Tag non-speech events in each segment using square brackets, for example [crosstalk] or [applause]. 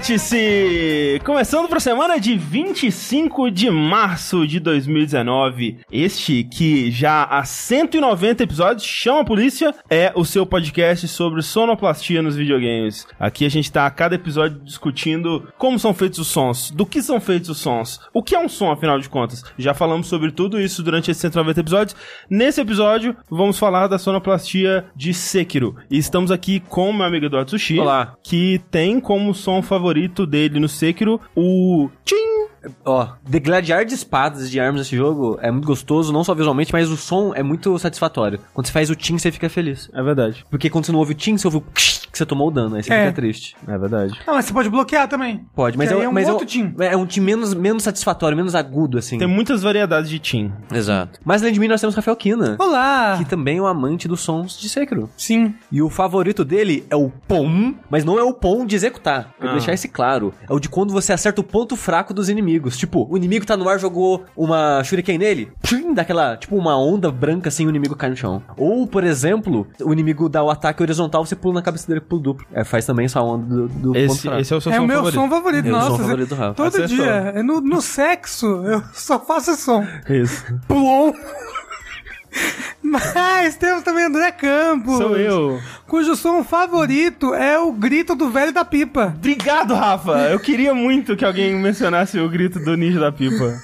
Vértice! Começando para a semana de 25 de março de 2019. Este que já há 190 episódios chama a polícia é o seu podcast sobre sonoplastia nos videogames. Aqui a gente tá a cada episódio discutindo como são feitos os sons, do que são feitos os sons, o que é um som afinal de contas. Já falamos sobre tudo isso durante esses 190 episódios. Nesse episódio vamos falar da sonoplastia de Sekiro. E estamos aqui com meu amigo Eduardo Sushi. Olá. Que tem como som favorito dele no Sekiro o Tchim. Ó, degladiar de espadas e de armas nesse jogo é muito gostoso, não só visualmente, mas o som é muito satisfatório. Quando você faz o tim, você fica feliz. É verdade. Porque quando você não ouve o tim, você ouve o que você tomou o dano, aí você É. fica triste. É verdade. Ah, mas você pode bloquear também. Pode, mas é, é um mas outro é, tim. É um tim menos, menos satisfatório, menos agudo, assim. Tem muitas variedades de Tim. Exato. Mas além de mim, nós temos Rafael Kina. Olá! Que também é um amante dos sons de Sekiro. Sim. E o favorito dele é o pom, mas não é o pom de executar. Pra Ah. deixar esse claro. É o de quando você acerta o ponto fraco dos inimigos. Tipo, o inimigo tá no ar, jogou uma shuriken nele, pim, dá aquela, tipo, uma onda branca assim, o inimigo cai no chão. Ou, por exemplo, o inimigo dá o ataque horizontal, você pula na cabeça dele pro duplo. É, faz também essa onda do, do ponto Esse, esse é o seu é som o meu favorito. som favorito. É o som Nossa, favorito do Rafa. todo Acertou. dia. É No, no sexo, eu só faço esse som. Isso. Plom. [laughs] Mas temos também André Campos. Sou eu. Cujo som favorito é o grito do velho da pipa. Obrigado, Rafa. Eu queria muito que alguém mencionasse o grito do Ninja da Pipa.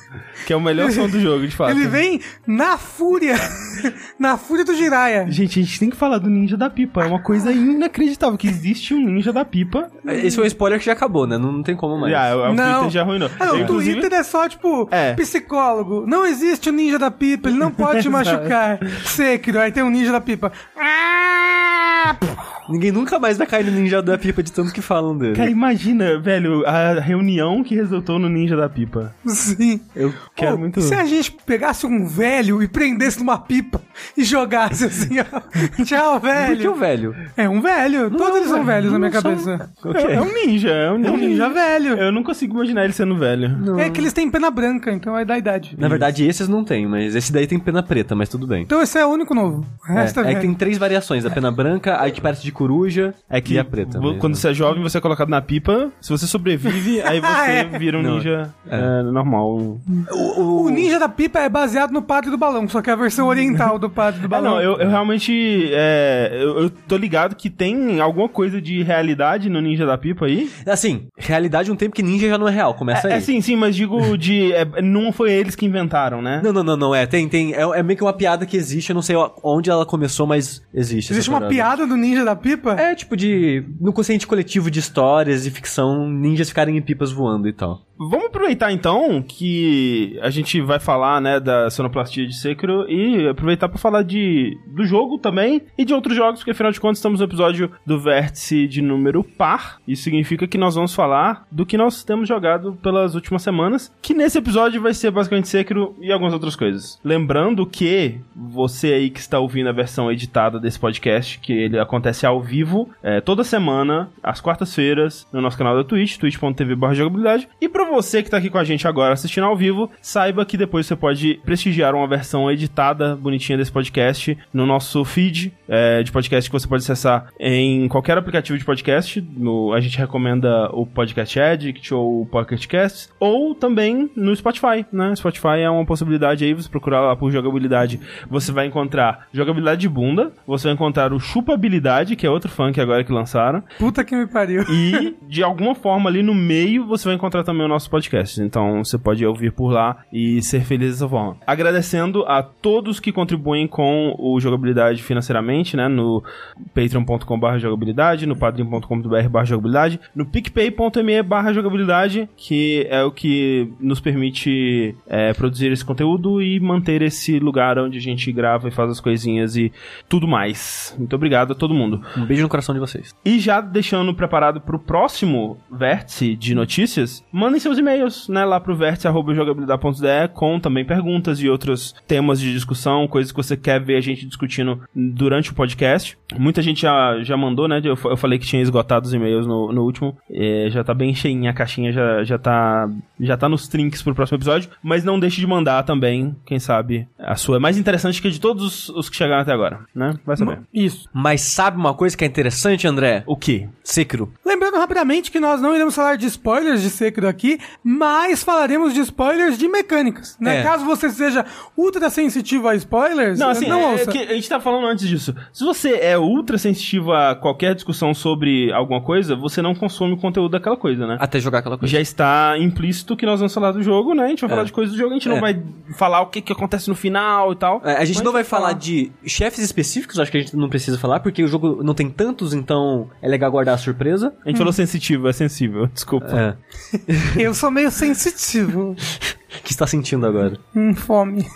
Que é o melhor som do jogo, de fato. Ele vem na fúria. [laughs] na fúria do Jiraya. Gente, a gente tem que falar do Ninja da Pipa. É uma coisa inacreditável que existe um Ninja da Pipa. Esse foi um spoiler que já acabou, né? Não, não tem como mais. Ah, o Não. Twitter já arruinou. Ah, não, Eu, o inclusive, Twitter é só, tipo, É. psicólogo. Não existe o ninja da pipa, ele não pode te [laughs] machucar. Sekiro, aí tem um ninja da pipa. Ah! Ninguém nunca mais vai cair no ninja da pipa de tanto que falam dele. Cara, imagina, velho, a reunião que resultou no Ninja da Pipa. Sim. Eu quero muito... Se a gente pegasse um velho e prendesse numa pipa e jogasse assim, ó. [laughs] Tchau, Por que velho. o velho? É um velho. Todos eles são velhos na minha cabeça. É, é um ninja, é um É um ninja velho. Eu não consigo imaginar ele sendo velho. É que eles têm pena branca, então é da idade. Na verdade, esses não tem, mas esse daí tem pena preta, mas tudo bem. Então esse é o único novo. O É, resto é, é que velho. tem três variações, a pena branca, a que parece de coruja É que e a preta. mesmo. quando você é jovem, você é colocado na pipa. Se você sobrevive, [laughs] aí você É. vira um Não. ninja é, normal. O ninja da pipa é baseado no padre do balão, só que é a versão oriental do padre do [laughs] balão. não, eu, eu realmente. é, eu, eu tô ligado que tem alguma coisa de realidade no Ninja da Pipa aí. Assim, realidade um tempo que ninja já não é real, começa É, aí. é sim, sim, mas digo de. é, não foi eles que inventaram, né? Não, não, não, não, é, tem, tem, é, é meio que uma piada que existe, eu não sei onde ela começou, mas existe. Existe uma piada do ninja da pipa? É, tipo de, no consciente coletivo de histórias e ficção, ninjas ficarem em pipas voando e tal. Vamos aproveitar então que a gente vai falar, né, da sonoplastia de Sekiro e aproveitar pra falar de do jogo também e de outros jogos, porque afinal de contas estamos no episódio do vértice de número par. Isso significa que nós vamos falar do que nós temos jogado pelas últimas semanas, que nesse episódio vai ser basicamente Sekiro e algumas outras coisas. Lembrando que você aí que está ouvindo a versão editada desse podcast, que ele acontece ao vivo, é, toda semana, às quartas-feiras, no nosso canal da Twitch, twitch.tv jogabilidade. E você que tá aqui com a gente agora assistindo ao vivo, saiba que depois você pode prestigiar uma versão editada, bonitinha desse podcast, no nosso feed é, de podcast que você pode acessar em qualquer aplicativo de podcast. No- a gente recomenda o Podcast Addict ou o Pocket Casts, ou também no Spotify, né? Spotify é uma possibilidade aí, você procurar lá por jogabilidade, você vai encontrar jogabilidade de bunda, você vai encontrar o chupabilidade, que é outro funk agora que lançaram, Puta que me pariu. e [laughs] de alguma forma ali no meio você vai encontrar também o nosso podcast. Então você pode ouvir por lá e ser feliz dessa forma. Agradecendo a todos que contribuem com o jogabilidade financeiramente, né? No patreon.com.br jogabilidade, no padrim.com.br jogabilidade, no picpay.me barra jogabilidade, que é o que nos permite é, produzir esse conteúdo e manter esse lugar onde a gente grava e faz as coisinhas e tudo mais. Muito obrigado a todo mundo. Um beijo no coração de vocês. E já deixando preparado pro próximo vértice de notícias, mandem seus e-mails, né, lá pro vértice.jogabilidade.de com também perguntas e outros temas de discussão, coisas que você quer ver a gente discutindo durante o podcast. Muita gente já, já mandou, né, eu, eu falei que tinha esgotado os e-mails no, no último, é, já tá bem cheinha a caixinha, já, já tá já tá nos trinks pro próximo episódio, mas não deixe de mandar também, quem sabe, a sua é mais interessante que a de todos os, que chegaram até agora, né, vai saber. Isso. Mas sabe uma coisa que é interessante, André? O que? Sekiro. Lembrando Lembrando rapidamente que nós não iremos falar de spoilers de Sekiro aqui, mas falaremos de spoilers de mecânicas, né? É. Caso você seja ultra sensitivo a spoilers, Não, assim, não é ouça. que a gente tá falando antes disso. Se você é ultra sensitivo a qualquer discussão sobre alguma coisa, você não consome o conteúdo daquela coisa, né? Até jogar aquela coisa. Já está implícito que nós vamos falar do jogo, né? A gente vai É. falar de coisas do jogo, a gente não É. vai falar o que, que acontece no final e tal. É, a gente não vai falar. de chefes específicos, acho que a gente não precisa falar, porque o jogo não tem tantos, então é legal guardar a surpresa. A gente falou sensitivo, é sensível, desculpa. É. [laughs] Eu sou meio sensitivo. [laughs] O que está sentindo agora? Hum, fome.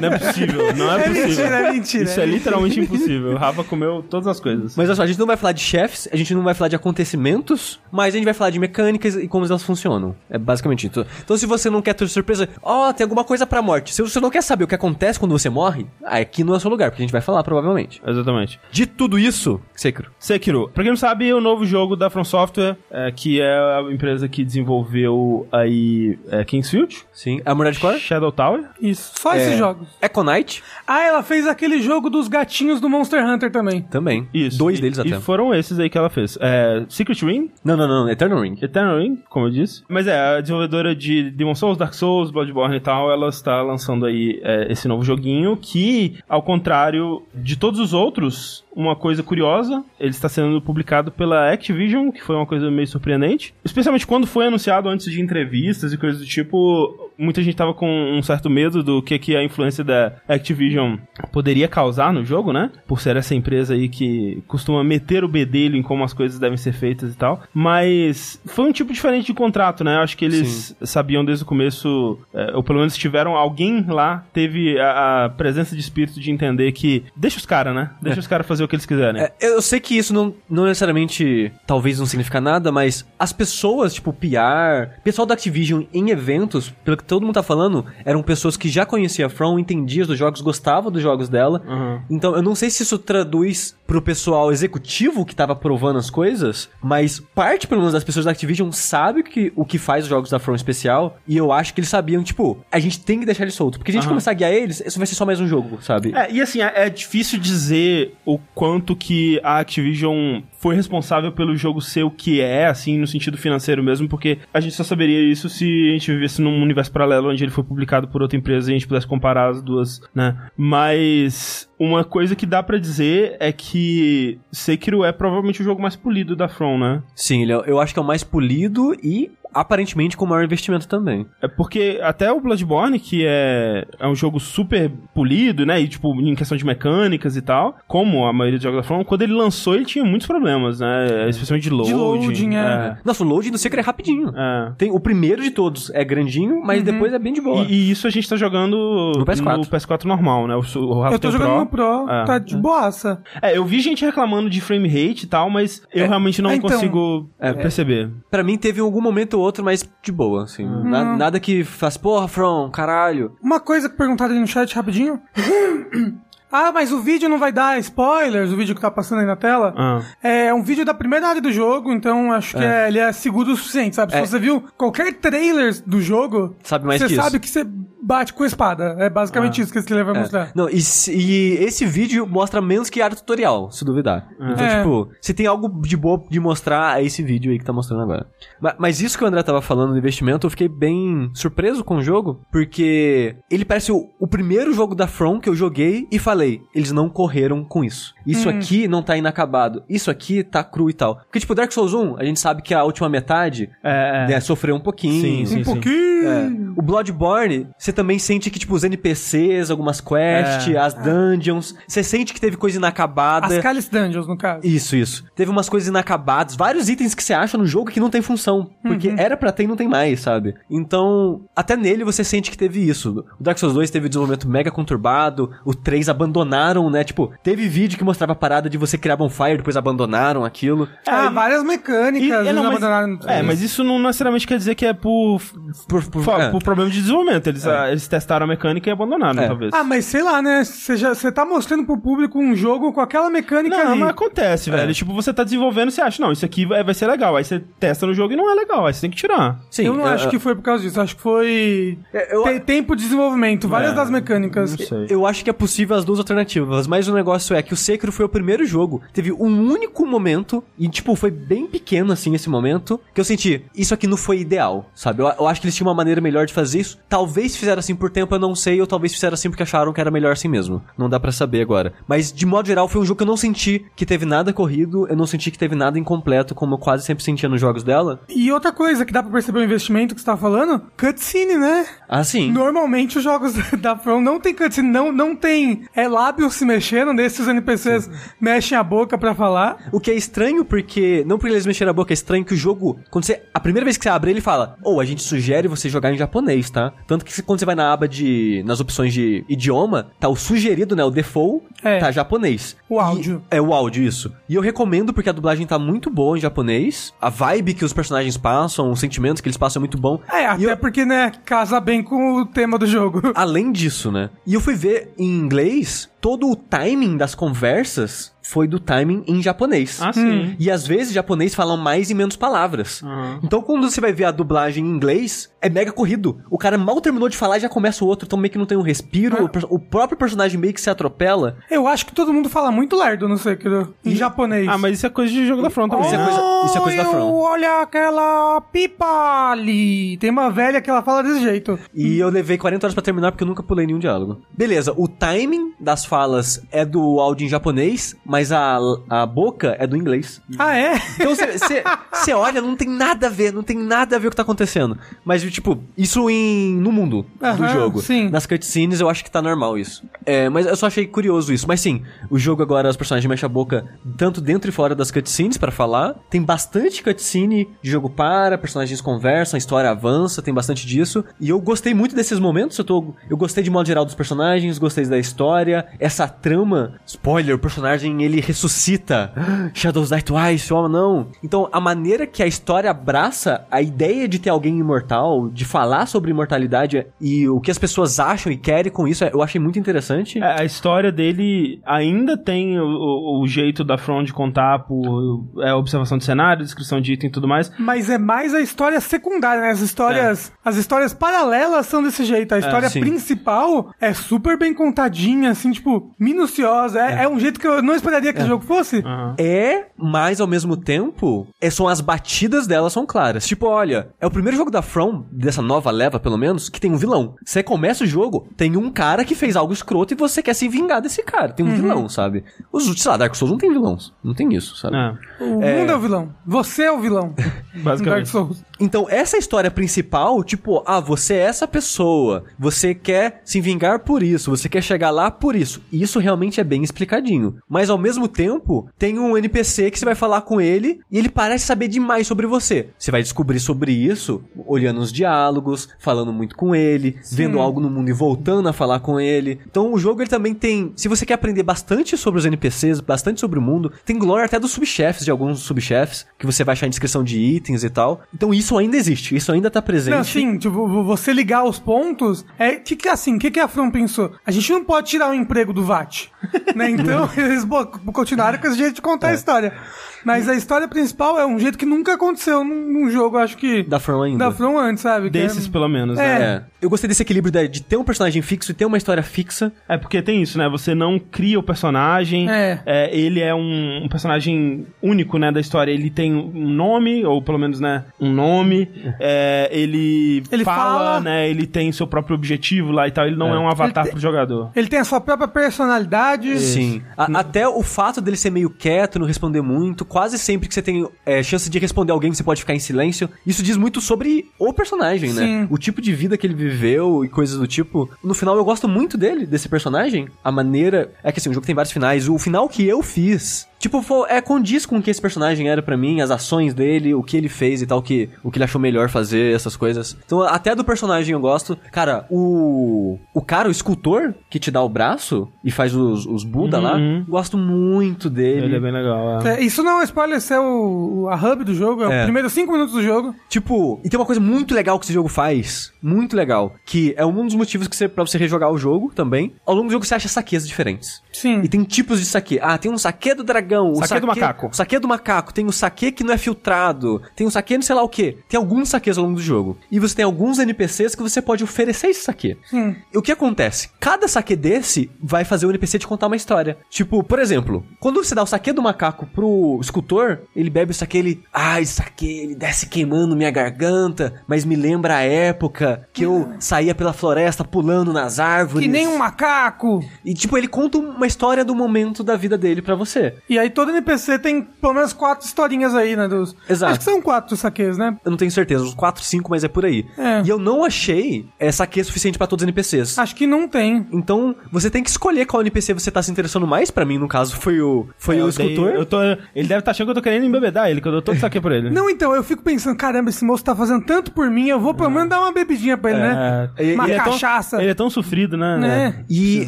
Não é possível, não é É possível. mentira, é mentira. Isso é literalmente impossível. O Rafa comeu todas as coisas. Mas olha só, a gente não vai falar de chefes, a gente não vai falar de acontecimentos, mas a gente vai falar de mecânicas e como elas funcionam. É basicamente isso. Então se você não quer ter surpresa, ó, tem alguma coisa pra morte. Se você não quer saber o que acontece quando você morre, aqui não é o seu lugar, porque a gente vai falar provavelmente. Exatamente. De tudo isso, Sekiro. Sekiro. Pra quem não sabe, é o novo jogo da From Software, é, que é a empresa que desenvolveu aí é, Kingsfield, Sim. A Murder Core? Shadow Tower. Isso, só esses jogos. Econite? Ah, ela fez aquele jogo dos gatinhos do Monster Hunter também. Também. Isso. Dois E- deles E até. foram esses aí que ela fez. É, Secret Ring, Não, não, não. Eternal Ring. Eternal Ring, como eu disse. Mas é, a desenvolvedora de Demon Souls, Dark Souls, Bloodborne e tal, ela está lançando aí é, esse novo joguinho que, ao contrário de todos os outros, uma coisa curiosa, ele está sendo publicado pela Activision, que foi uma coisa meio surpreendente. Especialmente quando foi anunciado antes de entrevistas e coisas do tipo, muita gente tava com um certo medo do que, que a influência da Activision poderia causar no jogo, né? Por ser essa empresa aí que costuma meter o bedelho em como as coisas devem ser feitas e tal. Mas foi um tipo diferente de contrato, né? Eu acho que eles sabiam desde o começo, é, ou pelo menos tiveram alguém lá, teve a, a presença de espírito de entender que deixa os caras, né? Deixa os caras fazer o que eles quiserem. É, eu sei que isso não, não necessariamente, talvez não significa nada, mas as pessoas, tipo, PR, pessoal da Activision em eventos, pelo que todo mundo tá falando, eram pessoas que já conheciam a From, entendiam dos jogos, gostavam dos jogos dela. Uhum. Então, eu não sei se isso traduz pro pessoal executivo que tava aprovando as coisas, mas parte, pelo menos, das pessoas da Activision sabe que, o que faz os jogos da From especial, e eu acho que eles sabiam, tipo, a gente tem que deixar eles soltos, porque a gente Aham. começar a guiar eles, isso vai ser só mais um jogo, sabe? É, e assim, é, é difícil dizer o quanto que a Activision foi responsável pelo jogo ser o que é, assim, no sentido financeiro mesmo, porque a gente só saberia isso se a gente vivesse num universo paralelo onde ele foi publicado por outra empresa e a gente pudesse comparar as duas, né? Mas uma coisa que dá pra dizer é que Sekiro é provavelmente o jogo mais polido da From, né? Sim, é- eu acho que é o mais polido e aparentemente com o maior investimento também. É porque até o Bloodborne, que é, é um jogo super polido, né? E, tipo, em questão de mecânicas e tal, como a maioria dos jogos da From, quando ele lançou, ele tinha muitos problemas, né? Especialmente de loading. loading, é. Nossa, o loading do Sekiro é rapidinho. É. Tem o primeiro de todos é grandinho, mas depois é bem de boa. E, e isso a gente tá jogando No PS4. no PS4 normal, né? O, o Rafa Eu tô jogando Pro. no Pro, É. tá de boaça. É, eu vi gente reclamando de frame rate e tal, mas eu realmente não É, então, consigo é, perceber. Pra mim teve em algum momento ou outro, mas de boa, assim. Na- nada que faz, porra, From, caralho. Uma coisa que perguntaram aí no chat rapidinho. [clears throat] Ah, mas o vídeo não vai dar spoilers, o vídeo que tá passando aí na tela. Ah. É um vídeo da primeira área do jogo, então acho que é- ele é seguro o suficiente, sabe? Se É. você viu qualquer trailer do jogo, Sabe mais você que sabe isso. que você bate com a espada. É basicamente isso que esse trailer vai mostrar. Não, e, e esse vídeo mostra menos que área tutorial, se duvidar. Então, É. tipo, se tem algo de boa de mostrar, é esse vídeo aí que tá mostrando agora. Ma- Mas, isso que o André tava falando do investimento, eu fiquei bem surpreso com o jogo, porque ele parece o, o primeiro jogo da From que eu joguei e falei, eles não correram com isso. Isso Hum. aqui não tá inacabado. Isso aqui tá cru e tal. Porque, tipo, Dark Souls 1, a gente sabe que a última metade É, é. né, sofreu um pouquinho. Sim, sim, Um pouquinho. É. O Bloodborne, você também sente que, tipo, os NPCs, algumas quests, É. as dungeons, você sente que teve coisa inacabada. As Callis Dungeons, no caso. Isso, isso. Teve umas coisas inacabadas, vários itens que você acha no jogo que não tem função. Porque Uhum. era pra ter e não tem mais, sabe? Então, até nele você sente que teve isso. O Dark Souls 2 teve um desenvolvimento mega conturbado, o 3 abandonaram, né? Tipo, teve vídeo que mostrava a parada de você criar bonfire, depois abandonaram aquilo. Ah, É, e- várias mecânicas. E- é, eles não, mas, abandonaram é, mas isso não necessariamente quer dizer que é por, Por, por- fa- é. por problema de desenvolvimento. Eles, ah, eles testaram a mecânica e abandonaram, É. talvez. Ah, mas sei lá, né? Você já- você tá mostrando pro público um jogo com aquela mecânica Não, ali. mas acontece, velho. Tipo, você tá desenvolvendo, você acha, não, isso aqui vai, vai ser legal. Aí você testa no jogo e não é legal. Aí você tem que tirar. Sim, eu não é, acho é, que foi por causa disso. Acho que foi É, eu- te- tempo de desenvolvimento. Várias É, das mecânicas. Não sei. Eu acho que é possível as duas alternativas, mas o negócio é que o Sekiro foi o primeiro jogo. Teve um único momento, e tipo, foi bem pequeno assim esse momento, que eu senti, isso aqui não foi ideal, sabe? Eu, eu acho que eles tinham uma maneira melhor de fazer isso. Talvez fizeram assim por tempo, eu não sei, ou talvez fizeram assim porque acharam que era melhor assim mesmo. Não dá pra saber agora. Mas de modo geral, foi um jogo que eu não senti que teve nada corrido, eu não senti que teve nada incompleto, como eu quase sempre sentia nos jogos dela. E outra coisa que dá pra perceber o investimento que você tá falando, cutscene, né? Ah, sim. Normalmente os jogos [laughs] da From não tem cutscene, não, não tem é lábios se mexendo, nesses NPCs mexem a boca pra falar. O que é estranho porque. Não porque eles mexeram a boca, é estranho que o jogo. Quando você. A primeira vez que você abre, ele fala: Ou a gente sugere você jogar em japonês, tá? Tanto que quando você vai na aba de. nas opções de idioma, tá o sugerido, né? O default, É. tá japonês. O áudio. E- é o áudio, isso. E eu recomendo porque a dublagem tá muito boa em japonês. A vibe que os personagens passam, os sentimentos que eles passam é muito bom. É, até eu- porque, né, casa bem com o tema do jogo. Além disso, né? E eu fui ver em inglês, todo o timing das conversas foi do timing em japonês. Ah, sim. E às vezes japonês falam mais e menos palavras. Aham. Então quando você vai ver a dublagem em inglês, é mega corrido. O cara mal terminou de falar e já começa o outro, então meio que não tem um respiro. O per- O próprio personagem meio que se atropela. Eu acho que todo mundo fala muito lerdo no Sekiro, em japonês. Ah, mas isso é coisa de jogo da Front também, Isso é né? coisa- isso é coisa da From. Olha aquela pipa ali. Tem uma velha que ela fala desse jeito. E eu levei 40 horas pra terminar porque eu nunca pulei nenhum diálogo. Beleza, o timing das falas é do áudio em japonês, mas a, a boca é do inglês. Ah, é? Então você olha, não tem nada a ver, não tem nada a ver o que tá acontecendo. Mas, tipo, isso em, no mundo do jogo. sim. Nas cutscenes eu acho que tá normal isso. É, mas eu só achei curioso isso. Mas sim, o jogo agora os personagens mexem a boca tanto dentro e fora das cutscenes pra falar. Tem bastante cutscene de jogo para, personagens conversam, a história avança, tem bastante disso. E eu gostei muito desses momentos. Eu, tô, eu gostei de modo geral dos personagens, gostei da história, essa trama. Spoiler, o personagem ele ressuscita. Shadows Die Twice, oh não. Então a maneira que a história abraça a ideia de ter alguém imortal, de falar sobre imortalidade e o que as pessoas acham e querem com isso, eu achei muito interessante. É, a história dele ainda tem o, o- o jeito da Front de contar por é, observação de cenário, descrição de item e tudo mais. Mas é mais a história secundária, né? As histórias, as histórias paralelas são desse jeito. A história sim. principal é super bem contadinha, assim, tipo, minuciosa. É, é um jeito que eu não esperaria que o jogo fosse. Aham. É, mas ao mesmo tempo, é, são as batidas dela são claras. Tipo, olha, é o primeiro jogo da From, dessa nova leva pelo menos, que tem um vilão. Você começa o jogo, tem um cara que fez algo escroto e você quer se vingar desse cara. Tem um vilão, sabe? Os, sei lá, Dark Souls não tem vilões. Não tem isso, sabe? É, O mundo é o vilão. Você é o vilão. [laughs] no Dark basicamente. Souls. Então, essa história principal, tipo, ah, você é essa pessoa, você quer se vingar por isso, você quer chegar lá por isso. E Isso realmente é bem explicadinho. Mas ao mesmo tempo, tem um NPC que você vai falar com ele e ele parece saber demais sobre você. Você vai descobrir sobre isso olhando os diálogos, falando muito com ele, vendo algo no mundo e voltando a falar com ele. Então, o jogo ele também tem, se você quer aprender bastante sobre os NPCs, bastante sobre o mundo, tem lore até dos subchefes, de alguns subchefes, que você vai achar em descrição de itens e tal. Então, isso ainda existe, isso ainda tá presente. Não, sim, tipo, vo- você ligar os pontos, é que que assim, o que, que a From pensou? A gente não pode tirar o emprego do VAT, né? [laughs] Então, eles continuaram com esse jeito de contar a história. Mas a história principal é um jeito que nunca aconteceu num, num jogo, acho que... Da From ainda. Da From antes, sabe? Que é- Desses, pelo menos, É. né? É. Eu gostei desse equilíbrio de, de ter um personagem fixo e ter uma história fixa. É porque tem isso, né? Você não cria o personagem. É. ele é um, um personagem único, né, da história. Ele tem um nome, ou pelo menos, né, um nome. É, ele, Ele fala, fala. né? Ele tem seu próprio objetivo lá e tal. Ele não é, um avatar Ele pro jogador. Ele tem a sua própria personalidade. Sim. A- até o fato dele ser meio quieto, não responder muito, quase sempre que você tem é, chance de responder alguém, você pode ficar em silêncio. Isso diz muito sobre o personagem, né? Sim. O tipo de vida que ele viveu e coisas do tipo. No final, eu gosto muito dele, desse personagem. A maneira. É que assim, o jogo tem vários finais. O final que eu fiz Tipo, é condiz com o que esse personagem era pra mim, as ações dele, o que ele fez e tal, que, o que ele achou melhor fazer, essas coisas. Então, até do personagem eu gosto. Cara, o. O cara, o escultor, que te dá o braço e faz os, os Buda lá, Uhum. gosto muito dele. Ele é bem legal. é. É, isso não é um spoiler, isso é o, a hub do jogo, é, É. os primeiros cinco minutos do jogo. Tipo, e tem uma coisa muito legal que esse jogo faz, muito legal, que é um dos motivos que você, pra você rejogar o jogo também. Ao longo do jogo você acha saques diferentes. Sim. E tem tipos de saque. Ah, tem um saque do dragão. O Saque do macaco. O saque do macaco. Tem o saque que não é filtrado. Tem o saque não sei lá o quê. Tem alguns saques ao longo do jogo. E você tem alguns NPCs que você pode oferecer esse saque. Sim. E o que acontece? Cada saque desse vai fazer o NPC te contar uma história. Tipo, por exemplo, quando você dá o saque do macaco pro escultor, ele bebe o saque, ele. Ah, esse saque, ele desce queimando minha garganta, mas me lembra a época que eu saía pela floresta pulando nas árvores. Que nem um macaco. E tipo, ele conta uma história do momento da vida dele pra você. E aí todo NPC tem pelo menos quatro historinhas aí, né? Dos... Exato. Acho que são quatro saques, né? Eu não tenho certeza, uns 4, 5, mas é por aí. É. E eu não achei é, saque suficiente pra todos os NPCs. Acho que não tem. Então, você tem que escolher qual NPC você tá se interessando mais. Pra mim, no caso, foi o, foi É, o dei- escultor. eu tô, ele deve estar achando que eu tô querendo embebedar ele, que eu dou todo saque pra ele. Não, então, eu fico pensando, caramba, esse moço tá fazendo tanto por mim, eu vou pelo menos dar uma bebidinha pra ele, né? É, Uma ele é tão- cachaça. ele é tão sofrido, né? Né? E-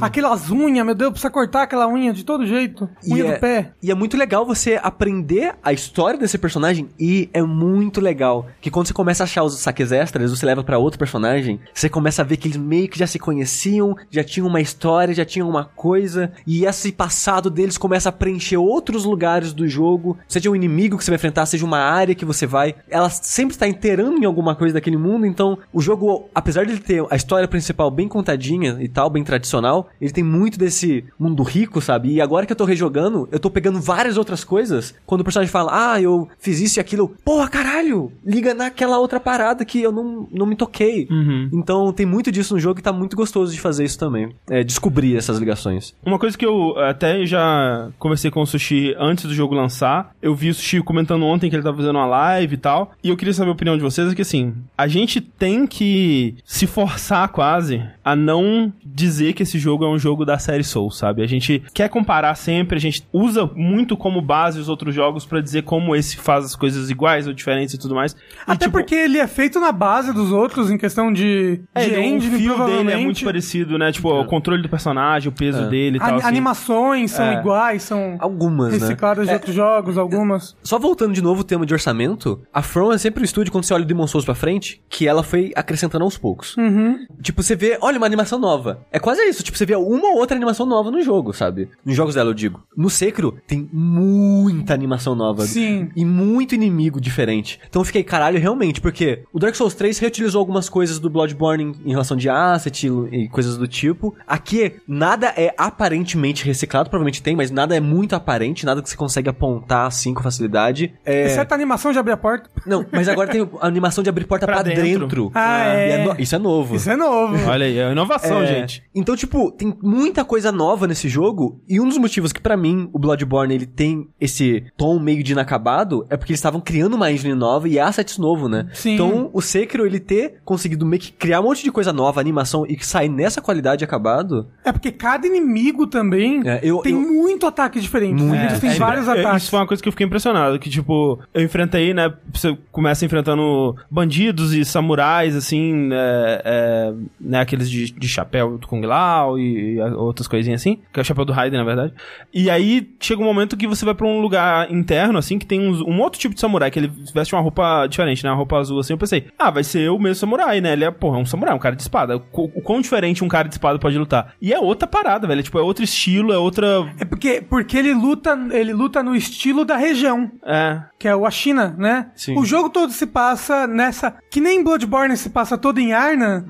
Aquelas unhas, meu Deus, precisa cortar aquela unha de todo jeito. E Unha é, do pé. E é muito legal você aprender a história desse personagem e é muito legal que quando você começa a achar os saques extras, você leva pra outro personagem, você começa a ver que eles meio que já se conheciam, já tinham uma história, já tinham uma coisa e esse passado deles começa a preencher outros lugares do jogo, seja um inimigo que você vai enfrentar, seja uma área que você vai, ela sempre está inteirando em alguma coisa daquele mundo, então o jogo, apesar de ele ter a história principal bem contadinha e tal, bem tradicional, ele tem muito desse mundo rico, sabe? E agora que eu tô rejogando, eu tô pegando várias outras coisas. Quando o personagem fala, ah, eu fiz isso e aquilo, porra, caralho, liga naquela outra parada que eu não, não me toquei. Uhum. Então tem muito disso no jogo e tá muito gostoso de fazer isso também. É, descobrir essas ligações. Uma coisa que eu até já conversei com o Sushi antes do jogo lançar, eu vi o Sushi comentando ontem que ele tava fazendo uma live e tal, e eu queria saber a opinião de vocês, é que assim, a gente tem que se forçar quase a não dizer que esse jogo é um jogo da série Soul, sabe? A gente quer comparar sempre, a gente usa muito como base os outros jogos pra dizer como esse faz as coisas iguais ou diferentes e tudo mais. E, Até tipo, porque ele é feito na base dos outros, em questão de, é, de o engine, fio dele é muito parecido, né? Tipo, o controle do personagem, o peso É. dele e tal. A- assim. Animações são É. iguais, são Algumas, né? recicladas de outros jogos, algumas. Só voltando de novo o tema de orçamento, a From é sempre um estúdio, quando você olha o Demon Souls pra frente, que ela foi acrescentando aos poucos. Uhum. Tipo, você vê, olha, uma animação nova. É quase isso, tipo, você vê uma ou outra animação nova no jogo, sabe? Nos jogos dela, eu digo. No Sekiro, tem muita animação nova. Sim. E muito inimigo diferente. Então eu fiquei, caralho, realmente, porque o Dark Souls 3 reutilizou algumas coisas do Bloodborne em, relação de asset e, coisas do tipo. Aqui, nada é aparentemente reciclado, provavelmente tem, mas nada é muito aparente, nada que você consegue apontar assim com facilidade. É... Exceto a animação de abrir a porta. Não, mas agora tem [laughs] a animação de abrir porta pra, Pra dentro. dentro. Ah, E é. no- Isso é novo. Isso é novo. [laughs] Olha aí, é inovação, É, gente. Então, tipo, tem muita coisa nova nesse jogo. E um dos motivos que, pra mim, o Bloodborne ele tem esse tom meio de inacabado é porque eles estavam criando uma engine nova e assets novo, né? Sim. Então, o Sekiro ele ter conseguido meio que criar um monte de coisa nova, animação e que sair nessa qualidade acabado. É porque cada inimigo também É, eu- tem eu- muito ataque diferente. Muito. Eles têm É, vários é, ataques. Isso foi uma coisa que eu fiquei impressionado. Que, tipo, eu enfrentei, né? Você começa enfrentando bandidos e samurais, assim, é, é, né? Aqueles de, de chapéu do Kung Lao e, e outras coisinhas assim. Que é o chapéu do Raiden, na verdade. E aí chega um momento que você vai pra um lugar interno, assim, que tem uns- um outro tipo de samurai, que ele veste uma roupa diferente, né? Uma roupa azul, assim. Eu pensei, ah, vai ser o mesmo samurai, né? Ele é, porra, um samurai, um cara de espada. O, o quão diferente um cara de espada pode lutar. E é outra parada, velho. Tipo, é outro estilo, é outra. É porque, porque ele luta, ele luta no estilo da região, É. que é o a China, né? Sim. O jogo todo se passa nessa, que nem Bloodborne se passa todo em Arna,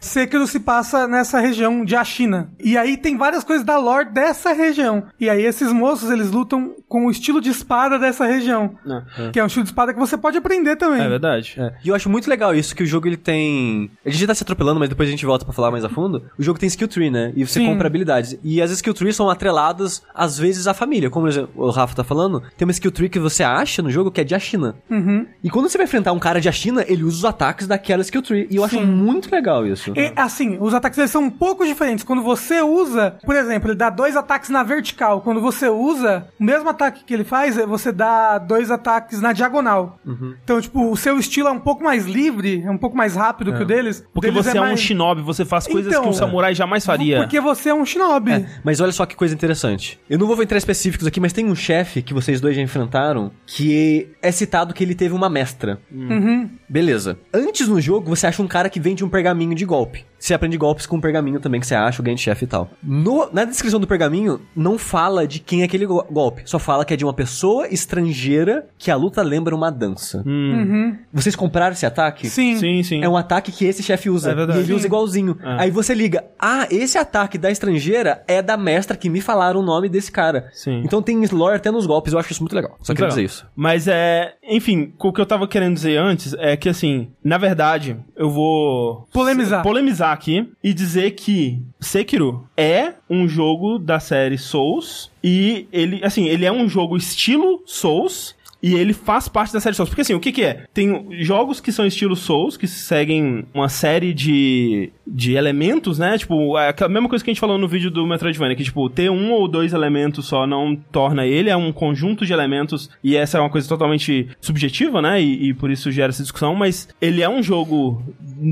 Sekiro se passa nessa região de Ashina. E aí tem várias coisas da lore dessa região. E aí esses moços, eles lutam com o estilo de espada dessa região, Não. que é um estilo de espada que você pode aprender também. É verdade. É. E eu acho muito legal isso, que o jogo ele tem. A gente tá se atropelando, mas depois a gente volta pra falar mais a fundo. O jogo tem skill tree, né? E você Sim. compra habilidades. E as skill trees são atreladas, às vezes, à família. Como o Rafa tá falando, tem uma skill tree que você acha no jogo que é de Ashina. Uhum. E quando você vai enfrentar um cara de Ashina, ele usa os ataques daquela skill tree. E eu acho Sim. muito legal isso. E, assim, os ataques eles são um pouco diferentes. Quando você usa, por exemplo, ele dá dois ataques na vertical. Quando você usa o mesmo ataque que ele faz é você dá dois ataques na diagonal. Então, tipo, o seu estilo é um pouco mais livre, é um pouco mais rápido que o deles. O Porque deles você é, um mais- shinobi, você faz coisas Então, que um samurai jamais faria. Porque você é um shinobi. É, mas olha só que coisa interessante. Eu não vou entrar em específicos aqui, mas tem um chefe que vocês dois já enfrentaram que é citado que ele teve uma mestra. Uhum. Beleza. Antes no jogo, você acha um cara que vende um pergaminho de golpe. Você aprende golpes com um pergaminho também que você acha, o ganho de chefe e tal. No- na descrição do pergaminho, não fala de quem é aquele go- golpe. Só fala que é de uma pessoa estrangeira que a luta lembra uma dança. Uhum. Vocês compraram esse ataque? Sim. Sim, sim. É um ataque que esse chefe usa. É verdade. E ele usa igualzinho. É. Aí você liga, ah, esse ataque da estrangeira é da mestra que me falaram o nome desse cara. Sim. Então tem lore até nos golpes, eu acho isso muito legal. Só queria Legal. dizer isso. Mas é. Enfim, o que eu tava querendo dizer antes é que, assim, na verdade, eu vou. Polemizar. Polemizar aqui e dizer que Sekiro é um jogo da série Souls e ele, assim, ele é um jogo estilo Souls. E ele faz parte da série Souls. Porque assim, o que que é? Tem jogos que são estilo Souls, que seguem uma série de, de elementos, né? Tipo, é aquela mesma coisa que a gente falou no vídeo do Metroidvania, que tipo, ter um ou dois elementos só não torna ele, é um conjunto de elementos, e essa é uma coisa totalmente subjetiva, né? E, e por isso gera essa discussão, mas ele é um jogo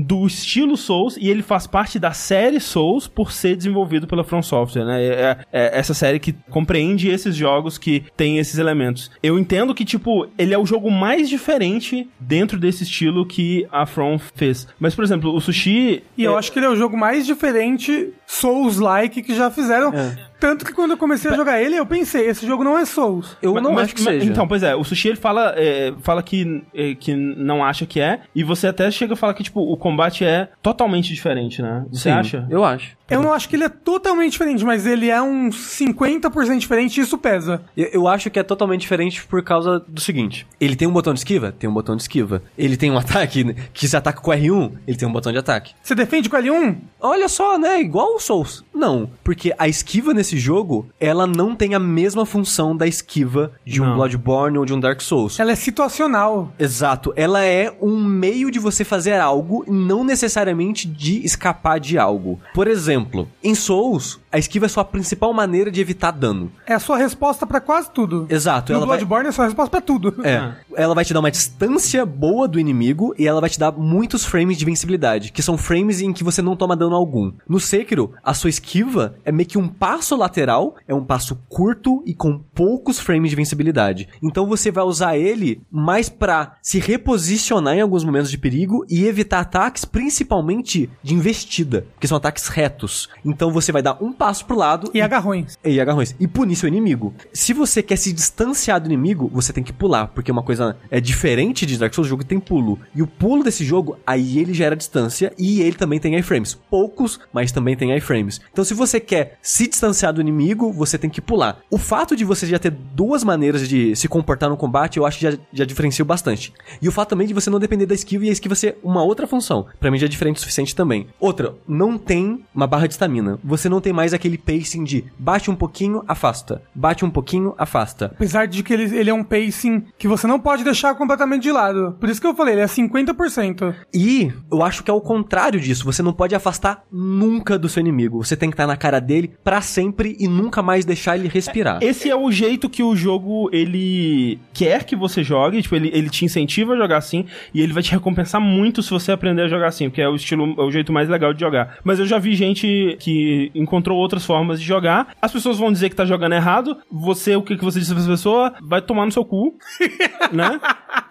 do estilo Souls e ele faz parte da série Souls por ser desenvolvido pela From Software, né? É, é- é essa série que compreende esses jogos que tem esses elementos. Eu entendo que, tipo, ele é o jogo mais diferente dentro desse estilo que a From fez. Mas, por exemplo, o Sushi... E eu é- acho que ele é o jogo mais diferente Souls-like que já fizeram. Tanto que quando eu comecei a jogar ele, eu pensei, esse jogo não é Souls. Eu Mas- não mas- acho que mas- seja. Então, pois é, o Sushi ele fala, é, fala que, é, que não acha que é, e você até chega a falar que, tipo, o combate é totalmente diferente, né? Você Sim, acha? Eu acho. Eu não acho que ele é totalmente diferente, mas ele é uns 50% diferente e isso pesa. Eu, eu acho que é totalmente diferente por causa do seguinte: ele tem um botão de esquiva? Tem um botão de esquiva. Ele tem um [laughs] ataque que se ataca com R1, ele tem um botão de ataque. Você defende com L1? Olha só, né? Igual o Souls. Não, porque a esquiva nesse jogo, ela não tem a mesma função da esquiva de um Não. Bloodborne ou de um Dark Souls. Ela é situacional. Exato, ela é um meio de você fazer algo e não necessariamente de escapar de algo. Por exemplo, em Souls, a esquiva é sua principal maneira de evitar dano. É a sua resposta pra quase tudo. Exato, No ela vai... Bloodborne é a sua resposta pra tudo. É, [laughs] ela vai te dar uma distância boa do inimigo e ela vai te dar muitos frames de vencibilidade, que são frames em que você não toma dano algum. No Sekiro, a sua esquiva é meio que um passo lateral, é um passo curto e com poucos frames de vencibilidade. Então você vai usar ele mais pra se reposicionar em alguns momentos de perigo e evitar ataques, principalmente de investida, que são ataques retos. Então você vai dar um passo pro lado E agarrões. e agarrões. E punir seu inimigo. Se você quer se distanciar do inimigo, você tem que pular. Porque uma coisa é diferente de Dark Souls, o jogo tem pulo. E o pulo desse jogo, aí ele gera distância e ele também tem iframes. Poucos, mas também tem iframes. Então se você quer se distanciar do inimigo, você tem que pular. O fato de você já ter duas maneiras de se comportar no combate, eu acho que já, já diferencia bastante. E o fato também de você não depender da esquiva e a esquiva ser uma outra função. Pra mim já é diferente o suficiente também. Outra, não tem uma barra de estamina. Você não tem mais aquele pacing de bate um pouquinho, afasta. Bate um pouquinho, afasta. Apesar de que ele, ele é um pacing que você não pode deixar completamente de lado. Por isso que eu falei, ele é 50%. E eu acho que é o contrário disso. Você não pode afastar nunca do seu inimigo. Você tem que estar na cara dele pra sempre e nunca mais deixar ele respirar. Esse é o jeito que o jogo, ele quer que você jogue, tipo, ele, ele te incentiva a jogar assim, e ele vai te recompensar muito se você aprender a jogar assim, porque é o estilo, é o jeito mais legal de jogar. Mas eu já vi gente que encontrou outras formas de jogar, as pessoas vão dizer que tá jogando errado, você, o que, que você disse pra essa pessoa? Vai tomar no seu cu, [laughs] né?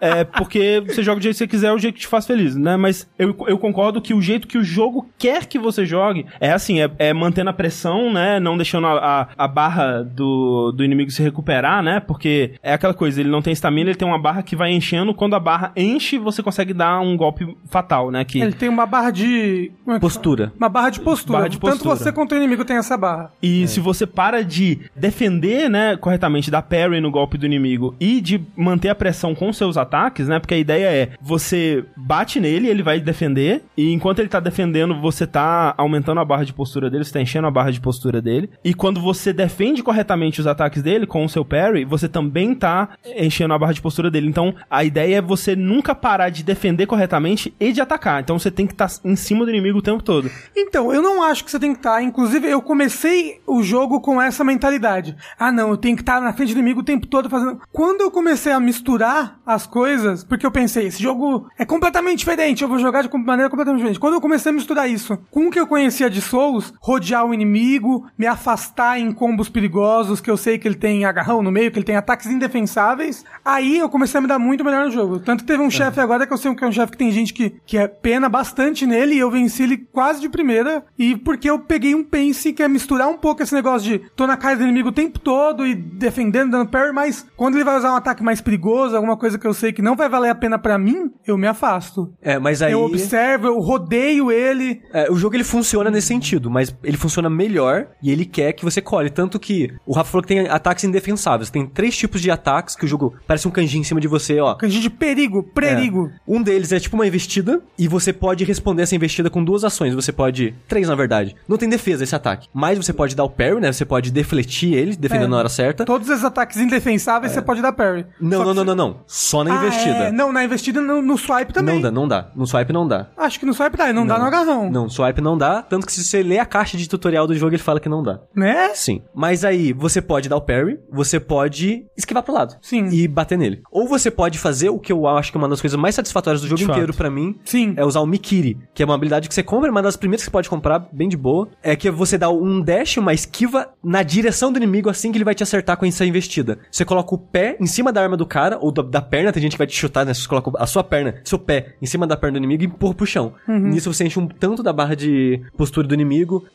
É, porque você joga do jeito que você quiser, é o jeito que te faz feliz, né? Mas eu, eu concordo que o jeito que o jogo quer que você jogue é assim, é, é mantendo a pressão, né? Não deixando a, a, a barra do, do inimigo se recuperar, né? Porque é aquela coisa, ele não tem estamina, ele tem uma barra que vai enchendo, quando a barra enche, você consegue dar um golpe fatal, né? Que... Ele tem uma barra de. como é que Postura. fala? Uma barra de postura. Barra de Tanto postura. você quanto o inimigo tem essa barra. E se você para de defender, né, corretamente, dar parry no golpe do inimigo e de manter a pressão com seus ataques, ataques, né? Porque a ideia é você bate nele, ele vai defender, e enquanto ele tá defendendo, você tá aumentando a barra de postura dele, você tá enchendo a barra de postura dele. E quando você defende corretamente os ataques dele com o seu parry, você também tá enchendo a barra de postura dele. Então, a ideia é você nunca parar de defender corretamente e de atacar. Então, você tem que estar em cima do inimigo o tempo todo. Então, eu não acho que você tem que estar. Inclusive, eu comecei o jogo com essa mentalidade. Ah, não, eu tenho que estar na frente do inimigo o tempo todo fazendo. Quando eu comecei a misturar as coisas, porque eu pensei, esse jogo é completamente diferente, eu vou jogar de maneira completamente diferente. Quando eu comecei a misturar isso com o que eu conhecia de Souls, rodear o inimigo, me afastar em combos perigosos, que eu sei que ele tem agarrão no meio, que ele tem ataques indefensáveis, aí eu comecei a me dar muito melhor no jogo. Tanto que teve um chefe agora que eu sei que é um chefe que tem gente que, que é pena bastante nele e eu venci ele quase de primeira. E porque eu peguei um pense que é misturar um pouco esse negócio de tô na cara do inimigo o tempo todo e defendendo, dando parry, mas quando ele vai usar um ataque mais perigoso, alguma coisa que eu sei que não vai valer a pena para mim, eu me afasto. É, mas aí. Eu observo, eu rodeio ele. É, o jogo ele funciona nesse sentido, mas ele funciona melhor e ele quer que você colhe. Tanto que o Rafa falou que tem ataques indefensáveis. Tem três tipos de ataques que o jogo parece um kanji em cima de você, ó. Kanji de perigo, perigo. É. Um deles é tipo uma investida e você pode responder essa investida com duas ações. Você pode. Três, na verdade. Não tem defesa esse ataque. Mas você pode dar o parry, né? Você pode defletir ele, defendendo É. na hora certa. Todos os ataques indefensáveis você pode dar parry. Não, não, não, não, não. Só na Ah, investida. é. Não, na investida no, no swipe também. Não dá, não dá. No swipe não dá. Acho que no swipe dá, não, dá no agarrão. Não, swipe não dá. Tanto que se você ler a caixa de tutorial do jogo, ele fala que não dá. Né? Sim. Mas aí, você pode dar o parry, você pode esquivar pro lado. Sim. E bater nele. Ou você pode fazer o que eu acho que é uma das coisas mais satisfatórias do jogo De inteiro pra mim. Sim. É usar o Mikiri, que é uma habilidade que você compra, uma das primeiras que você pode comprar, bem de boa. É que você dá um dash, uma esquiva na direção do inimigo assim que ele vai te acertar com essa investida. Você coloca o pé em cima da arma do cara, ou da, da perna, tem gente que vai te chutar, né? Você coloca a sua perna, seu pé, em cima da perna do inimigo e empurra pro chão. Nisso você enche um tanto da barra de postura do inimigo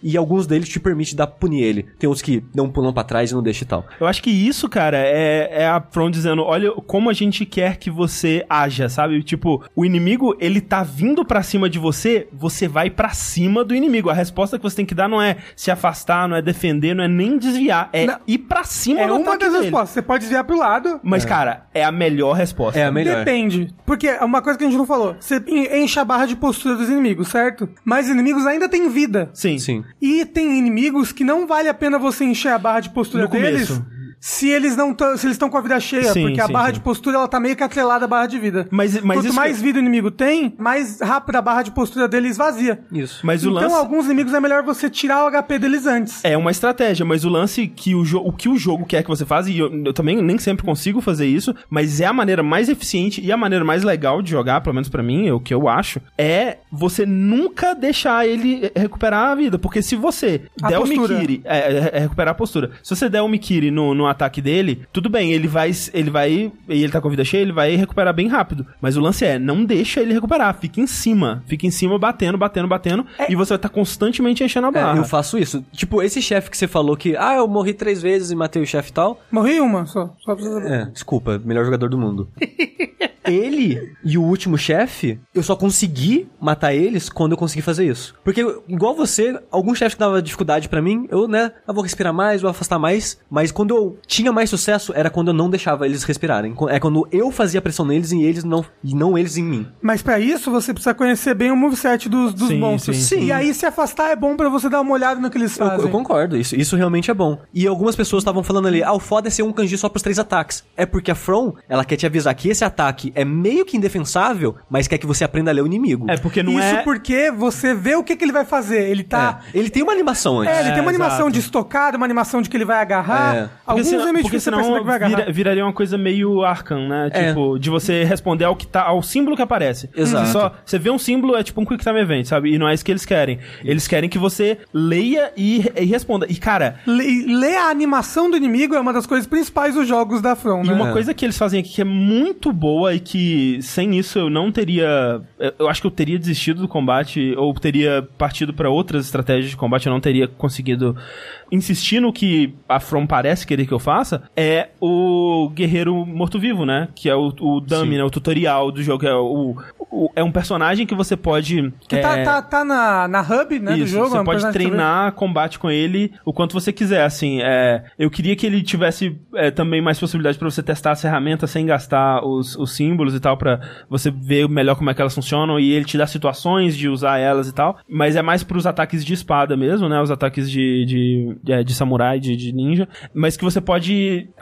e alguns deles te permite dar punir ele. Tem outros que dão um pulão pra trás e não deixa e tal. Eu acho que isso, cara, é, é a From dizendo, olha como a gente quer que você haja, sabe? Tipo, o inimigo, ele tá vindo pra cima de você, você vai pra cima do inimigo. A resposta que você tem que dar não é se afastar, não é defender, não é nem desviar, é Não. ir pra cima É do uma ataque das dele. respostas. Você pode desviar pro lado. Mas, cara, é a melhor resposta. É a melhor. Depende. Porque é uma coisa que a gente não falou. Você en- enche a barra de postura dos inimigos, certo? Mas os inimigos ainda têm vida. Sim. Sim. E tem inimigos que não vale a pena você encher a barra de postura No deles. começo. Se eles não tão, se eles estão com a vida cheia, Sim, porque a sim, barra sim. de postura ela tá meio que atrelada à barra de vida. Mas- mas Quanto mais que- vida o inimigo tem, mais rápido a barra de postura dele esvazia. Isso. Mas o então, lance... alguns inimigos é melhor você tirar o HP deles antes. É uma estratégia, mas o lance que o, o que o jogo quer que você faça, e eu, eu também nem sempre consigo fazer isso, mas é a maneira mais eficiente e a maneira mais legal de jogar, pelo menos pra mim, é o que eu acho, é você nunca deixar ele recuperar a vida. Porque se você A der postura. o Mikiri, é, é, é recuperar a postura. Se você der o Mikiri no, no ataque dele, tudo bem, ele vai, ele vai, e ele tá com a vida cheia, ele vai recuperar bem rápido. Mas o lance é, não deixa ele recuperar, fica em cima. Fica em cima, batendo, batendo, batendo, e você vai estar constantemente enchendo a barra. É, eu faço isso. Tipo, esse chefe que você falou que, ah, eu morri três vezes e matei o chefe e tal. Morri uma só. Só pra você saber. É, desculpa, melhor jogador do mundo. [laughs] Ele e o último chefe, eu só consegui matar eles quando eu consegui fazer isso. Porque, igual você, alguns chefes que davam dificuldade pra mim, eu, né, eu vou respirar mais, vou afastar mais. Mas quando eu tinha mais sucesso, era quando eu não deixava eles respirarem. É quando eu fazia pressão neles e eles não, e não eles em mim. Mas pra isso você precisa conhecer bem o moveset dos, dos Sim, monstros. sim, sim. E aí se afastar é bom pra você dar uma olhada no que eles Eu, fazem. eu concordo, isso, isso realmente é bom. E algumas pessoas estavam falando ali, ah, o foda é ser um kanji só pros três ataques. É porque a From, ela quer te avisar que esse ataque é meio que indefensável, mas quer que você aprenda a ler o inimigo. É, porque não Isso é... porque você vê o que, que ele vai fazer. Ele tá. É, Ele tem uma animação antes. É, ele tem uma É, animação exato. de estocada, uma animação de que ele vai agarrar. É. Porque senão, é meio porque senão vira- viraria uma coisa meio Arkham, né? É. Tipo, de você responder ao que tá, ao símbolo que aparece. Exato. Você, só, você vê um símbolo, é tipo um Quick Time Event, sabe? E não é isso que eles querem. Eles querem que você leia e, e responda. E, cara, Le- Ler a animação do inimigo é uma das coisas principais dos jogos da From, E né? uma coisa que eles fazem aqui que é muito boa e que sem isso eu não teria. eu- acho que eu teria desistido do combate ou teria partido pra outras estratégias de combate, eu não teria conseguido insistir no que a From parece querer que eu faça. É o guerreiro morto-vivo, né? Que é o, o dummy, Sim. né? O tutorial do jogo. É, o, o- é um personagem que você pode. Que é, tá, tá, tá na, na hub, né, do isso, jogo. é você um pode treinar combate com ele o quanto você quiser, assim. É, eu queria que ele tivesse é, também mais possibilidade pra você testar as ferramentas sem gastar os, os símbolos e tal, pra você ver melhor como é que elas funcionam, e ele te dá situações de usar elas e tal, mas é mais pros ataques de espada mesmo, né? Os ataques de, de, de, de samurai, de, de ninja, mas que você pode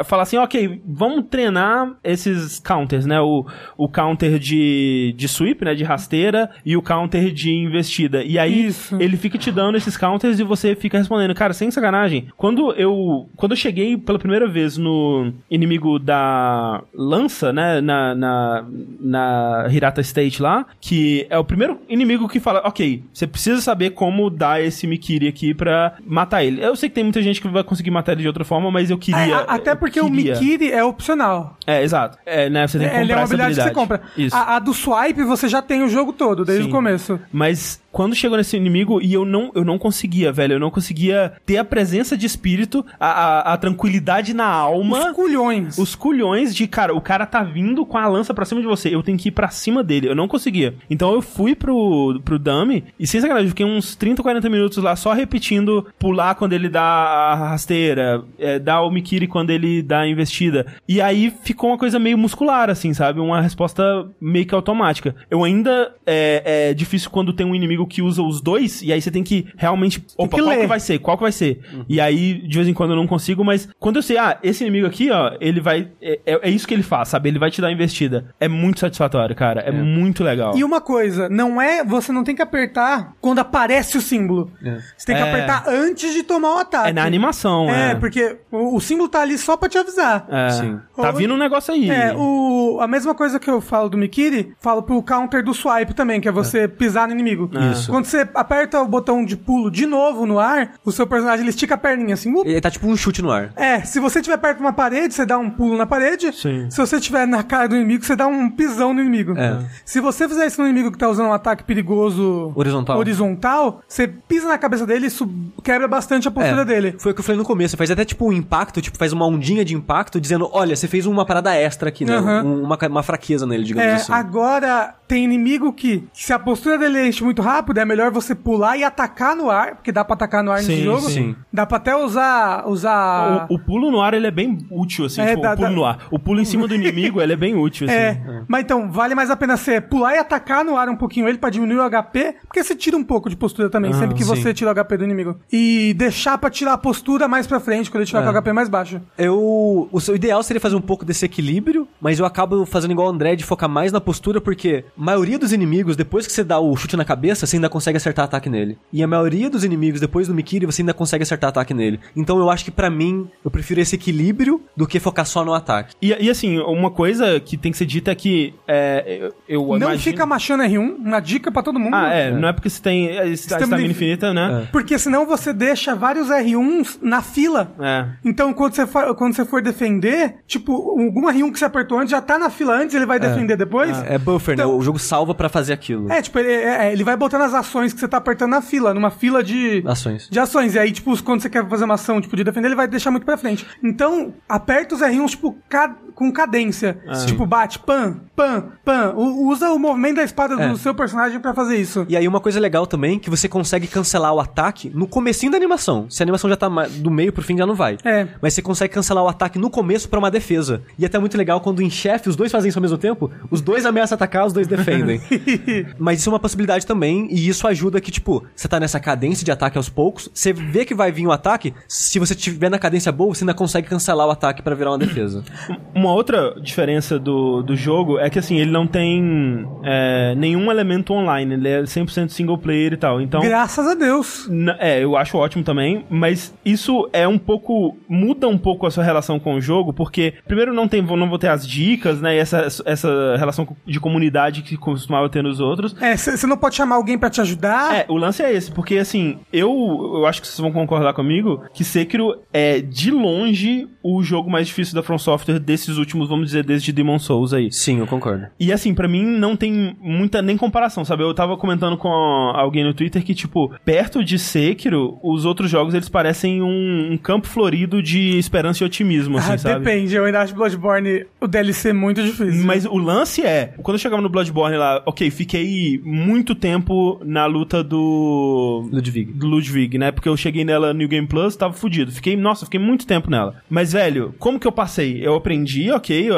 falar assim, ok, vamos treinar esses counters, né? O, o counter de, de sweep, né? De rasteira, e o counter de investida. E aí, Isso. ele fica te dando esses counters e você fica respondendo. Cara, sem sacanagem, quando eu, quando eu cheguei pela primeira vez no inimigo da lança, né, na, na, na Hirata State lá, que é o primeiro inimigo que fala, ok, você precisa saber como dar esse Mikiri aqui pra matar ele. Eu sei que tem muita gente que vai conseguir matar ele de outra forma, mas eu queria... É, a- até porque o queria. Mikiri é opcional. É, exato. É, né, você tem que comprar Ele é uma essa habilidade que você compra. Isso. A, a do swipe você já tem o jogo todo, desde Sim. o começo. Mas quando chegou nesse inimigo e eu não, eu não conseguia, velho, eu não conseguia ter a presença de espírito, a, a, a tranquilidade na alma. Os culhões. Os culhões de, cara, o cara tá vindo com a lança pra cima de você, eu tenho que ir pra cima dele, eu não conseguia. Então eu fui pro, pro dummy, e sem sacanagem, eu fiquei uns 30, 40 minutos lá só repetindo pular quando ele dá a rasteira, é, dar o Mikiri quando ele dá a investida. E aí ficou uma coisa meio muscular, assim, sabe? Uma resposta meio que automática. Eu ainda, é, é difícil quando tem um inimigo que usa os dois, e aí você tem que realmente, opa, que qual ler. que vai ser? Qual que vai ser? E aí, de vez em quando eu não consigo, mas quando eu sei, ah, esse inimigo aqui, ó, ele vai. É, é- é isso que ele faz, sabe? Ele vai te dar a investida. É muito satisfatório, cara. É, muito legal. E uma coisa, não é. Você não tem que apertar quando aparece o símbolo. Você tem que É. apertar antes de tomar o ataque. É na animação, É, é. porque o, o símbolo tá ali só pra te avisar. É. Sim. Tá vindo um negócio aí. É, o, a mesma coisa que eu falo do Mikiri, falo pro counter do swipe também, que é você pisar no inimigo. Isso. Quando você aperta o botão de pulo de novo no ar, o seu personagem ele estica a perninha assim. up. Ele tá tipo um chute no ar. É, se você estiver perto de uma parede, você dá um pulo na parede. Sim. Se você estiver na cara do inimigo, você dá um pisão no inimigo. É. Se você fizer isso no inimigo que tá usando um ataque perigoso Horizontal. horizontal, você pisa na cabeça dele e isso quebra bastante a postura É, dele. Foi o que eu falei no começo. Faz até tipo um impacto, tipo, faz uma ondinha de impacto dizendo: olha, você fez uma parada extra aqui, né? Aham. Um- uma, uma fraqueza nele, digamos É, assim. agora tem inimigo que, se a postura dele enche muito rápido, é melhor você pular e atacar no ar, porque dá pra atacar no ar nesse Sim, jogo. sim. Dá pra até usar. usar... O, o pulo no ar, ele é bem útil, assim. É, tipo, dá- o pulo dá- no ar. O pulo em cima do inimigo, ele é bem útil, [laughs] assim. É, mas então, vale mais a pena você pular e atacar no ar um pouquinho ele pra diminuir o HP, porque você tira um pouco de postura também, sempre que sim. você tira o HP do inimigo. E deixar pra tirar a postura mais pra frente, quando ele tiver É. com o HP mais baixo. Eu. O seu ideal seria fazer um pouco desse equilíbrio, mas eu acabo fazendo igual o André de focar mais na postura, porque a maioria dos inimigos, depois que você dá o chute na cabeça, você ainda consegue acertar ataque nele. E a maioria dos inimigos, depois do Mikiri, você ainda consegue acertar ataque nele. Então eu acho que pra mim, eu prefiro esse equilíbrio do que focar só no ataque. E, e, assim, uma coisa que tem que ser dita é que é, eu, eu Não imagino... fica machando R1, uma dica pra todo mundo. Ah, é, não é porque você tem a Sistema estamina de- infinita, né? Porque senão você deixa vários R1s na fila. É. Então, quando você, for, quando você for defender, tipo, algum R1 que você apertou antes já tá na fila antes, ele vai defender depois. É buffer, Então- né? O jogo salva pra fazer aquilo. É, tipo, ele, é- é, ele vai botando as ações que você tá apertando na fila, numa fila de. Ações. De ações. E aí, tipo, quando você quer fazer uma ação, tipo, de defender, ele vai deixar muito pra frente. Então, aperta os R1s, tipo, ca- com cadência. Tipo, bate, pan, pan, pan. Usa o movimento da espada É. do seu personagem pra fazer isso. E aí uma coisa legal também, que você consegue cancelar o ataque no comecinho da animação. Se a animação já tá do meio pro fim, já não vai. É. Mas você consegue cancelar o ataque no começo pra uma defesa. E até muito legal quando em chefe os dois fazem isso ao mesmo tempo, os dois ameaçam atacar, os dois defendem. [laughs] Mas isso é uma possibilidade também, e isso ajuda que, tipo, você tá nessa cadência de ataque aos poucos, você vê que vai vir um ataque, se você tiver na cadência boa, você ainda consegue cancelar o ataque pra virar uma defesa. [coughs] Uma outra diferença do, do jogo é que, assim, ele não tem é, nenhum elemento online. Ele é 100% single player e tal. Então... Graças a Deus. É, eu acho ótimo também, mas isso é um pouco. muda um pouco a sua relação com o jogo, porque, primeiro, não, tem, não vou ter as dicas, né? E essa, essa relação de comunidade que costumava ter nos outros. É, você não pode chamar alguém pra te ajudar. É, o lance é esse, porque assim, eu, eu acho que vocês vão concordar comigo que Sekiro é de longe o jogo mais difícil da From Software desses últimos, vamos dizer, desde Demon Souls aí. Sim, eu concordo. E assim, pra mim não tem muita nem comparação, sabe? Eu tava comentando com alguém no Twitter que, tipo, perto de Sekiro, os outros jogos eles parecem um, um campo florido de esperança e otimismo, assim, Ah, sabe? depende, eu ainda acho Bloodborne o DLC muito difícil. Mas o lance é, quando eu chegava no Bloodborne lá, ok, fiquei muito tempo na luta do. Ludwig. Do Ludwig, né? Porque eu cheguei nela no New Game Plus, tava fudido. Fiquei, nossa, fiquei muito tempo nela. Mas, velho, como que eu passei? Eu aprendi, ok,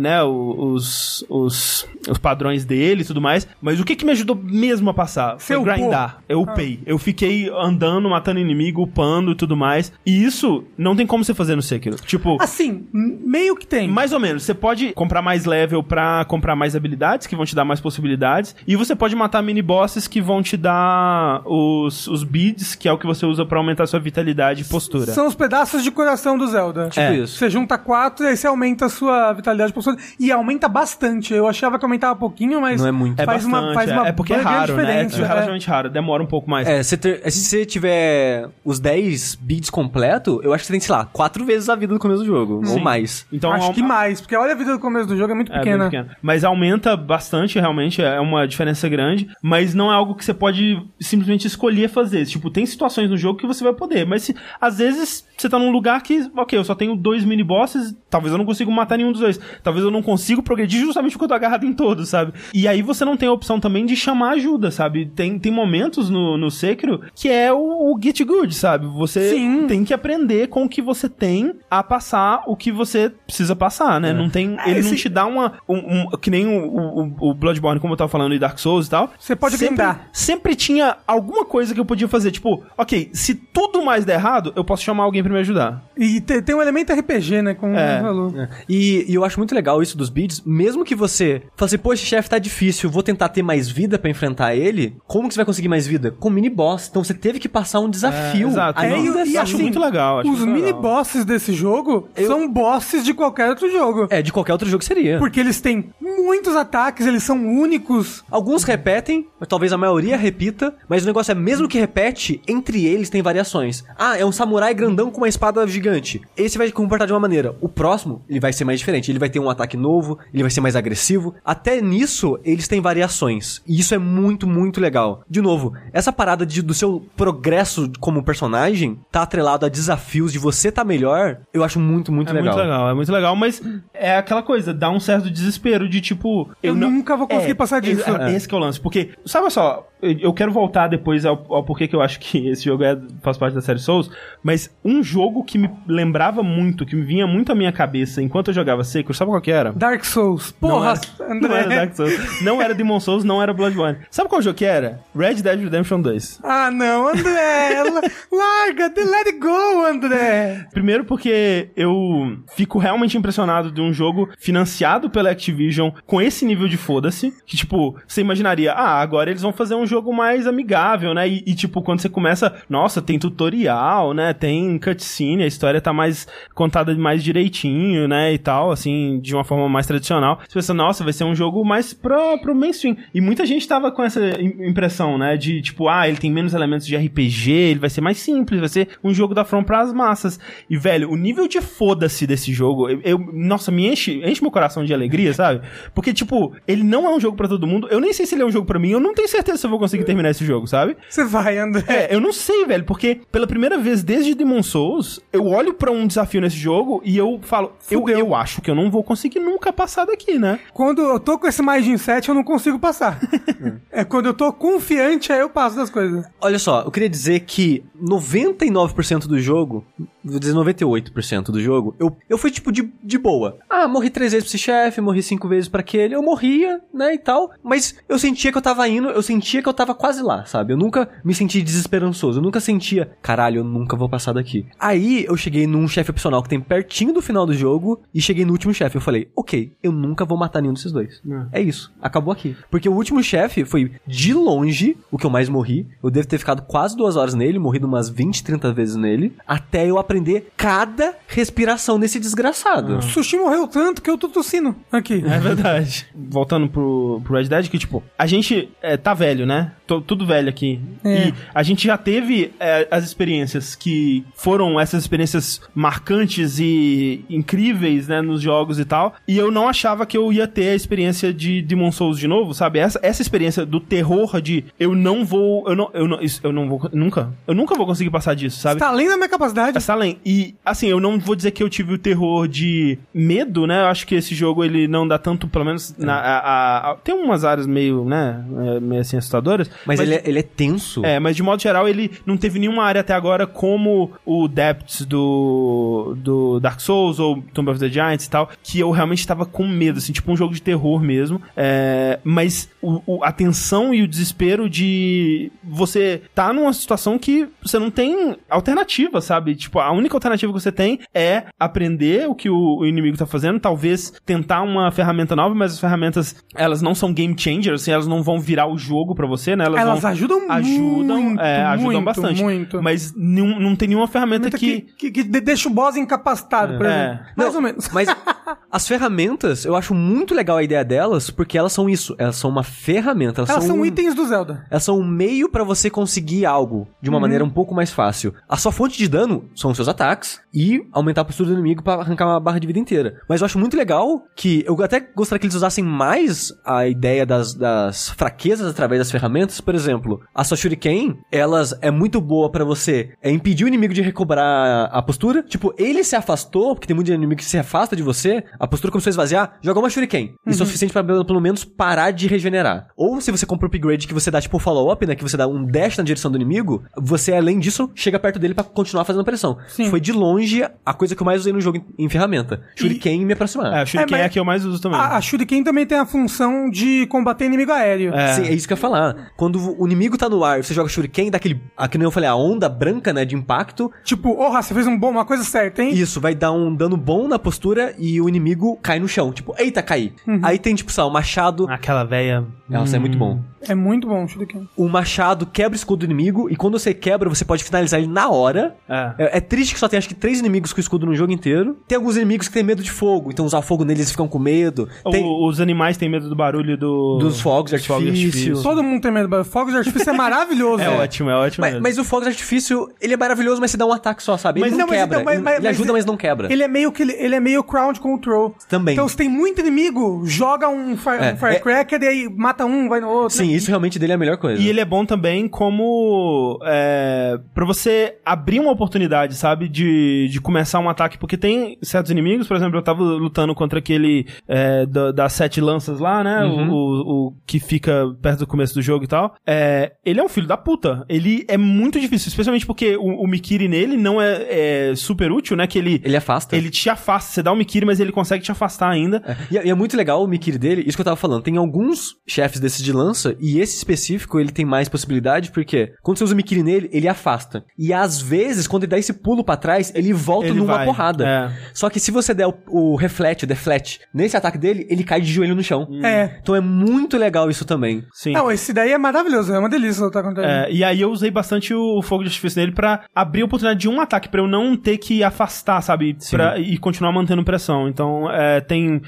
né, os, os, os padrões dele e tudo mais, mas o que que me ajudou mesmo a passar? Foi upou? grindar. Eu upei. Eu fiquei andando, matando inimigo, upando e tudo mais. E isso não tem como você fazer no Sekiro. Tipo, Assim, meio que tem. mais ou menos. Você pode comprar mais level pra comprar mais habilidades, que vão te dar mais possibilidades. E você pode matar mini bosses que vão te dar os, os beads, que é o que você usa pra aumentar sua vitalidade e postura. São os pedaços de coração do Zelda. Tipo É. isso. Você junta quatro e aí você aumenta a sua vitalidade postura. E aumenta bastante. Eu achava que aumentava pouquinho, mas. Não é muito. É faz bastante, uma, faz é- uma é porque é grande raro, né? É diferença, é. relativamente raro, demora um pouco mais. É, se, ter- se você tiver os 10 beats completo, eu acho que você tem, sei lá, 4 vezes a vida do começo do jogo, ou mais. Então, Acho que mais, porque olha a vida do começo do jogo, é muito É, pequena. bem pequeno. Mas aumenta bastante, realmente, é uma diferença grande. Mas não é algo que você pode simplesmente escolher fazer. Tipo, tem situações no jogo que você vai poder. Mas se- às vezes você tá num lugar que, ok, eu só tenho dois mini bosses, talvez eu não consiga matar nenhum dos dois. Talvez eu não consiga progredir justamente porque eu tô agarrado em todos, sabe? E aí você não tem a opção também de chamar ajuda, sabe? Tem, tem momentos no, no Sekiro que é o, o get good, sabe? Você Sim. tem que aprender com o que você tem a passar o que você precisa passar, né? Não tem. Ele não esse- te dá uma. Um, um- que nem o, o, o Bloodborne, como eu tava falando, e Dark Souls e tal. Você pode sempre, grindar. sempre tinha alguma coisa que eu podia fazer. Tipo, ok, se tudo mais der errado, eu posso chamar alguém pra me ajudar. E te- tem um elemento RPG, né? Como É. você falou. E, e eu acho muito legal isso dos beats, mesmo que você fale assim, pô, esse chefe tá difícil, vou tentar ter mais vida pra enfrentar ele. Como que você vai conseguir mais vida? Com mini boss. Então você teve que passar um desafio. exato. Ainda É, e- assim. e acho assim, muito legal. Acho Os muito mini legal. bosses desse jogo são bosses de qualquer outro jogo. É, de qualquer outro jogo seria. Porque eles têm muitos ataques, eles são únicos. Alguns repetem, mas talvez a maioria repita, mas o negócio é, mesmo que repete, entre eles tem variações. Ah, é um samurai grandão com uma espada gigante. Esse vai se comportar de uma maneira. O próximo, ele vai ser mais diferente. Ele vai ter um ataque novo, ele vai ser mais agressivo. Até nisso, eles têm variações. E isso é muito, muito legal. De novo, essa parada de- do seu progresso como personagem tá atrelado a desafios de você tá melhor, eu acho muito, muito É legal. muito legal, é muito legal, mas é aquela coisa, dá um certo desespero de tipo. Eu nunca vou conseguir passar disso. É, Esse que é o lance. Porque, sabe só, eu quero voltar depois ao, ao porquê que eu acho que esse jogo é, faz parte da série Souls, mas um jogo que me lembrava muito, que me vinha muito à minha cabeça enquanto eu jogava Sekiro, sabe qual que era? Dark Souls. Não Porra, era, André. não era Dark Souls, não era Demon Souls, não era Bloodborne. Sabe qual jogo que era? Red Dead Redemption 2. Ah, não, André. la- larga, let it go, André. Primeiro porque eu fico realmente impressionado de um jogo financiado pela Activision com esse nível de foda-se, que tipo, você imaginaria, ah, agora eles vão fazer um jogo mais amigável, né? E, e, tipo, quando você começa, nossa, tem tutorial, né? Tem cutscene, a história tá mais contada mais direitinho, né? E tal, assim, de uma forma mais tradicional. Você pensa, nossa, vai ser um jogo mais pro, pro mainstream. E muita gente tava com essa im- impressão, né? De tipo, ah, ele tem menos elementos de RPG, ele vai ser mais simples, vai ser um jogo da From pras massas. E, velho, o nível de foda-se desse jogo, eu, eu- nossa, me enche, enche meu coração de alegria, sabe? Porque, tipo, ele não é um jogo pra todo mundo. Eu nem sei se ele é um jogo pra mim, eu não tenho certeza se eu vou conseguir terminar esse jogo, sabe? Você vai, André. É, eu não sei, velho, porque pela primeira vez desde Demon Souls, eu olho pra um desafio nesse jogo e eu falo, eu, Fudeu. eu acho que eu não vou conseguir nunca passar daqui, né? Quando eu tô com esse mais de 7, eu não consigo passar. [laughs] é quando eu tô confiante, aí eu passo das coisas. Olha só, eu queria dizer que 99% do jogo, vou dizer 98% do jogo, eu, eu fui tipo de, de boa. Ah, morri três vezes pra esse chefe, morri cinco vezes pra aquele, eu morria, né, e tal, mas eu sentia que eu tava indo, eu sentia que eu tava quase lá, sabe? Eu nunca me senti desesperançoso, eu nunca sentia, caralho, eu nunca vou passar daqui. Aí eu cheguei num chefe opcional que tem pertinho do final do jogo e cheguei no último chefe, eu falei, ok, eu nunca vou matar nenhum desses dois. É isso, acabou aqui. Porque o último chefe foi de longe o que eu mais morri. Eu devo ter ficado quase duas horas nele, morrido umas 20, 30 vezes nele, até eu aprender cada respiração desse desgraçado. O Sushi morreu tanto que eu tô tossindo aqui. É verdade. Voltando pro, pro Red Dead, que, tipo, a gente é, tá velho, né? ne? Tô, tudo velho aqui. É. E a gente já teve é, as experiências que foram essas experiências marcantes e incríveis, né, nos jogos e tal. E eu não achava que eu ia ter a experiência de Demon Souls de novo, sabe? Essa, essa experiência do terror de eu não vou. Eu não, eu não, isso- eu não vou. Nunca. Eu nunca vou conseguir passar disso, sabe? Tá além da minha capacidade. Essa além. E, assim, eu não vou dizer que eu tive o terror de medo, né? Eu acho que esse jogo, ele não dá tanto, pelo menos, na, a- a- a- tem umas áreas meio, né, é, meio assim, assustadoras, Mas, ele, é, ele é tenso. É, mas de modo geral, ele não teve nenhuma área até agora como o Depths do, do Dark Souls ou Tomb of the Giants e tal, que eu realmente tava com medo, assim, tipo um jogo de terror mesmo. É, mas o, o- a tensão e o desespero de você tá numa situação que você não tem alternativa, sabe? Tipo, a única alternativa que você tem é aprender o que o, o inimigo tá fazendo, talvez tentar uma ferramenta nova, mas as ferramentas, elas não são game changers, assim, elas não vão virar o jogo pra você, né? Elas, Elas vão, ajudam ajudam, muito, é, ajudam muito, bastante. muito. Mas nenhum- não tem nenhuma ferramenta Ferramenta que... que, que, que de- deixa o boss incapacitado, por É. exemplo. Mais Não, ou menos. Mas [laughs] as ferramentas, eu acho muito legal a ideia delas, porque elas são isso. Elas são uma ferramenta. Elas, Elas são um- itens do Zelda. Elas são um meio pra você conseguir algo de uma maneira um pouco mais fácil. A sua fonte de dano são os seus ataques e aumentar a postura do inimigo pra arrancar uma barra de vida inteira. Mas eu acho muito legal que eu até gostaria que eles usassem mais a ideia das, das fraquezas através das ferramentas. Por exemplo, a sua Shuriken, elas é muito boa pra você é impedir o inimigo de recobrar a postura. Tipo, ele se afastou, porque tem muito inimigo que se afasta de você, a postura começou a esvaziar, joga uma Shuriken. Isso é o suficiente pra pelo menos parar de regenerar. Ou se você compra o upgrade que você dá tipo follow-up, né, que você dá um dash na direção do inimigo, você além disso chega perto dele pra continuar fazendo pressão. Sim. Foi de longe a coisa que eu mais usei no jogo em, em ferramenta. Shuriken e me aproximar. É, a Shuriken É, é, a que eu mais uso também. A, a Shuriken também tem a função de combater inimigo aéreo. É. Sim, é isso que eu ia falar. Quando o inimigo tá no ar, você joga Shuriken, dá aquele, a, que nem eu falei, a onda branca, né, de impacto. Tipo, orra, você fez um bom, uma coisa certa, hein? Isso, vai dar um dano bom na postura e o inimigo cai no chão. Tipo, eita, caí. Uhum. Aí tem, tipo, lá, o machado. Aquela velha. Nossa, é muito bom. É muito bom o Shuriken. O machado quebra o escudo do inimigo e quando você quebra, você pode finalizar ele na hora. É. É, é triste que só tem acho que três inimigos com escudo no jogo inteiro. Tem alguns inimigos que têm medo de fogo, então usar fogo neles eles ficam com medo. Tem O- os animais têm medo do barulho do... dos fogos de dos fogos de artifício. Todo mundo tem medo. Mas Fogos de artifício é maravilhoso. [laughs] É, ótimo, é ótimo. Mas, mesmo. mas o fogo de artifício, ele é maravilhoso, mas você dá um ataque só, sabe? Ele Mas não, não, mas quebra. então, mas- ele, mas- ele mas ajuda, ele- mas não quebra. Ele é meio que ele, ele é meio crowd control. Também. Então se tem muito inimigo, joga um, fire, É, um firecracker e aí mata um, vai no outro. Sim, isso realmente dele é a melhor coisa. E ele é bom também como é, para você abrir uma oportunidade, sabe, de, de começar um ataque, porque tem certos inimigos, por exemplo, eu tava lutando contra aquele é, da- das sete lanças lá, né, Uhum. o, o, o que fica perto do começo do jogo e tal. É, ele é um filho da puta. Ele é muito difícil, especialmente porque o, o Mikiri nele não é, é super útil, né, que ele Ele afasta. ele te afasta. Você dá o Mikiri, mas ele consegue te afastar ainda. É. E, é- e é muito legal o Mikiri dele, isso que eu tava falando. Tem alguns chefes desses de lança, e esse específico ele tem mais possibilidade, porque quando você usa o Mikiri nele, ele afasta. E às vezes, quando ele dá esse pulo pra trás, ele volta Ele numa vai, porrada. é. Só que se você der o, o reflete, o deflete, nesse ataque dele, ele cai de joelho no chão. É. Então é muito legal isso também. Sim. Não, esse daí é maravilhoso, é uma delícia lutar contra ele. É, e aí eu usei bastante o fogo de artifício nele pra abrir a oportunidade de um ataque, pra eu não ter que afastar, sabe? Pra, e continuar mantendo pressão. Então, é, tem...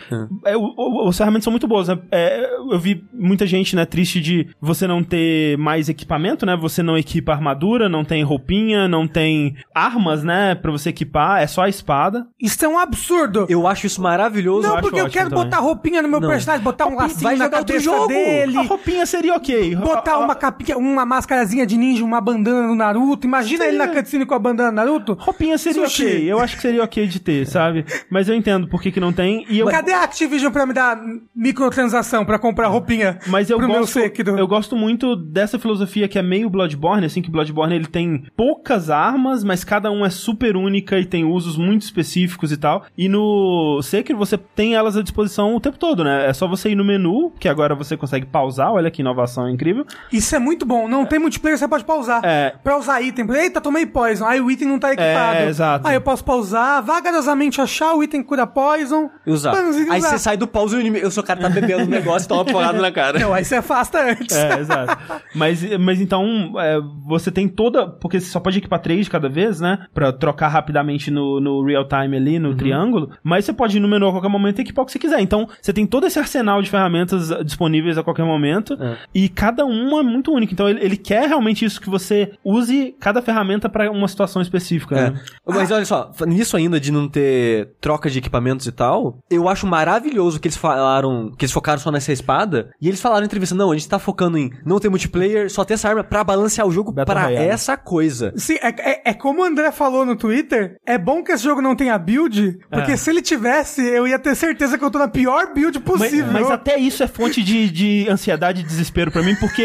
é, o- o- as ferramentas são muito boas, né? É, eu vi muita gente, né, triste de você não ter mais equipamento, né? Você não equipa armadura, não tem roupinha, não tem armas, né? Pra você equipar, é só a espada. Isso é um absurdo. Eu acho isso maravilhoso. não, porque eu quero também. botar roupinha no meu Não. personagem, botar um lacinho vai na jogar outro cabeça jogo. dele. A roupinha seria ok. Botar A- a- uma capinha, uma máscarazinha de ninja, uma bandana no Naruto. Imagina ele na cutscene com a bandana Naruto. Roupinha seria Sushi. ok. Eu acho que seria ok de ter, sabe? Mas eu entendo por que, que não tem. E eu, Cadê a Activision pra me dar microtransação pra comprar roupinha Mas eu pro meu gosto, eu gosto muito dessa filosofia que é meio Bloodborne, assim, que Bloodborne ele tem poucas armas, mas cada um é super única e tem usos muito específicos e tal. E no Sekiro você tem elas à disposição o tempo todo, né? É só você ir no menu, que agora você consegue pausar, olha que inovação incrível. Isso é muito bom. Não tem multiplayer, você pode pausar. É. Pra usar item. Eita, tomei poison. Aí o item não tá equipado. É, exato. Aí eu posso pausar, vagarosamente achar o item que cura poison. E usar. Panzinho Aí usar. você sai do pause e o inimigo. O seu cara tá bebendo um negócio e toma uma porrada na cara. Não, aí você afasta antes. É, exato. Mas, mas então, é, você tem toda. Porque você só pode equipar três de cada vez, né? Pra trocar rapidamente no, no real time ali, no triângulo. Mas você pode ir no menu a qualquer momento e equipar o que você quiser. Então, você tem todo esse arsenal de ferramentas disponíveis a qualquer momento. É. E cada uma é muito única. Então, ele, ele quer realmente isso, que você use cada ferramenta pra uma situação específica. É. Né? Mas olha só, nisso ainda de não ter troca de equipamentos e tal, eu acho maravilhoso que eles falaram, que eles focaram só nessa espada, e eles falaram em entrevista, não, a gente tá focando em não ter multiplayer, só ter essa arma pra balancear o jogo Battle pra Royale. essa coisa. Sim, é, é, é como o André falou no Twitter, é bom que esse jogo não tenha build, porque É. se ele tivesse, eu ia ter certeza que eu tô na pior build Mas, possível. mas até isso é fonte de, de ansiedade e desespero pra mim, porque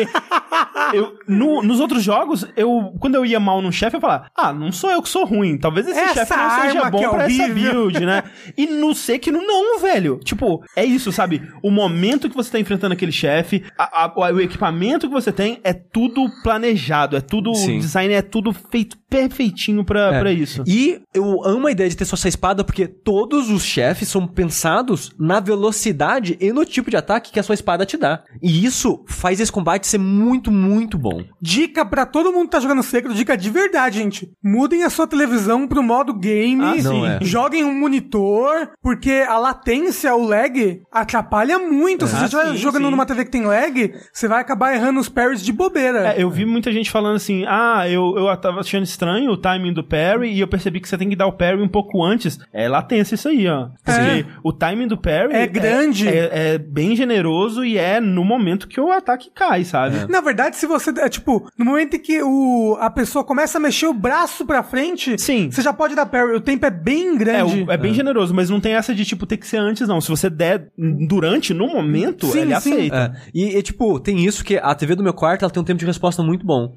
eu, no- nos outros jogos, eu, quando eu ia mal num chefe, eu falava, ah, não sou eu que sou ruim. Talvez esse chefe não seja bom é pra essa horrível." build, né? E no Sekiro, não, velho. Tipo, é isso, sabe? O momento que você tá enfrentando aquele chefe, a- a- o equipamento que você tem, é tudo planejado, é tudo, Sim. o design é tudo feito perfeitinho pra, É. pra isso. E eu amo a ideia de ter só essa espada porque todos os chefes são pensados na velocidade e no tipo de ataque que a sua espada te dá. E isso faz esse combate ser muito, muito bom. Dica pra todo mundo que tá jogando Sekiro, dica de verdade, gente. Mudem a sua televisão pro modo game. Ah, Não é. Joguem um monitor, porque a latência, o lag, atrapalha muito. Se Ah, você estiver sim, jogando sim. numa TV que tem lag, você vai acabar errando os parries de bobeira. É, eu vi muita gente falando assim, ah, eu, eu tava achando estranho o timing do parry e eu percebi que você tem que dar o parry um pouco antes. É latência isso aí, ó. Porque o timing do parry É grande. É, é bem generoso e é no momento que o ataque cai, sabe? Na verdade, se você. É, tipo, no momento em que o, a pessoa começa a mexer o braço pra frente, Sim. você já pode dar parry. O tempo é bem É, grande. o- é bem generoso, mas não tem essa de, tipo, ter que ser antes, não. Se você der durante, no momento, Sim, ele sim. aceita. É, e, e, tipo, tem isso que a TV do meu quarto ela tem um tempo de resposta muito bom.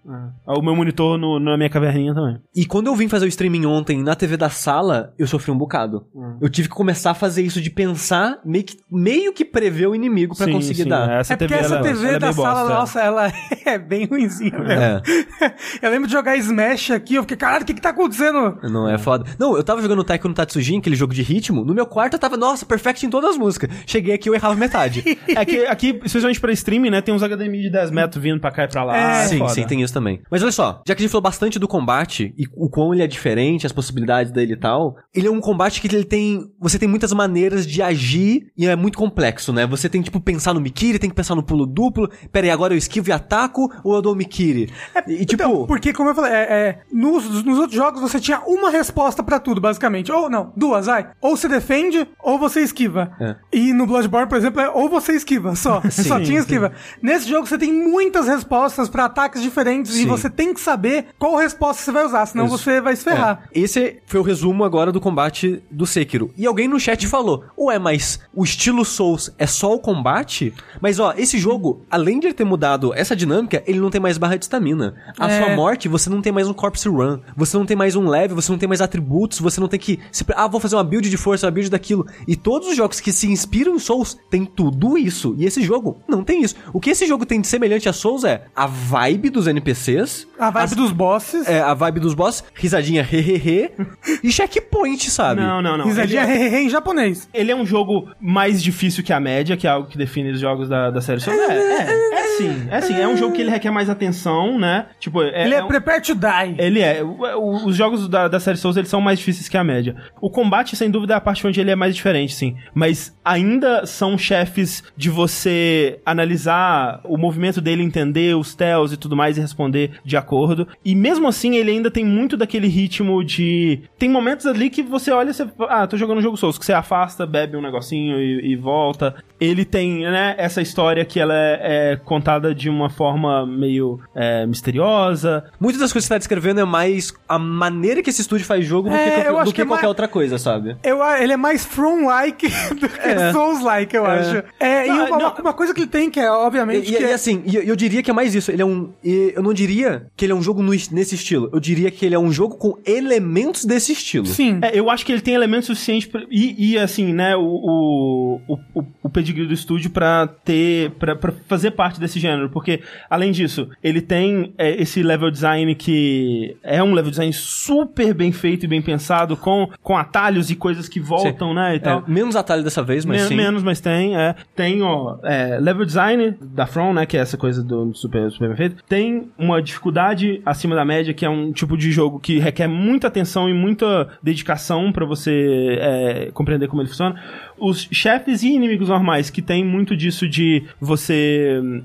É. O meu monitor no, na minha caverninha também. E quando eu vim fazer o streaming ontem na TV da sala, eu sofri um bocado. Eu tive que começar a fazer isso de pensar, meio que, meio que prever o inimigo pra Sim, conseguir sim, dar. Essa É porque TV, essa ela- TV ela é da bem sala, bosta, é. Nossa, ela [laughs] é bem ruimzinha mesmo. É. [laughs] Eu lembro de jogar Smash aqui, eu fiquei, caralho, o que que tá acontecendo? Não, é foda. Não, eu tava jogando Taiko no Tatsujin, aquele jogo de ritmo. No meu quarto eu tava, nossa, perfect em todas as músicas. Cheguei aqui eu errava metade. [laughs] É que aqui, especialmente pra streaming, né, tem uns HDMI de 10 metros vindo pra cá e pra lá. É. é sim, foda. sim, tem isso também. Mas olha só, já que a gente falou bastante do combate e o quão ele é diferente, as possibilidades dele e tal, ele é um combate que ele tem. Você tem muitas maneiras de agir e é muito complexo, né? Você tem que, tipo, pensar no Mikiri, tem que pensar no pulo duplo. Pera aí, agora eu esquivo e ataco ou eu dou o Mikiri? e, tipo. Então, porque, como eu falei, é, é, nos, nos outros jogos você tinha uma resposta pra tudo, basicamente. Ou não, duas, vai. Ou você defende, ou você esquiva. É. E no Bloodborne, por exemplo, é ou você esquiva, só. [laughs] só tinha esquiva. Nesse jogo você tem muitas respostas pra ataques diferentes e Sim. você tem que saber qual resposta você vai usar, senão Isso. você vai se ferrar. É. Esse foi o resumo agora do combate do Sekiro. E alguém no chat falou: Ué, mas o estilo Souls é só o combate? Mas ó, esse jogo, além de ele ter mudado essa dinâmica, ele não tem mais barra de estamina. A É. sua morte, você não tem mais um corpse run. Você não tem mais um level, você não tem mais atributos, você não tem que. se Ah, vou fazer uma build de força, uma build daquilo. E todos os jogos que se inspiram em Souls tem tudo isso. E esse jogo não tem isso. O que esse jogo tem de semelhante a Souls é a vibe dos NPCs. A vibe as- dos bosses. é, a vibe dos boss, risadinha hehehe [laughs] e checkpoint, sabe? Não, não, não. Risadinha Ele, hehehe em japonês. ele é um jogo mais difícil que a média, que é algo que define os jogos da, da série Souls. É, é, é sim. É sim. É um jogo que ele requer mais atenção, né? Tipo, é, Ele é, é um- prepare to die. Ele é. O- Os jogos da, da série Souls, eles são mais difíceis que a média. O combate, sem dúvida, é a parte onde ele é mais diferente, sim. Mas ainda são chefes de você analisar o movimento dele, entender os tells e tudo mais e responder de acordo. E mesmo assim, ele ainda tem muito daquele ritmo de... Tem momentos ali que você olha e você... Ah, tô jogando um jogo Souls. Que você afasta, bebe um negocinho e, e volta. Ele tem, né, essa história que ela é, é contada de uma forma meio é, misteriosa. Muitas das coisas que você tá descrevendo é mais a maneira que esse estúdio faz jogo do É, que, eu do acho que, que é qualquer mais- outra coisa, sabe? Eu, ele é mais From-like [laughs] do que É. Souls-like, eu acho. É, Não, e uma, não. uma coisa que ele tem, que é, obviamente, E, e- que e é- assim, e eu, eu diria que é mais isso. Ele é um. Eu não diria que ele é um jogo no nesse estilo. Eu diria que ele é um jogo com elementos desse estilo. Sim. É, eu acho que ele tem elementos suficientes pra, e, e, assim, né, o, o, o, o- pedigree do estúdio pra ter, pra, pra fazer parte desse gênero, porque, além disso, ele tem é, esse level design que é um level design super bem feito e bem pensado, com, com atalhos e coisas que voltam, né, e É, tal. menos atalho dessa vez, mas Men- sim. Menos, mas tem, é. Tem, ó, é, level design da From, né, que é essa coisa do super, super bem feito. Tem uma dificuldade acima da média, que é um tipo de jogo que requer muita atenção e muita dedicação pra você é, compreender como ele funciona. Os chefes e inimigos normais, que tem muito disso de você hum,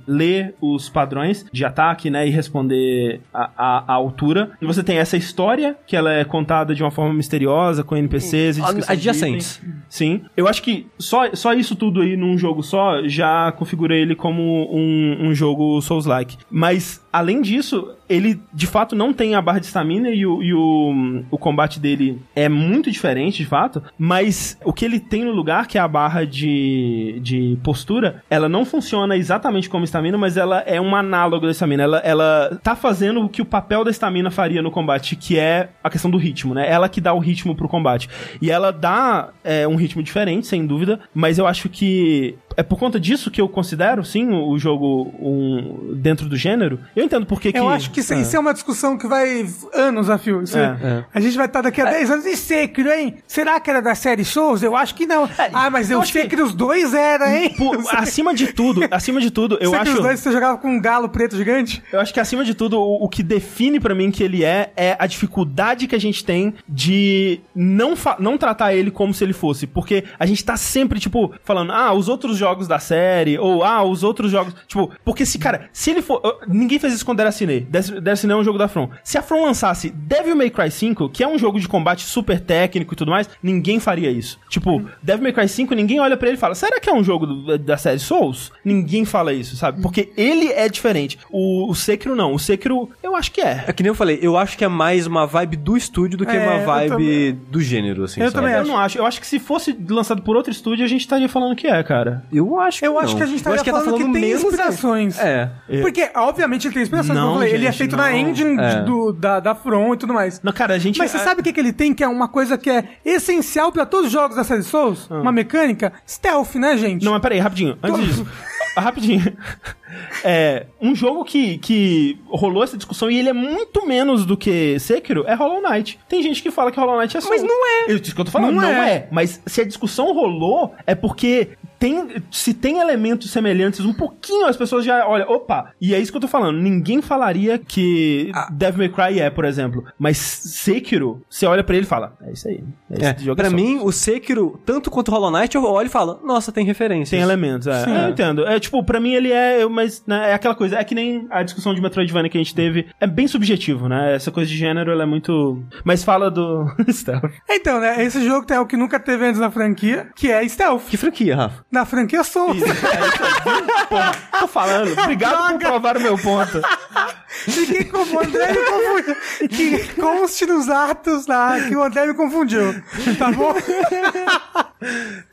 os padrões de ataque, né, e responder à altura. E você tem essa história, que ela é contada de uma forma misteriosa, com NPCs e Adjacentes. Sim. Eu acho que só, só isso tudo aí num jogo só já configura ele como um, um jogo Souls-like. Mas além disso, ele de fato não tem a barra de estamina e, o, e o, o combate dele é muito diferente, de fato. Mas o que ele tem no lugar, que é a barra de, de postura, ela não funciona exatamente como estamina, mas ela é um análogo da estamina. Ela, ela tá fazendo o que o papel da estamina faria no combate, que é a questão do ritmo, né? Ela que dá o ritmo pro combate. E ela dá é, um ritmo diferente, sem dúvida, mas eu acho que é por conta disso que eu considero, sim, o jogo um, dentro do gênero. Entendo por que Eu acho que isso, isso é uma discussão que vai anos a fio. Isso- É, é. A gente vai estar daqui a 10 anos. E Sekiro, hein? Será que era da série Souls? Eu acho que não. ah, mas eu o acho que- Sekiro os dois era, hein? Por- [laughs] acima de tudo, acima de tudo, eu Sekiro acho. os dois você jogava com um galo preto gigante? Eu acho que acima de tudo, o, o que define pra mim que ele é, é a dificuldade que a gente tem de não, fa- não tratar ele como se ele fosse. Porque a gente tá sempre, tipo, falando, ah, os outros jogos da série, ou ah, os outros jogos. Tipo, porque se, cara, se ele for. eu- Ninguém fez isso com Destiny. Des- Destiny é um jogo da From. Se a From lançasse Devil May Cry 5, que é um jogo de combate super técnico e tudo mais, ninguém faria isso. Tipo, Devil May Cry 5, ninguém olha pra ele e fala, será que é um jogo do- da série Souls? Ninguém fala isso, sabe? Porque ele é diferente. O, o Sekiro não. O Sekiro, eu acho que é. É que nem eu falei, eu acho que é mais uma vibe do estúdio do que É, uma eu vibe do gênero, assim. Eu sabe? também Eu acho. não acho. Eu acho que se fosse lançado por outro estúdio, a gente estaria falando que é, cara. Eu acho que Eu não. acho que a gente Eu estaria acho que falando, tá que tem menos- inspirações. É. Porque, obviamente, ele tem inspirações. como Não, eu falei, ele é gente, feito na não. engine de- É. do, da, da From e tudo mais. Não, cara, a gente. Mas você a- sabe o que, que ele tem, que é uma coisa que é essencial pra todos os jogos da série Souls? Uma mecânica? Stealth, né, gente? Ah. Não, mas peraí, rapidinho. Antes disso. [laughs] rapidinho. [laughs] É, um jogo que, que rolou essa discussão e ele é muito menos do que Sekiro é Hollow Knight. Tem gente que fala que Hollow Knight é só. Mas não é. Eu disse que eu tô falando, Não não, é. é. Mas se a discussão rolou, é porque tem, se tem elementos semelhantes, um pouquinho, as pessoas já olham, opa, e é isso que eu tô falando. Ninguém falaria que Ah. Devil May Cry é, por exemplo. Mas Sekiro, você olha pra ele e fala, é isso aí. É, É, jogo pra é mim, o Sekiro, tanto quanto Hollow Knight, eu olho e falo, nossa, tem referências. Tem elementos, é. Sim. É, Eu entendo. É tipo, pra mim ele é, eu- mas né, é aquela coisa, é que nem a discussão de Metroidvania que a gente teve, é bem subjetivo, né? Essa coisa de gênero, ela é muito... Mas fala do [laughs] Stealth. Então, né, esse jogo tem o que nunca teve antes na franquia, que é Stealth. Que franquia, Rafa? Na franquia Souls. Porra, tô falando. Obrigado por Droga. provar o meu ponto. Ninguém como o André me confundiu. Que conste nos atos lá que o André me confundiu. Tá bom?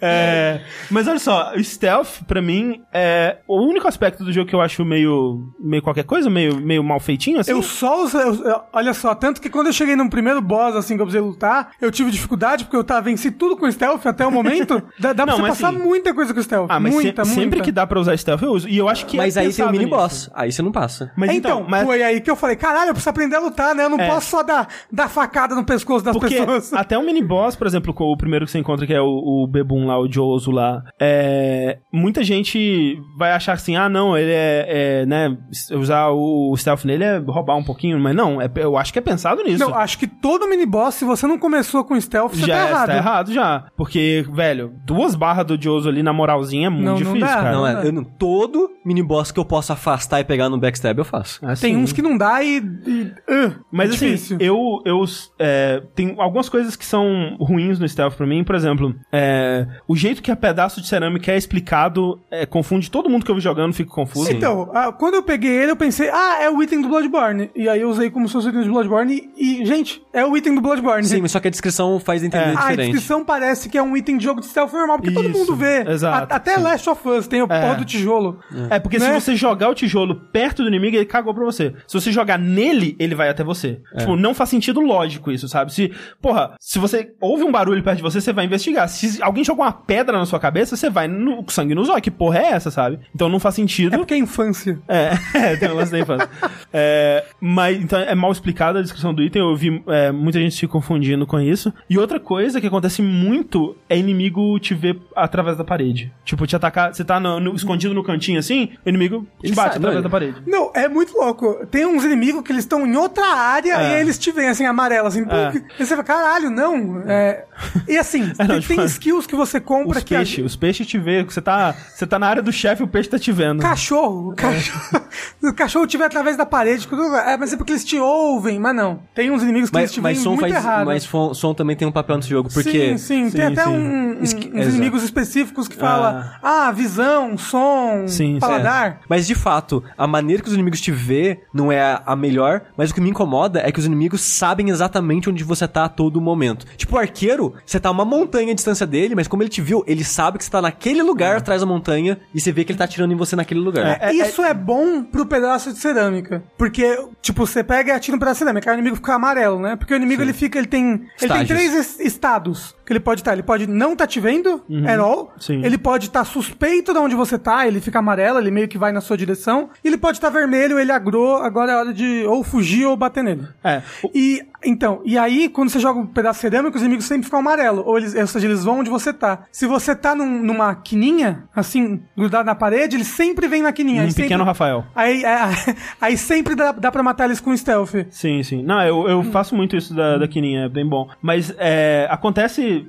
É, mas olha só, o Stealth, pra mim, é o único aspecto do jogo que eu acho meio, meio qualquer coisa, meio, meio mal feitinho, assim. Eu só usei. eu- olha só, tanto que quando eu cheguei no primeiro boss, assim, que eu precisei lutar, eu tive dificuldade, porque eu tava venci tudo com stealth até o momento. [laughs] Dá, dá pra Não, você mas passar assim- muita coisa com stealth. Ah, mas se- muita, muita. sempre que dá pra usar Stealth eu uso. E eu acho que Mas é aí tem o pensado mini nisso. boss. Aí você não passa. Mas então, então, mas... foi aí que eu falei, caralho, eu preciso aprender a lutar, né? Eu não É. posso só dar, dar facada no pescoço das Porque pessoas. [laughs] até o mini boss, por exemplo, com o primeiro que você encontra, que é o, o Bebum lá, o Jozo lá, é, muita gente vai achar assim, ah, não, ele é, é, né, usar o stealth nele é roubar um pouquinho, mas não, é, eu acho que é pensado nisso. Não, acho que todo mini boss, se você não começou com stealth, você já tá é- errado. tá errado já. Porque, velho, duas barras do Jozo ali na moralzinha é muito Não, não difícil, dá, cara. Não, é, eu não- todo mini boss que eu posso afastar e pegar no backstab, eu faço. Assim. Tem uns que não dá e. e uh, Mas é assim, difícil. eu, eu é, tem algumas coisas que são ruins no stealth pra mim. Por exemplo, é, o jeito que a pedaço de cerâmica é explicado é, confunde todo mundo que eu vi jogando, fica confuso. Então, ah, quando eu peguei ele, eu pensei, ah, é o item do Bloodborne. E aí eu usei como se fosse o item do Bloodborne e, gente, é o item do Bloodborne. Sim, mas só que a descrição faz entender a diferente. descrição parece que é um item de jogo de stealth normal, porque todo Isso, mundo vê. exato, A- até sim. Last of Us tem o É. porra do tijolo. É, porque Né? se você jogar o tijolo perto do inimigo, ele cagou pra você. Se você jogar nele, ele vai até você. Tipo, não faz sentido lógico isso, sabe? Se, porra, se você ouve um barulho perto de você, você vai investigar. Se alguém jogou uma pedra na sua cabeça, você vai no com sangue nos olhos. Que porra é essa, sabe? Então não faz sentido. É porque é infância. É, [laughs] é, tem um lance da infância. É, mas, então, é mal explicada a descrição do item, eu vi é, muita gente se confundindo com isso. E outra coisa que acontece muito é inimigo te ver através da parede. Tipo, te atacar, você tá no- no- escondido no cantinho assim, o inimigo te Ele bate sabe, através não, da parede. Não, é muito louco. Tem uns inimigos que eles estão em outra área É. e aí eles te veem assim, amarelo, assim. É. E você fala, caralho, não. É... E assim, [laughs] É, não, tem, tipo, tem skills que você compra Os que. peixes, os peixes te vê, você tá, você tá na área do chefe e o peixe tá te vendo. Cachorro, o cachorro. [laughs] o cachorro te vê através da parede. É, mas é porque eles te ouvem, mas não. Tem uns inimigos que eles Mas, te mas veem som muito faz. errado. Mas som também tem um papel nesse jogo, porque. Sim, sim, Sim, tem até sim. um- um- Esqui- uns exato. inimigos específicos que fala ah, visão, som, Sim, sim. paladar. Mas de fato, a maneira que os inimigos te vê não é a, melhor, mas o que me incomoda é que os inimigos sabem exatamente onde você tá a todo momento. Tipo, o arqueiro, você tá uma montanha de distância dele, mas como ele te viu, ele sabe que você tá naquele lugar atrás da montanha e você vê que ele tá atirando em você naquele lugar. É, Isso é, bom pro pedaço de cerâmica. Porque, tipo, você pega e atira um pedaço de cerâmica, aí o inimigo fica amarelo, né? Porque o inimigo, ele fica, ele tem... Ele tem Estágios. três es- estados que ele pode estar. Ele pode não tá te vendo, at all. Sim. Ele pode estar suspeito de onde você tá, ele fica amarelo, ele meio que vai na sua direção. E ele pode estar vermelho, ele agrou, agora é hora de ou fugir ou bater nele. É. E, então, e aí, quando você joga um pedaço cerâmico, os inimigos sempre ficam amarelo. Ou, eles, ou seja, eles vão onde você tá. Se você tá num- numa quininha, assim, grudado na parede, eles sempre vêm na quininha. Um pequeno sempre, Rafael. aí, é, [laughs] aí sempre dá, dá pra matar eles com stealth. Sim, sim. Não, eu, eu faço muito isso da, da Kininha, é bem bom. Mas é, acontece,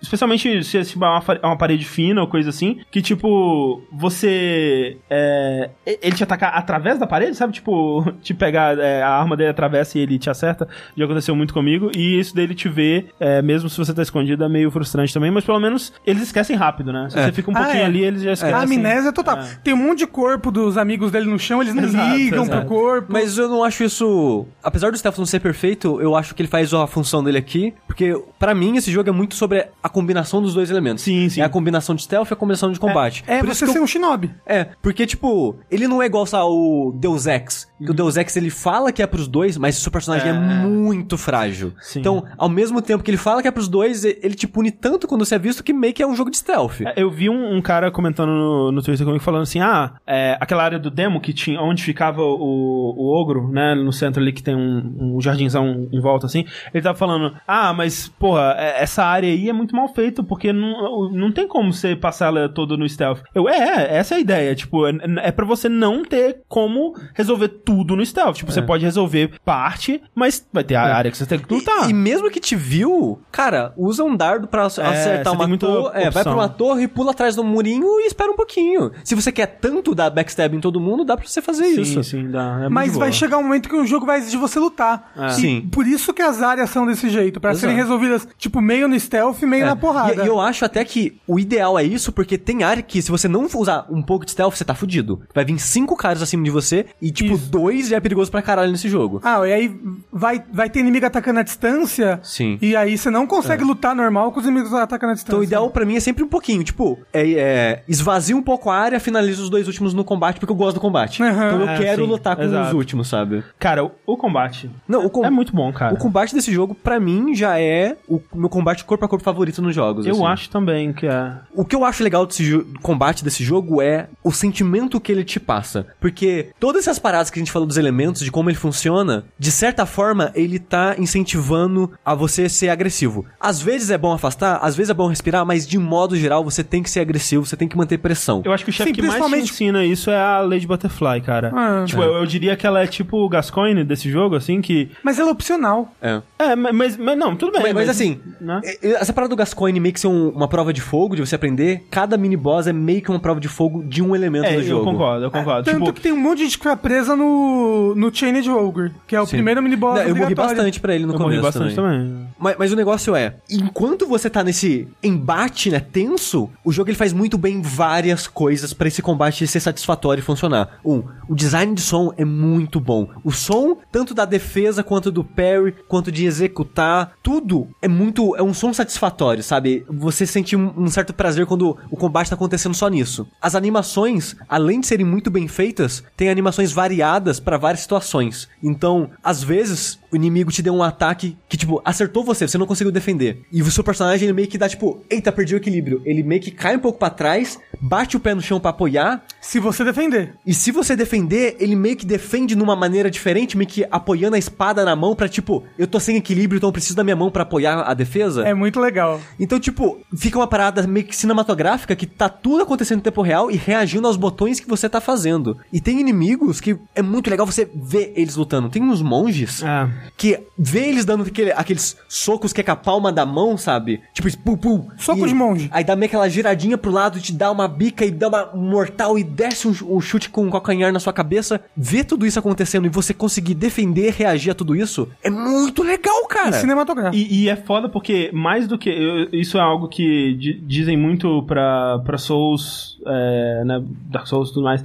especialmente se se é uma, uma parede fina ou coisa assim, que tipo, você. é, ele te atacar através da parede, sabe? Tipo, [laughs] te pegar, é, a arma dele atravessa e ele te acerta. Já aconteceu muito comigo. E isso dele te ver, é, mesmo se você tá escondido, é meio frustrante também. Mas pelo menos eles esquecem rápido, né? Se É. você fica um Ah, pouquinho é. ali, eles já esquecem. A amnésia total. É. Tem um monte de corpo dos amigos dele no chão, eles não Exato, ligam exato. pro corpo. Mas eu não acho isso. Apesar do stealth não ser perfeito, eu acho que ele faz a função dele aqui. Porque, pra mim, esse jogo é muito sobre a combinação dos dois elementos. Sim, sim. É a combinação de stealth e a combinação de combate. é Por você isso que ser eu- um shinobi. É, porque, tipo, ele não é igual só o Deus Ex. Que o Deus Ex ele fala que é pros dois, mas o seu personagem é, É. muito frágil. Sim. Então, ao mesmo tempo que ele fala que é pros dois, ele te pune tanto quando você é visto que meio que é um jogo de stealth. É, Eu vi um, um cara comentando no, no Twitter comigo falando assim: ah, é, aquela área do demo que tinha, onde ficava o, o ogro, né? No centro ali que tem um, um jardinzão em volta assim. Ele tava falando: ah, mas, porra, é- essa área aí é muito mal feita porque não, não tem como você passar ela toda no stealth. Eu, é, essa é a ideia. Tipo, é, é pra você não ter como resolver tudo no stealth. Tipo, você pode resolver parte, mas vai ter a área que você tem que lutar. E, e mesmo que te viu, cara, usa um dardo pra É, acertar uma torre. É, vai pra uma torre, pula atrás do murinho e espera um pouquinho. Se você quer tanto dar backstab em todo mundo, dá pra você fazer sim, isso. sim, dá. É Mas vai chegar um momento que o jogo vai exigir você lutar. É. E Sim. Por isso que as áreas são desse jeito, pra Exato. serem resolvidas, tipo, meio no stealth, meio É. na porrada. E, e eu acho até que o ideal é isso, porque tem área que se você não usar um pouco de stealth, você tá fudido. Vai vir cinco caras acima de você e, tipo, Isso. dois já é perigoso pra caralho nesse jogo. Ah, e aí vai, vai ter inimigo atacando à distância. Sim. E aí você não consegue lutar normal com os inimigos atacando à distância. Então o ideal pra mim é sempre um pouquinho, tipo, é, é, esvazia um pouco a área, finaliza os dois últimos no combate, porque eu gosto do combate. Aham. Então eu É, quero sim, lutar com os exato. últimos, sabe? Cara, o, o combate. Não, o com- É muito bom, cara. O combate desse jogo, pra mim, já é o meu combate corpo a corpo favorito nos jogos. Eu assim. acho também que é. O que eu acho legal desse jo- combate desse jogo é o sentimento que ele te passa. Porque todas essas paradas que a gente falou dos elementos, de como ele funciona, de certa forma, ele tá incentivando a você ser agressivo. Às vezes é bom afastar, às vezes é bom respirar, mas de modo geral você tem que ser agressivo, você tem que manter pressão. Eu acho que o chefe que mais te principalmente- ensina isso é a Lady Butterfly, cara. Ah. tipo, eu, eu diria que ela é tipo o Gascoigne desse jogo, assim, que. Mas ela é opcional. É. É, ma- mas, mas não, tudo bem. Mas, mas assim, né? é- é- essa parada do Gascoigne meio que ser um- uma prova de fogo, de você aprender, cada mini boss é meio que uma prova de fogo de um elemento É, do eu jogo. concordo, eu concordo. Tanto tipo, que tem um monte de gente que fica presa no, no Chained Ogre, que é o Sim. primeiro mini-boss eu morri. Bastante pra ele no eu morri começo bastante também. também. Mas, mas o negócio é, enquanto você tá nesse embate, né, tenso, o jogo ele faz muito bem várias coisas pra esse combate ser satisfatório e funcionar. Um, o design de som é muito bom. O som, tanto da defesa quanto do parry, quanto de executar, tudo é muito, é um som satisfatório, sabe? Você sente um, um certo prazer quando o combate tá acontecendo só nisso. As animações, além de serem muito bem feitas, tem animações variadas pra várias situações. Então, às vezes, o inimigo te deu um ataque que, tipo, acertou você, você não conseguiu defender. E o seu personagem, ele meio que dá, tipo, eita, perdi o equilíbrio. Ele meio que cai um pouco pra trás, bate o pé no chão pra apoiar, Se você defender. e se você defender, ele meio que defende numa maneira diferente, meio que apoiando a espada na mão pra, tipo, eu tô sem equilíbrio, então eu preciso da minha mão pra apoiar a defesa. É muito legal. Então, tipo, fica uma parada meio que cinematográfica que tá tudo acontecendo em tempo real e reagindo aos botões que você tá fazendo. E tem inimigos que é muito legal você ver eles lutando. Tem uns monges É. que vê eles dando aquele- aqueles socos que é com a palma da mão, sabe? Tipo, pum, pum. Soco de monge. Aí dá meio aquela giradinha pro lado, te dá uma bica e dá uma um mortal e desce um, um chute com um calcanhar na sua cabeça. Ver tudo isso acontecendo e você conseguir defender, reagir a tudo isso, é muito legal, cara. E cinematográfico. E, e é foda porque, mais do que. eu- isso é algo que di- dizem muito pra, pra Souls, é, né, Dark Souls e tudo mais.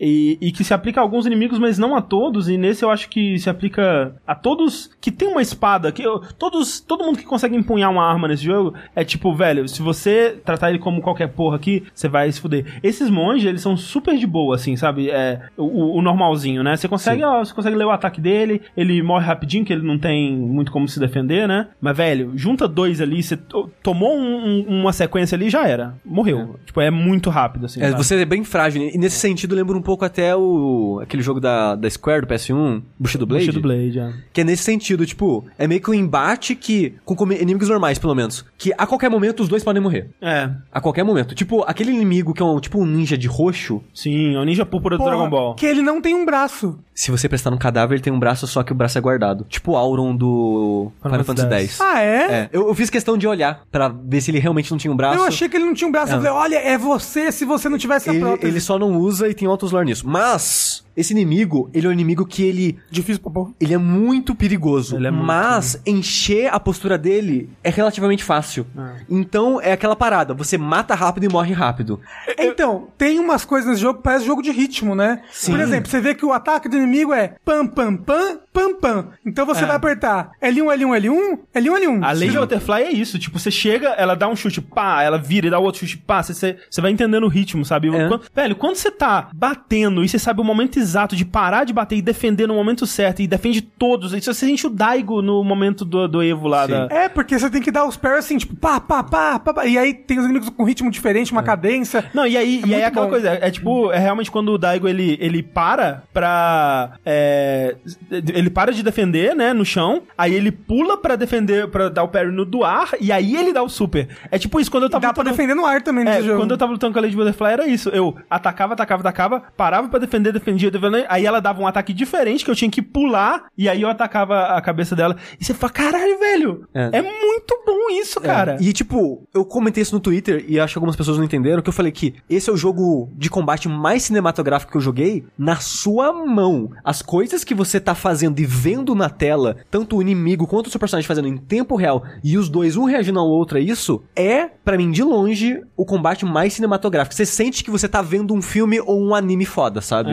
E, e que se aplica a alguns inimigos, mas não a todos. E nesse eu acho que se aplica a todos que tem uma espada. Que eu- todos, todo mundo que consegue empunhar uma arma nesse jogo é tipo, velho, se você tratar ele como qualquer porra aqui, você vai se fuder. Esses monges, eles são super de boa, assim, sabe? É o, o normalzinho, né? Você consegue, ó, você consegue ler o ataque dele, ele morre rapidinho, que ele não tem muito como se defender, né? Mas, velho, junta dois ali, você to- tomou um- um- uma sequência ali já era. Morreu. Tipo, é muito rápido, assim. É, sabe? você é bem frágil. E nesse sentido, lembra um pouco até o aquele jogo da, da Square do PS1, Bushido Blade. Bushido Blade, é. Que é nesse sentido, tipo, é meio que um embate que. Com inimigos normais, pelo menos. Que a qualquer momento os dois podem morrer. É, A qualquer momento. Tipo, aquele inimigo que é um tipo um ninja de roxo. sim, é o Ninja Púrpura do Porra, Dragon Ball. Que ele não tem um braço. Se você prestar no cadáver, ele tem um braço, só que o braço é guardado. Tipo o Auron do Final Fantasy X. Ah, é? É, eu, eu fiz questão de olhar pra ver se ele realmente não tinha um braço. Eu achei que ele não tinha um braço. Eu falei, olha, é você se você não tivesse a ele, prótese. ele só não usa e tem outros lore nisso. Mas, esse inimigo, ele é um inimigo que ele Difícil pra porra. Ele é muito perigoso, Ele é muito, mas encher a postura dele é relativamente fácil. Então é aquela parada, você mata rápido e morre rápido. Então, tem umas coisas nesse jogo que parece jogo de ritmo, né? Por exemplo, você vê que o ataque do inimigo é pam, pam, pam, pam, pam. Então você vai apertar L1, L1, L1, L1, L1. A lei de Butterfly é isso, tipo, você chega, ela dá um chute, pá, ela vira e dá outro chute, pá, você, você, você vai entendendo o ritmo, sabe? É. Quando- velho, quando você tá batendo e você sabe o momento exato de parar de bater e defender no momento certo, e defende todos, aí você sente o Daigo no momento do, do Evo lá da... É, porque você tem que dar os parries assim, tipo, pá, pá, pá, pá, pá. E aí tem os inimigos com ritmo diferente, uma cadência. Não, e aí, e aí é aquela bom. coisa, é, é tipo, é realmente quando o Daigo ele, ele para pra. é, ele para de defender, né, no chão, aí ele pula pra defender, pra dar o parry no do ar, e aí ele dá o super. É tipo isso, quando eu tava Dá pra lutando- defender no ar também É, nesse jogo. quando eu tava lutando com a Lady Butterfly era isso. Eu atacava, atacava, atacava, parava pra defender, defendia, Aí ela dava um ataque diferente que eu tinha que pular e aí eu atacava a cabeça dela. E você fala, caralho, velho, é, É. muito bom isso, cara. E tipo, eu comentei isso no Twitter e acho que algumas pessoas não entenderam, que eu falei que esse é o jogo de combate mais cinematográfico que eu joguei na sua mão. As coisas que você tá fazendo e vendo na tela, tanto o inimigo quanto o seu personagem fazendo em tempo real, e os dois um reagindo ao outro a isso, é, pra mim, de longe, o combate mais cinematográfico. Você sente que você tá vendo um filme ou um anime foda, sabe?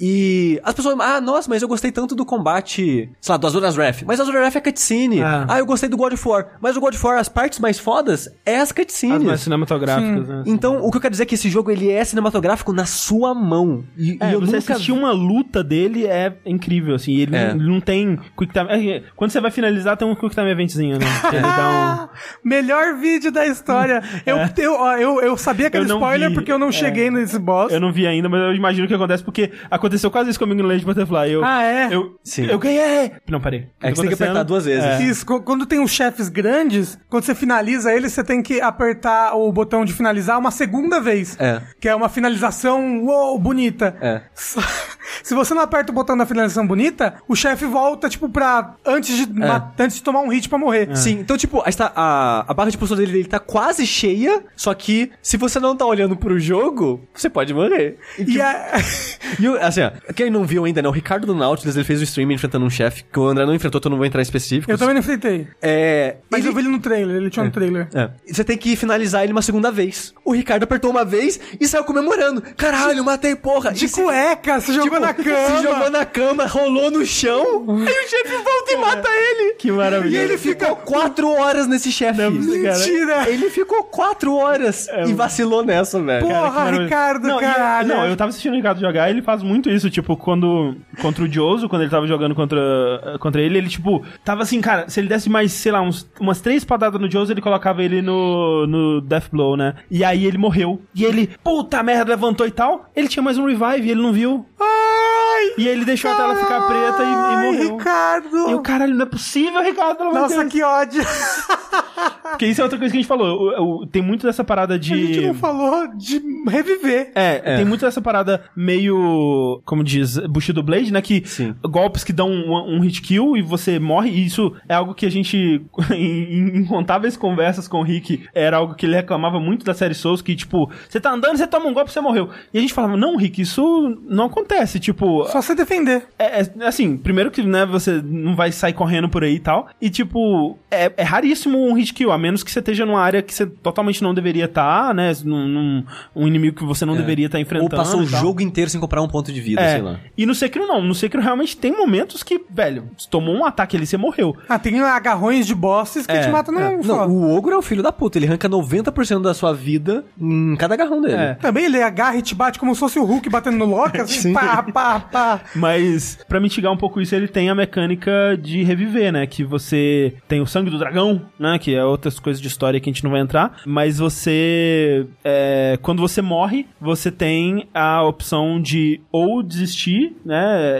E as pessoas, ah, nossa, mas eu gostei tanto do combate, sei lá, do Azuras Wrath. Mas Azuras Wrath é cutscene. É. Ah, eu gostei do God of War. Mas o God of War, as partes mais fodas é as cutscenes. As mais cinematográficas, né? Então, o que eu quero dizer é que esse jogo ele é cinematográfico na sua mão. E, É, e eu você nunca assistir uma luta dele é incrível, assim. Ele, É. não, ele não tem quick time. é, Quando você vai finalizar, tem um quick time eventzinho, né? [laughs] Ele dá Melhor vídeo da história. [laughs] Eu, eu, ó, eu, eu sabia que É. Eu era spoiler vi. porque eu não É. cheguei nesse boss. um. Eu não vi ainda, mas eu imagino que acontece porque aconteceu quase isso comigo no Lady Butterfly. Eu, Ah, é? Eu, Sim. eu ganhei! Não, peraí. É que você tem que apertar duas vezes. É. Isso, quando tem os chefes grandes, quando você finaliza eles, você tem que apertar o botão de finalizar uma segunda vez. É. Que é uma finalização, uou, bonita. É. Só- Se você não aperta o botão da finalização bonita, o chefe volta, tipo, pra. Antes de, ma- antes de tomar um hit pra morrer. Sim, então, tipo, a, a, a barra de postura dele, ele tá quase cheia, só que se você não tá olhando pro jogo, você pode morrer. E a... [laughs] E o- assim, ó, quem não viu ainda, né? O Ricardo do Nautilus, ele fez o stream enfrentando um chefe, que o André não enfrentou, então eu não vou entrar em específicos. eu também não enfrentei. É. Mas ele- eu vi ele no trailer, ele tinha no trailer. É. Você tem que finalizar ele uma segunda vez. O Ricardo apertou uma vez e saiu comemorando. Caralho, matei, porra. De E se- cueca, você jogou tipo, na [laughs] cama. Se jogou na cama, rolou no chão. [laughs] aí o chefe volta e mata ele. Que maravilha. E ele ficou quatro horas nesse chefe. Mentira! Ele ficou quatro horas e vacilou nessa, velho. Porra, Cara. Ricardo, não, e- caralho. não, eu tava assistindo o Ricardo jogar, ele faz muito isso, tipo, quando. Contra o Joso, quando ele tava jogando contra, contra ele, ele, tipo, tava assim, cara, se ele desse mais, sei lá, uns, umas três padadas no Joso, ele colocava ele no, no Death Blow, né? E aí ele morreu. E ele, puta merda, levantou e tal. Ele tinha mais um revive, ele não viu. Ai! E ele deixou a tela ficar preta e, e morreu. Ricardo! E o caralho, não é possível, Ricardo, pelo amor Nossa, que ódio! [laughs] Porque isso é outra coisa que a gente falou. O- o- tem muito dessa parada de. A gente não falou de reviver. É, tem muito dessa parada meio, como diz, Bushido Blade, né? Que Sim. golpes que dão um, um hit kill e você morre. E isso é algo que a gente, [laughs] em em incontáveis conversas com o Rick, era algo que ele reclamava muito da série Souls, que tipo, você tá andando, você toma um golpe, você morreu. E a gente falava, não, Rick, isso não acontece. Tipo, Só você defender. é, é, assim, primeiro que, né, você não vai sair correndo por aí e tal. E, tipo, é, é raríssimo um hit kill. A, menos que você esteja numa área que você totalmente não deveria estar, né? Num, num- um inimigo que você não deveria estar Ou enfrentando. passou o jogo inteiro sem comprar um ponto de vida, É. sei lá. E no Sekiro não. No Sekiro realmente tem momentos que, velho, você tomou um ataque ali e você morreu. Ah, tem agarrões de bosses que É, te matam no é. só. Não, o ogro é o filho da puta. Ele arranca 90% da sua vida em cada agarrão dele. É. Também ele agarra e te bate como se fosse o Hulk batendo no Loki, [laughs] assim, pá, pá, pá. Mas, pra mitigar um pouco isso, ele tem a mecânica de reviver, né? Que você tem o sangue do dragão, né? Que é outras coisas de história que a gente não vai entrar. Mas você. é, quando você morre, você tem a opção de ou desistir, né?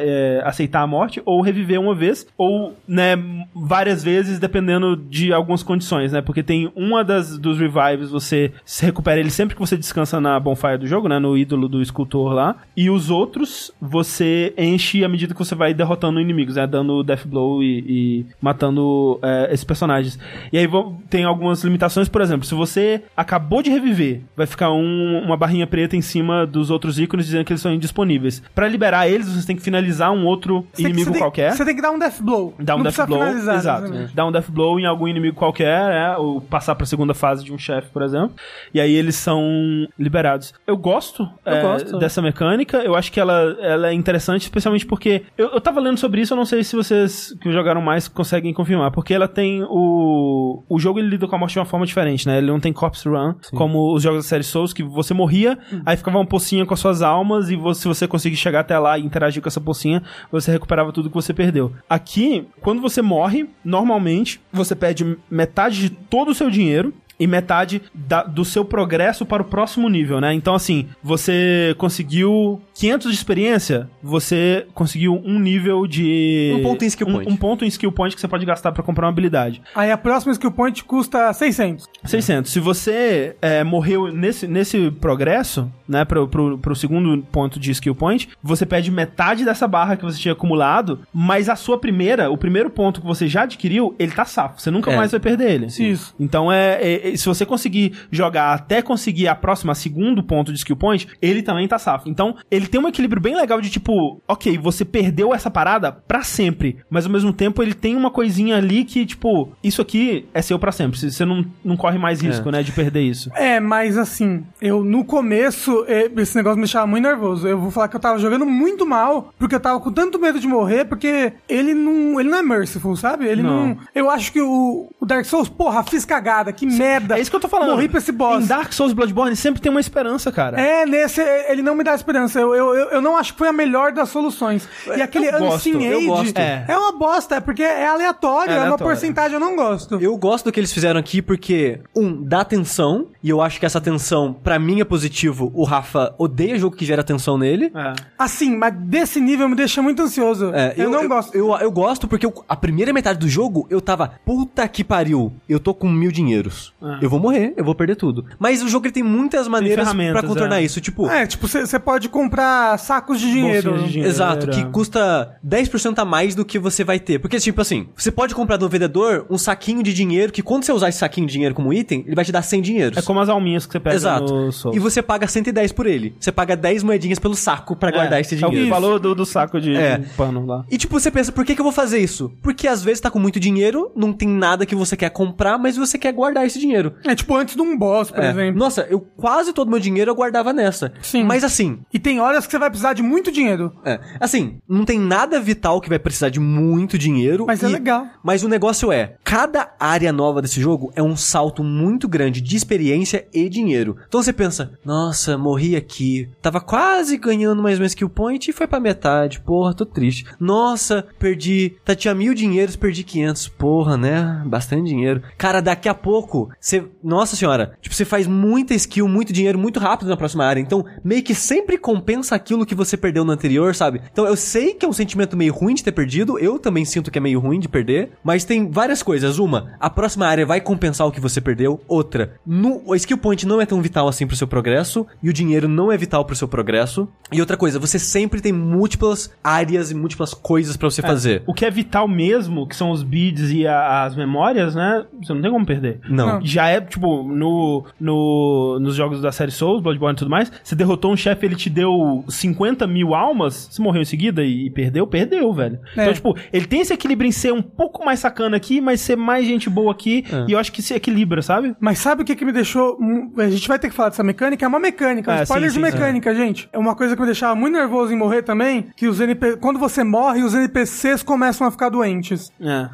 é, aceitar a morte, ou reviver uma vez, ou, né, várias vezes, dependendo de algumas condições, né? Porque tem uma das dos revives, você se recupera ele sempre que você descansa na bonfire do jogo, né? No ídolo do escultor lá. E os outros, você enche à medida que você vai derrotando inimigos, né? Dando death blow e, e matando é, esses personagens. E aí tem algumas limitações, por exemplo, se você acabou de reviver, vai ficar um- uma barrinha preta em cima dos outros ícones dizendo que eles são indisponíveis. Pra liberar eles, você tem que finalizar um outro Você inimigo tem- qualquer. Você tem que dar um death blow. Dá um death blow, exato. exatamente. Dá um death blow em algum inimigo qualquer, né? Ou passar pra segunda fase de um chefe, por exemplo. E aí eles são liberados. Eu gosto, é, gosto. dessa mecânica. Eu acho que ela, ela é interessante, especialmente porque eu, eu tava lendo sobre isso, eu não sei se vocês que jogaram mais conseguem confirmar. Porque ela tem o. O jogo ele lida com a morte de uma forma diferente, né? Ele não tem corpse run, como os jogos da série Souls, que você morria, aí ficava uma pocinha com as suas almas, e você, se você conseguir chegar até lá e interagir com essa pocinha, você recuperava tudo que você perdeu. Aqui, quando você morre, normalmente você perde metade de todo o seu dinheiro. E metade da- do seu progresso para o próximo nível, né? Então, assim, você conseguiu 500 de experiência, você conseguiu um nível de. Um ponto em skill um- point. Um, ponto em skill point que você pode gastar para comprar uma habilidade. Aí a próxima skill point custa 600. 600. Se você é, morreu nesse, nesse progresso, né, pro, pro, pro segundo ponto de skill point, você perde metade dessa barra que você tinha acumulado, mas a sua primeira, o primeiro ponto que você já adquiriu, ele tá safo. Você nunca É. mais vai perder ele. Isso. Então é, é- é- se você conseguir jogar até conseguir a próxima, segundo ponto de skill point, ele também tá safo. Então, ele tem um equilíbrio bem legal de tipo, ok, você perdeu essa parada pra sempre, mas ao mesmo tempo ele tem uma coisinha ali que, tipo, isso aqui é seu pra sempre. Você não, não corre mais risco, né, de perder isso. É, mas assim, eu no começo, esse negócio me deixava muito nervoso. Eu vou falar que eu tava jogando muito mal, porque eu tava com tanto medo de morrer, porque ele não, ele não é merciful, sabe? Ele não. Não. eu acho que o, o Dark Souls, porra, fiz cagada, que merda. É isso que eu tô falando. Morri pra esse boss. Em Dark Souls Bloodborne sempre tem uma esperança, cara. É, nesse, ele não me dá esperança. Eu, eu, eu, eu não acho que foi a melhor das soluções. E aquele eu gosto, Unseen eu Age gosto. é. É. uma bosta, é porque é aleatório, É é, uma aleatório. porcentagem eu não gosto. Eu gosto do que eles fizeram aqui porque, um, dá atenção, e eu acho que essa atenção, pra mim, é positivo. O Rafa odeia jogo que gera atenção nele. É. Assim, mas desse nível me deixa muito ansioso. É, eu, não gosto. Eu, eu gosto porque eu- a primeira metade do jogo eu tava, puta que pariu, eu tô com mil dinheiros. Ah. Eu vou morrer, eu vou perder tudo. Mas o jogo ele tem muitas maneiras pra contornar é. isso. Tipo, É, tipo, você pode comprar sacos de dinheiro. De dinheiro. Exato, que é. custa 10% a mais do que você vai ter. Porque, tipo assim, você pode comprar do vendedor um saquinho de dinheiro que quando você usar esse saquinho de dinheiro como item, ele vai te dar 100 dinheiros. É como as alminhas que você pega Exato. no Souls. E você paga 110 por ele. Você paga 10 moedinhas pelo saco pra guardar esse É o dinheiro. valor do, do saco de É. pano lá. E tipo, você pensa, por que, que eu vou fazer isso? Porque às vezes tá com muito dinheiro, não tem nada que você quer comprar, mas você quer guardar esse dinheiro. É tipo antes de um boss, por É. exemplo. Nossa, eu quase todo meu dinheiro eu guardava nessa. Sim. Mas assim, E tem horas que você vai precisar de muito dinheiro. é, assim, não tem nada vital que vai precisar de muito dinheiro. Mas é legal. Mas o negócio é, cada área nova desse jogo é um salto muito grande de experiência e dinheiro. Então você pensa, nossa, morri aqui, tava quase ganhando mais um skill point e foi pra metade, porra, tô triste. Nossa, perdi, tá, tinha mil dinheiros, perdi 500, porra, né, bastante dinheiro. Cara, daqui a pouco, você, nossa senhora, tipo, você faz muita skill, muito dinheiro, muito rápido na próxima área, então meio que sempre compensa aquilo que você perdeu no anterior, sabe? Então eu sei que é um sentimento meio ruim de ter perdido, eu também sinto que é meio ruim de perder, mas tem várias coisas. Uma, a próxima área vai compensar o que você perdeu. Outra, no, o skill point não é tão vital assim pro seu progresso, e o dinheiro não é vital pro seu progresso. E outra coisa, você sempre tem múltiplas áreas e múltiplas coisas pra você fazer. O que é vital mesmo, que são os beads e a- as memórias, né? Você não tem como perder. Não. Geralmente já é, tipo, no, no, nos jogos da série Souls, Bloodborne e tudo mais, você derrotou um chefe, ele te deu 50 mil almas, você morreu em seguida e, e perdeu, perdeu, velho. É. Então, tipo, ele tem esse equilíbrio em ser um pouco mais sacana aqui, mas ser mais gente boa aqui, e eu acho que se equilibra, sabe? Mas sabe o que que me deixou... A gente vai ter que falar dessa mecânica, é uma mecânica, um É, spoiler sim, de sim, mecânica, gente. É uma coisa que me deixava muito nervoso em morrer também, que os NP... quando você morre, os NPCs começam a ficar doentes. É.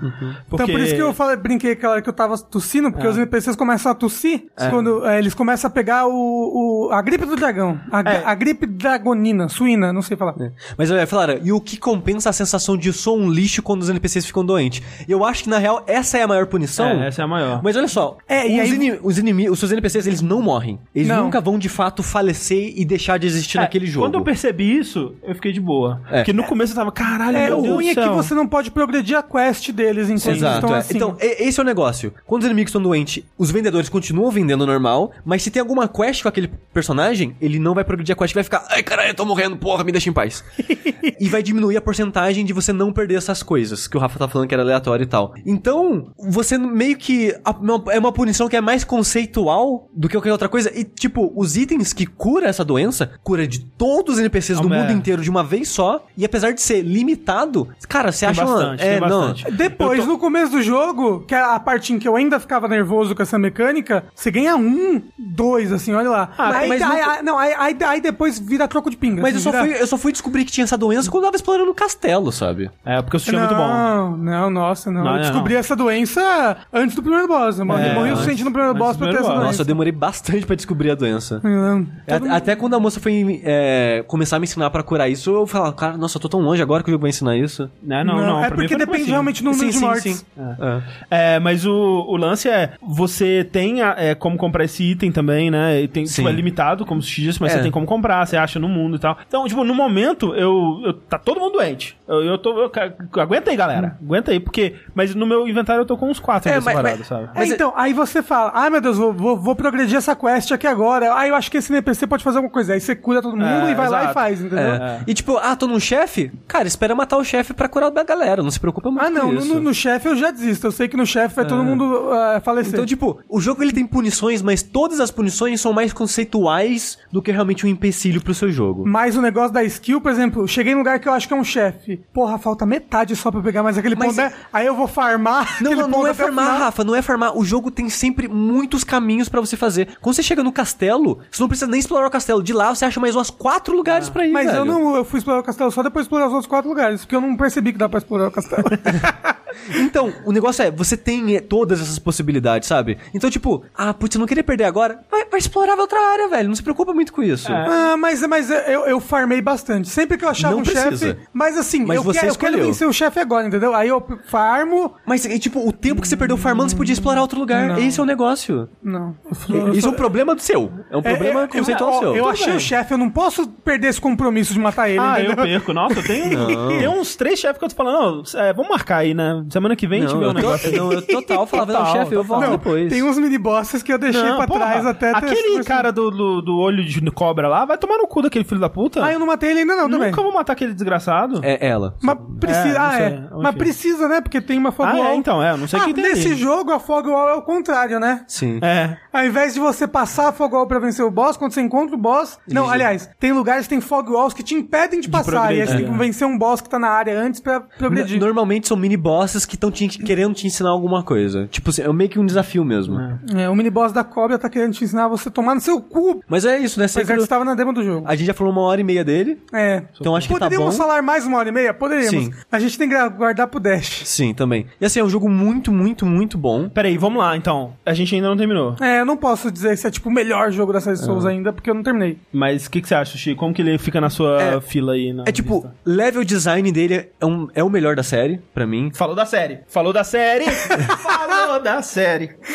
Então por isso que eu falei, brinquei aquela hora que eu tava tossindo, porque os NPCs começam a tossir quando é, eles começam a pegar o, o- a gripe do dragão. A, É. a gripe dragonina, suína, não sei falar. Mas olha, Flara, e o que compensa a sensação de sou um lixo quando os NPCs ficam doentes? Eu acho que, na real, essa é a maior punição. É, essa é a maior. Mas olha só, É, e os, aí- ini- os inimigos, os seus NPCs, eles não morrem. Eles Não. nunca vão de fato falecer e deixar de existir É, naquele jogo. Quando eu percebi isso, eu fiquei de boa. É. Porque no começo eu tava, caralho, É, meu o Deus ruim do é que você não pode progredir a quest deles enquanto eles Exato, estão é. assim. Então, esse é o negócio. Quando os inimigos estão doentes, os vendedores continuam vendendo normal, mas se tem alguma quest com aquele personagem, ele não vai progredir a quest, vai ficar, ai caralho, eu tô morrendo, porra, me deixa em paz. [laughs] e vai diminuir a porcentagem de você não perder essas coisas, que o Rafa tá falando que era aleatório e tal. Então, você meio que. É uma punição que é mais conceitual do que qualquer outra coisa. E, tipo, os itens que cura essa doença, cura de todos os NPCs do Ah, mundo é. inteiro de uma vez só. E apesar de ser limitado, cara, você Tem acha bastante, uma. É, tem não. bastante. Depois, tô- no começo do jogo, que é a parte em que eu ainda ficava nervoso com essa mecânica, você ganha um, dois, assim, olha lá. Ah, aí, mas aí- não, aí, aí- aí depois vira troco de pinga. Mas eu assim, só, vira- fui, eu só fui descobrir que tinha essa doença quando eu tava explorando o castelo, sabe? É, porque o sushi é muito bom. Não, não, nossa, não. Não, eu não, descobri não. essa doença antes do primeiro boss. Eu morri, É, morri o antes- suficiente no primeiro boss pra ter essa doença. Nossa, eu demorei bastante pra descobrir a doença. É, Até quando a moça foi é, começar a me ensinar pra curar isso, eu falava, cara, nossa, eu tô tão longe agora que o jogo vai ensinar isso. Né? Não, não, é pra mim porque depende realmente do número de mortes. É. É, mas o, o lance é, você tem a- é, como comprar esse item também, né? E tem, tipo, é limitado, como Sushi disse, mas É. você tem como comprar, você acha no mundo e tal. Então, tipo, no momento, eu, eu- tá todo mundo doente. Eu, eu tô, eu, aguenta aí, galera. Aguenta aí, porque, mas no meu inventário eu tô com uns quatro É, mas- separados, mas- sabe? É, então, aí você fala, ai meu Deus, vou, vou, vou progredir essa quest aqui agora. Ah, eu acho que esse NPC pode fazer alguma coisa. Aí você cura todo mundo É, e vai lá e exato. faz, entendeu? É. E tipo, ah, tô num chefe? Cara, espera matar o chefe pra curar a galera, não se preocupa muito Ah, não, com no, isso. no- no chefe eu já desisto. Eu sei que no chefe vai todo mundo ah, falecer. Então, tipo, o jogo ele tem punições, mas todas as punições são mais conceituais do que realmente um empecilho pro seu jogo. Mas o negócio da skill, por exemplo, cheguei num lugar que eu acho que é um chefe. Porra, falta metade só pra eu pegar mais aquele Mas- ponto. né? Aí eu vou farmar. [laughs] Não, não, não é farmar. Rafa, não é farmar. O jogo tem sempre muitos caminhos pra você fazer. Quando você chega no castelo, você não precisa nem explorar o castelo. De lá você acha mais umas quatro lugares pra ir, Mas eu velho. não eu fui explorar o castelo só depois de explorar os outros quatro lugares, porque eu não percebi que dá pra explorar o castelo. [laughs] Então, o negócio é, você tem eh, todas essas possibilidades, sabe? Então, tipo, ah, putz, eu não queria perder agora. Vai, vai explorar outra área, velho. Não se preocupa muito com isso. ah, mas, mas eu, eu farmei bastante. Sempre que eu achava Não um chefe. Mas assim, Mas eu, você quero, eu quero escolheu. vencer o chefe agora, entendeu? Aí eu farmo. Mas, e, tipo, o tempo que você perdeu farmando, você podia explorar outro lugar. Não. Esse é o negócio. Não. Eu, eu Isso é um problema do seu. É um problema É, é, conceitual eu, seu. Eu Tudo achei bem. o chefe, eu não posso perder esse compromisso de matar ele, Ah, eu entendeu? perco. Nossa, eu tenho, [laughs] tem uns três chefes que eu tô falando, não, é, vamos marcar aí, né? Semana que vem a gente Não, vê um eu, negócio. to, [laughs] não, eu total falava, não, Total, chefe, eu volto Não, depois. tem uns mini bosses que eu deixei Não, pra porra, trás até ter- Aquele cara do, do, do olho de cobra lá, vai tomar no cu daquele filho da puta. Ah, eu não matei ele ainda não, também. Nunca vou matar aquele desgraçado. É ela. Mas precisa, É, não ah, é. enfim. Mas precisa, né? Porque tem uma fog Ah, é, então, é, não sei ah, quem tem Nesse ali. jogo, a fog wall é o contrário, né? Sim. É. Ao invés de você passar a fog wall pra vencer o boss, quando você encontra o boss... Não, aliás, tem lugares que tem fog walls que te impedem de, passar. E aí você tem que progredir, vencer um boss que tá na área antes pra progredir. Normalmente são mini bosses que estão querendo te ensinar alguma coisa. Tipo, assim, é meio que um desafio mesmo. É, o mini boss da cobra tá querendo te ensinar você tomar no seu cu. Mas é isso, né? Apesar Sekiro- que estava na demo do jogo. A gente já falou uma hora e meia dele. É. Então acho que tá Poderíamos bom. falar mais uma hora e meia? Poderíamos. Sim. A gente tem que guardar pro Dash. Sim, também. E assim, é um jogo muito, muito, muito bom. Peraí, vamos lá, então. A gente ainda não terminou. É, eu não posso dizer se é tipo o melhor jogo da série Ah. Souls ainda, porque eu não terminei. Mas o que, que você acha, Sushi? Como que ele fica na sua É- fila aí? na É tipo, lista? level design dele é, um, é o melhor da série, pra mim. Falou da série. Falou da série. [laughs] Falou da série.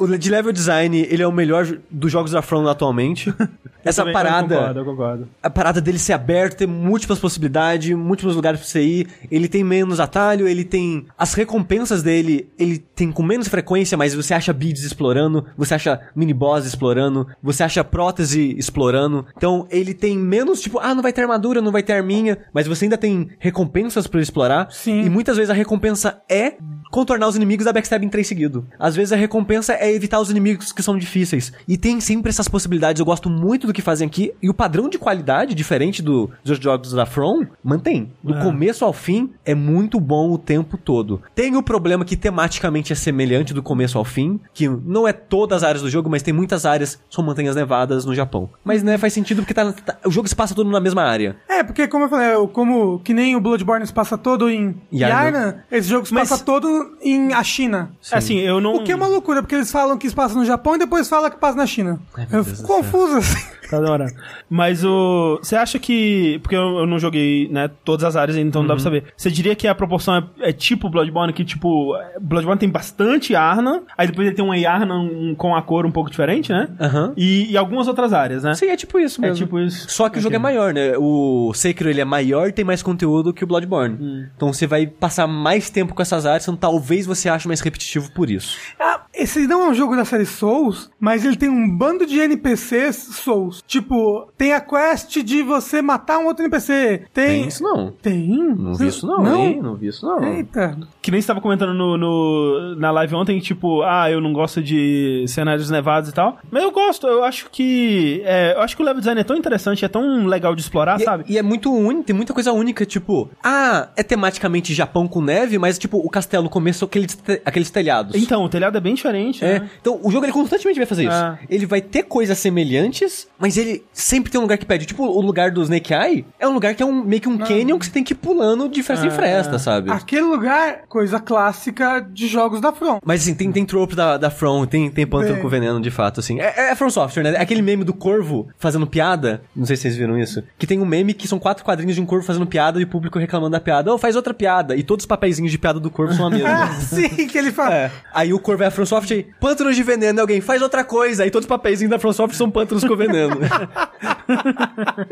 O de level design, ele é o melhor dos jogos da From atualmente. [laughs] essa também- parada. Eu concordo, eu concordo. a parada dele ser aberto, ter múltiplas possibilidades, múltiplos lugares pra você ir. Ele tem menos atalho, ele tem. As recompensas dele, ele tem com menos frequência, mas você acha beads explorando, você acha mini boss explorando, você acha prótese explorando. Então ele tem menos, tipo, ah, não vai ter armadura, não vai ter arminha, mas você ainda tem recompensas pra explorar. Sim. E muitas vezes a recompensa é contornar os inimigos da backstab em três seguidos. Às vezes a recompensa é evitar os inimigos que são difíceis. E tem sempre essas possibilidades. Eu gosto muito do que fazem aqui. E o padrão de qualidade, diferente do, dos jogos da From, mantém. Do É. começo ao fim, é muito bom o tempo todo. Tem o problema que tematicamente é semelhante do começo ao fim, que não é todas as áreas do jogo, mas tem muitas áreas, são montanhas nevadas no Japão. Mas né, faz sentido porque tá, tá- o jogo se passa todo na mesma área. É, porque como eu falei, eu- como que nem o Bloodborne se passa todo em Yarna. Esse jogo se Mas- passa todo em a China. Assim, eu não. O que é uma loucura, porque eles falam que se passa no Japão e depois falam que passa na China. eu fico confuso assim. Tá da hora. Mas o. Você acha que. Porque eu, eu não joguei, né, todas as áreas ainda, então não dá pra saber. Você diria que a proporção é, é tipo Bloodborne, que tipo. é, Bloodborne tem bastante Arna, aí depois ele tem uma Yarna um- com a cor um pouco diferente, né? Aham. E, e algumas outras áreas, né? Sim, é tipo isso É mesmo. tipo isso. Só que o jogo é maior, né? O Sekiro ele é maior e tem mais conteúdo que o Bloodborne. Então você vai passar mais tempo com essas áreas, então talvez você ache mais repetitivo por isso. Ah, esse não é um jogo da série Souls, mas ele tem um bando de NPCs Souls. Tipo, tem a quest de você matar um outro NPC. Tem. Tem isso não. Tem? Não vi isso não, Não? hein? Não vi isso não. Eita. Que nem você tava comentando no, no- na live ontem, tipo, ah, eu não gosto de cenários nevados e tal. Mas eu gosto, eu acho que. é, eu acho que o level design é tão interessante, é tão legal de explorar, E, é- sabe? e é muito único, tem muita coisa única, tipo, ah, é tematicamente Japão com neve, mas tipo, o castelo começou aqueles, te- aqueles telhados. Então, o telhado é bem diferente, É, né? então o jogo ele constantemente vai fazer isso. Ah. Ele vai ter coisas semelhantes, mas ele sempre tem um lugar que pede. Tipo, o lugar do Snake Eye é um lugar que é um, meio que um canyon que você tem que ir pulando de fresta em Ah. fresta, sabe? Aquele lugar, coisa clássica de jogos da From. Mas assim, tem, tem tropes da, da From, tem, tem pântano com veneno, de fato, assim. É, é From Software, né? É aquele meme do corvo fazendo piada. Não sei se vocês viram isso. Que tem um meme que são quatro quadrinhos de um corvo fazendo piada e o público reclamando da piada. Ô, faz outra piada. E todos os papeizinhos de piada do corvo são a Ah, mesma. [laughs] sim, que ele fala. É. Aí o corvo é a From Software, pântanos de veneno, alguém faz outra coisa. Aí todos os papeizinhos da From Software são pântanos com veneno. [laughs]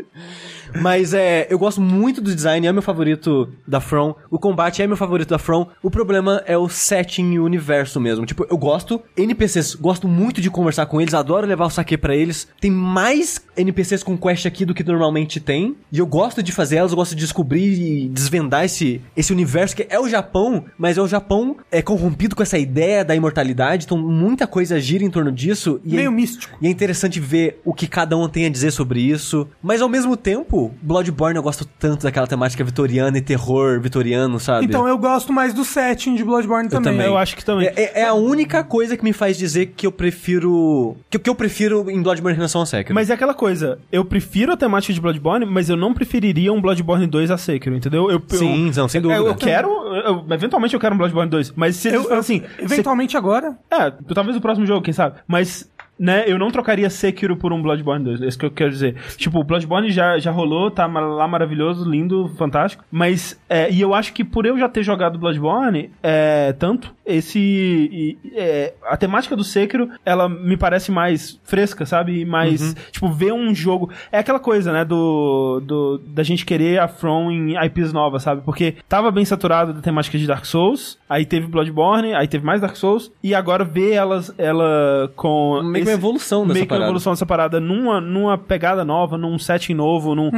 Mas é, eu gosto muito do design, é meu favorito da From. O combate é meu favorito da From. O problema é o setting e o universo mesmo. Tipo, eu gosto, NPCs, gosto muito de conversar com eles, adoro levar o saque pra eles. Tem mais NPCs com quest aqui do que normalmente tem. E eu gosto de fazer elas, eu gosto de descobrir e desvendar esse, esse universo que é o Japão, mas é o Japão é corrompido com essa ideia da imortalidade. Então muita coisa gira em torno disso. E é Meio místico. e é interessante ver o que cada um tem a dizer sobre isso. Mas ao mesmo tempo, Bloodborne eu gosto tanto daquela temática vitoriana e terror vitoriano, sabe? Então eu gosto mais do setting de Bloodborne também. também. Eu acho que também. É, é- é a única coisa que me faz dizer que eu prefiro. Que, que eu prefiro em Bloodborne em relação ao Sekiro. Mas é aquela coisa, eu prefiro a temática de Bloodborne, mas eu não preferiria um Bloodborne 2 a Sekiro, entendeu? Eu, eu- Sim, não, sem eu, dúvida. eu quero, eu- eventualmente eu quero um Bloodborne 2, mas se Eu, eu, assim, eventualmente agora. É, talvez o próximo jogo, quem sabe. Mas, né, eu não trocaria Sekiro por um Bloodborne 2. É isso que eu quero dizer. Tipo, o Bloodborne já, já rolou, tá lá maravilhoso, lindo, fantástico. Mas, é, e eu acho que por eu já ter jogado Bloodborne, é, tanto, esse. e- é, a temática do Sekiro, ela me parece mais fresca, sabe? E mais. Tipo, ver um jogo. É aquela coisa, né, do, do. da gente querer a From em IPs novas, sabe? Porque tava bem saturado da temática de Dark Souls, aí teve Bloodborne, aí teve mais Dark Souls, e agora ver elas, ela com. Meio uma evolução dessa Meio que uma parada. evolução dessa parada numa, numa pegada nova, num setting novo, num,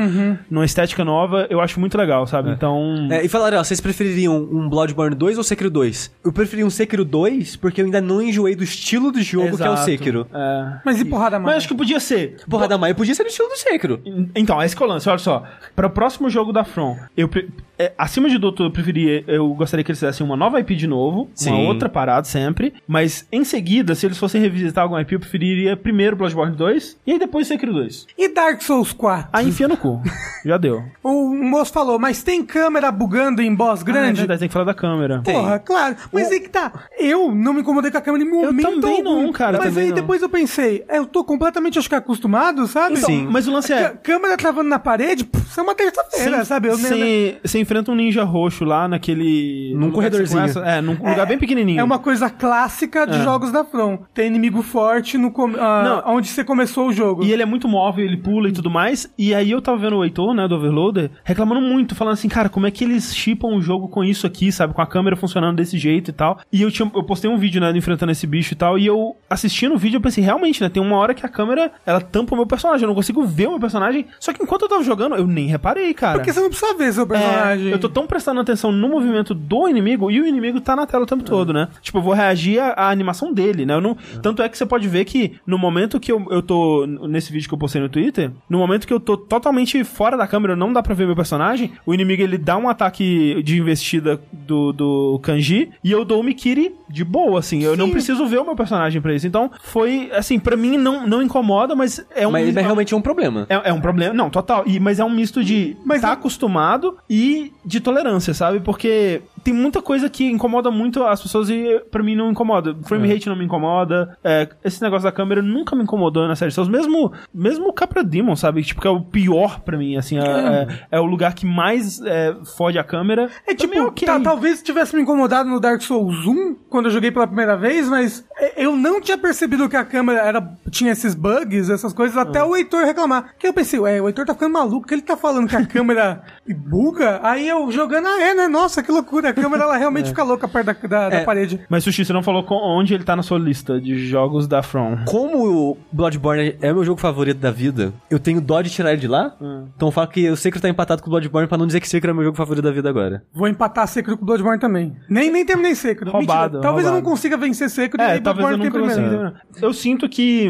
numa estética nova, eu acho muito legal, sabe? Então. É, e falaram, ó, vocês prefeririam um Bloodborne 2 ou Sekiro 2? Eu preferi um Sekiro 2 porque eu ainda não enjoei do estilo do jogo que é o exato. Sekiro. É. Mas e porrada Mas mais? acho que podia ser. Porra da Maia podia ser do estilo do Sekiro. Então, esse que é o lance, olha só. Para o próximo jogo da From, eu pre- é, acima de tudo, eu preferia, eu gostaria que eles fizessem uma nova IP de novo, Sim. uma outra parada sempre, mas em seguida, se eles fossem revisitar alguma IP, eu preferiria primeiro Bloodborne 2 e aí depois Sekiro 2. E Dark Souls 4? Aí enfia no cu. Já deu. [laughs] O moço falou, mas tem câmera bugando em boss Ah, é grande? verdade, tem que falar da câmera. Tem. Porra, claro. Mas aí que tá. Eu não me incomodei com a câmera em momento também algum. não, cara, Mas aí não. depois eu pensei, é, eu tô completamente, acho que acostumado, sabe? Então, Sim. mas o lance é... Câ- Câmera travando na parede, pff, isso é uma terça-feira, sabe? Eu sem, sem enfrenta um ninja roxo lá naquele... Num corredorzinho. É, num lugar bem pequenininho. É uma coisa clássica de É. jogos da From. Tem inimigo forte no com- ah, onde você começou o jogo. E ele é muito móvel, ele pula e tudo mais. E aí eu tava vendo o Heitor, né, do Overloader, reclamando muito, falando assim, cara, como é que eles chipam o jogo com isso aqui, sabe? Com a câmera funcionando desse jeito e tal. E eu, tinha, eu postei um vídeo, né, enfrentando esse bicho e tal. E eu, assistindo o vídeo, eu pensei, realmente, né, tem uma hora que a câmera, ela tampa o meu personagem. Eu não consigo ver o meu personagem. Só que enquanto eu tava jogando, eu nem reparei, cara. Porque você não precisa ver seu personagem. É, eu tô tão prestando atenção no movimento do inimigo e o inimigo tá na tela o tempo todo, né? Tipo, eu vou reagir à, à animação dele, né? Não, Tanto é que você pode ver que no momento que eu, eu tô. Nesse vídeo que eu postei no Twitter, no momento que eu tô totalmente fora da câmera, não dá pra ver meu personagem, o inimigo ele dá um ataque de investida do, do Kanji e eu dou o Mikiri de boa, assim. Eu não preciso ver o meu personagem pra isso. Então, foi, assim, pra mim não, não incomoda, mas é um. Mas é realmente um problema. É, é um problema. Não, total. E, mas é um misto de Mas tá eu- acostumado e de tolerância, sabe? Porque tem muita coisa que incomoda muito as pessoas e pra mim não incomoda. Frame rate não me incomoda. É, esse negócio da câmera nunca me incomodou na série Souls. Mesmo, mesmo o Capra Demon, sabe? Tipo, que é o pior pra mim, assim. É, é- é o lugar que mais é, fode a câmera. É tipo, ok. tá- talvez tivesse me incomodado no Dark Souls 1, quando eu joguei pela primeira vez, mas é, eu não tinha percebido que a câmera era, tinha esses bugs, essas coisas, até o Heitor reclamar. Que eu pensei, ué, o Heitor tá ficando maluco, que ele tá falando que a [laughs] câmera buga, aí eu jogando, ah, é, né? Nossa, que loucura, a câmera ela realmente fica louca perto da, da, da É. parede. Mas Sushi, você não falou com- onde ele tá na sua lista de jogos da From. Como o Bloodborne é meu jogo favorito da vida, eu tenho dó de tirar ele de lá. Então eu falo que o Sekiro tá empatado com o Bloodborne pra não dizer que Sekiro é meu jogo favorito da vida agora. Vou empatar Sekiro com Bloodborne também. Nem, nem terminei Sekiro. Roubado, Mentira, talvez eu não roubado. consiga vencer Sekiro É, e talvez eu Bloodborne nunca consiga primeiro. Eu sinto que.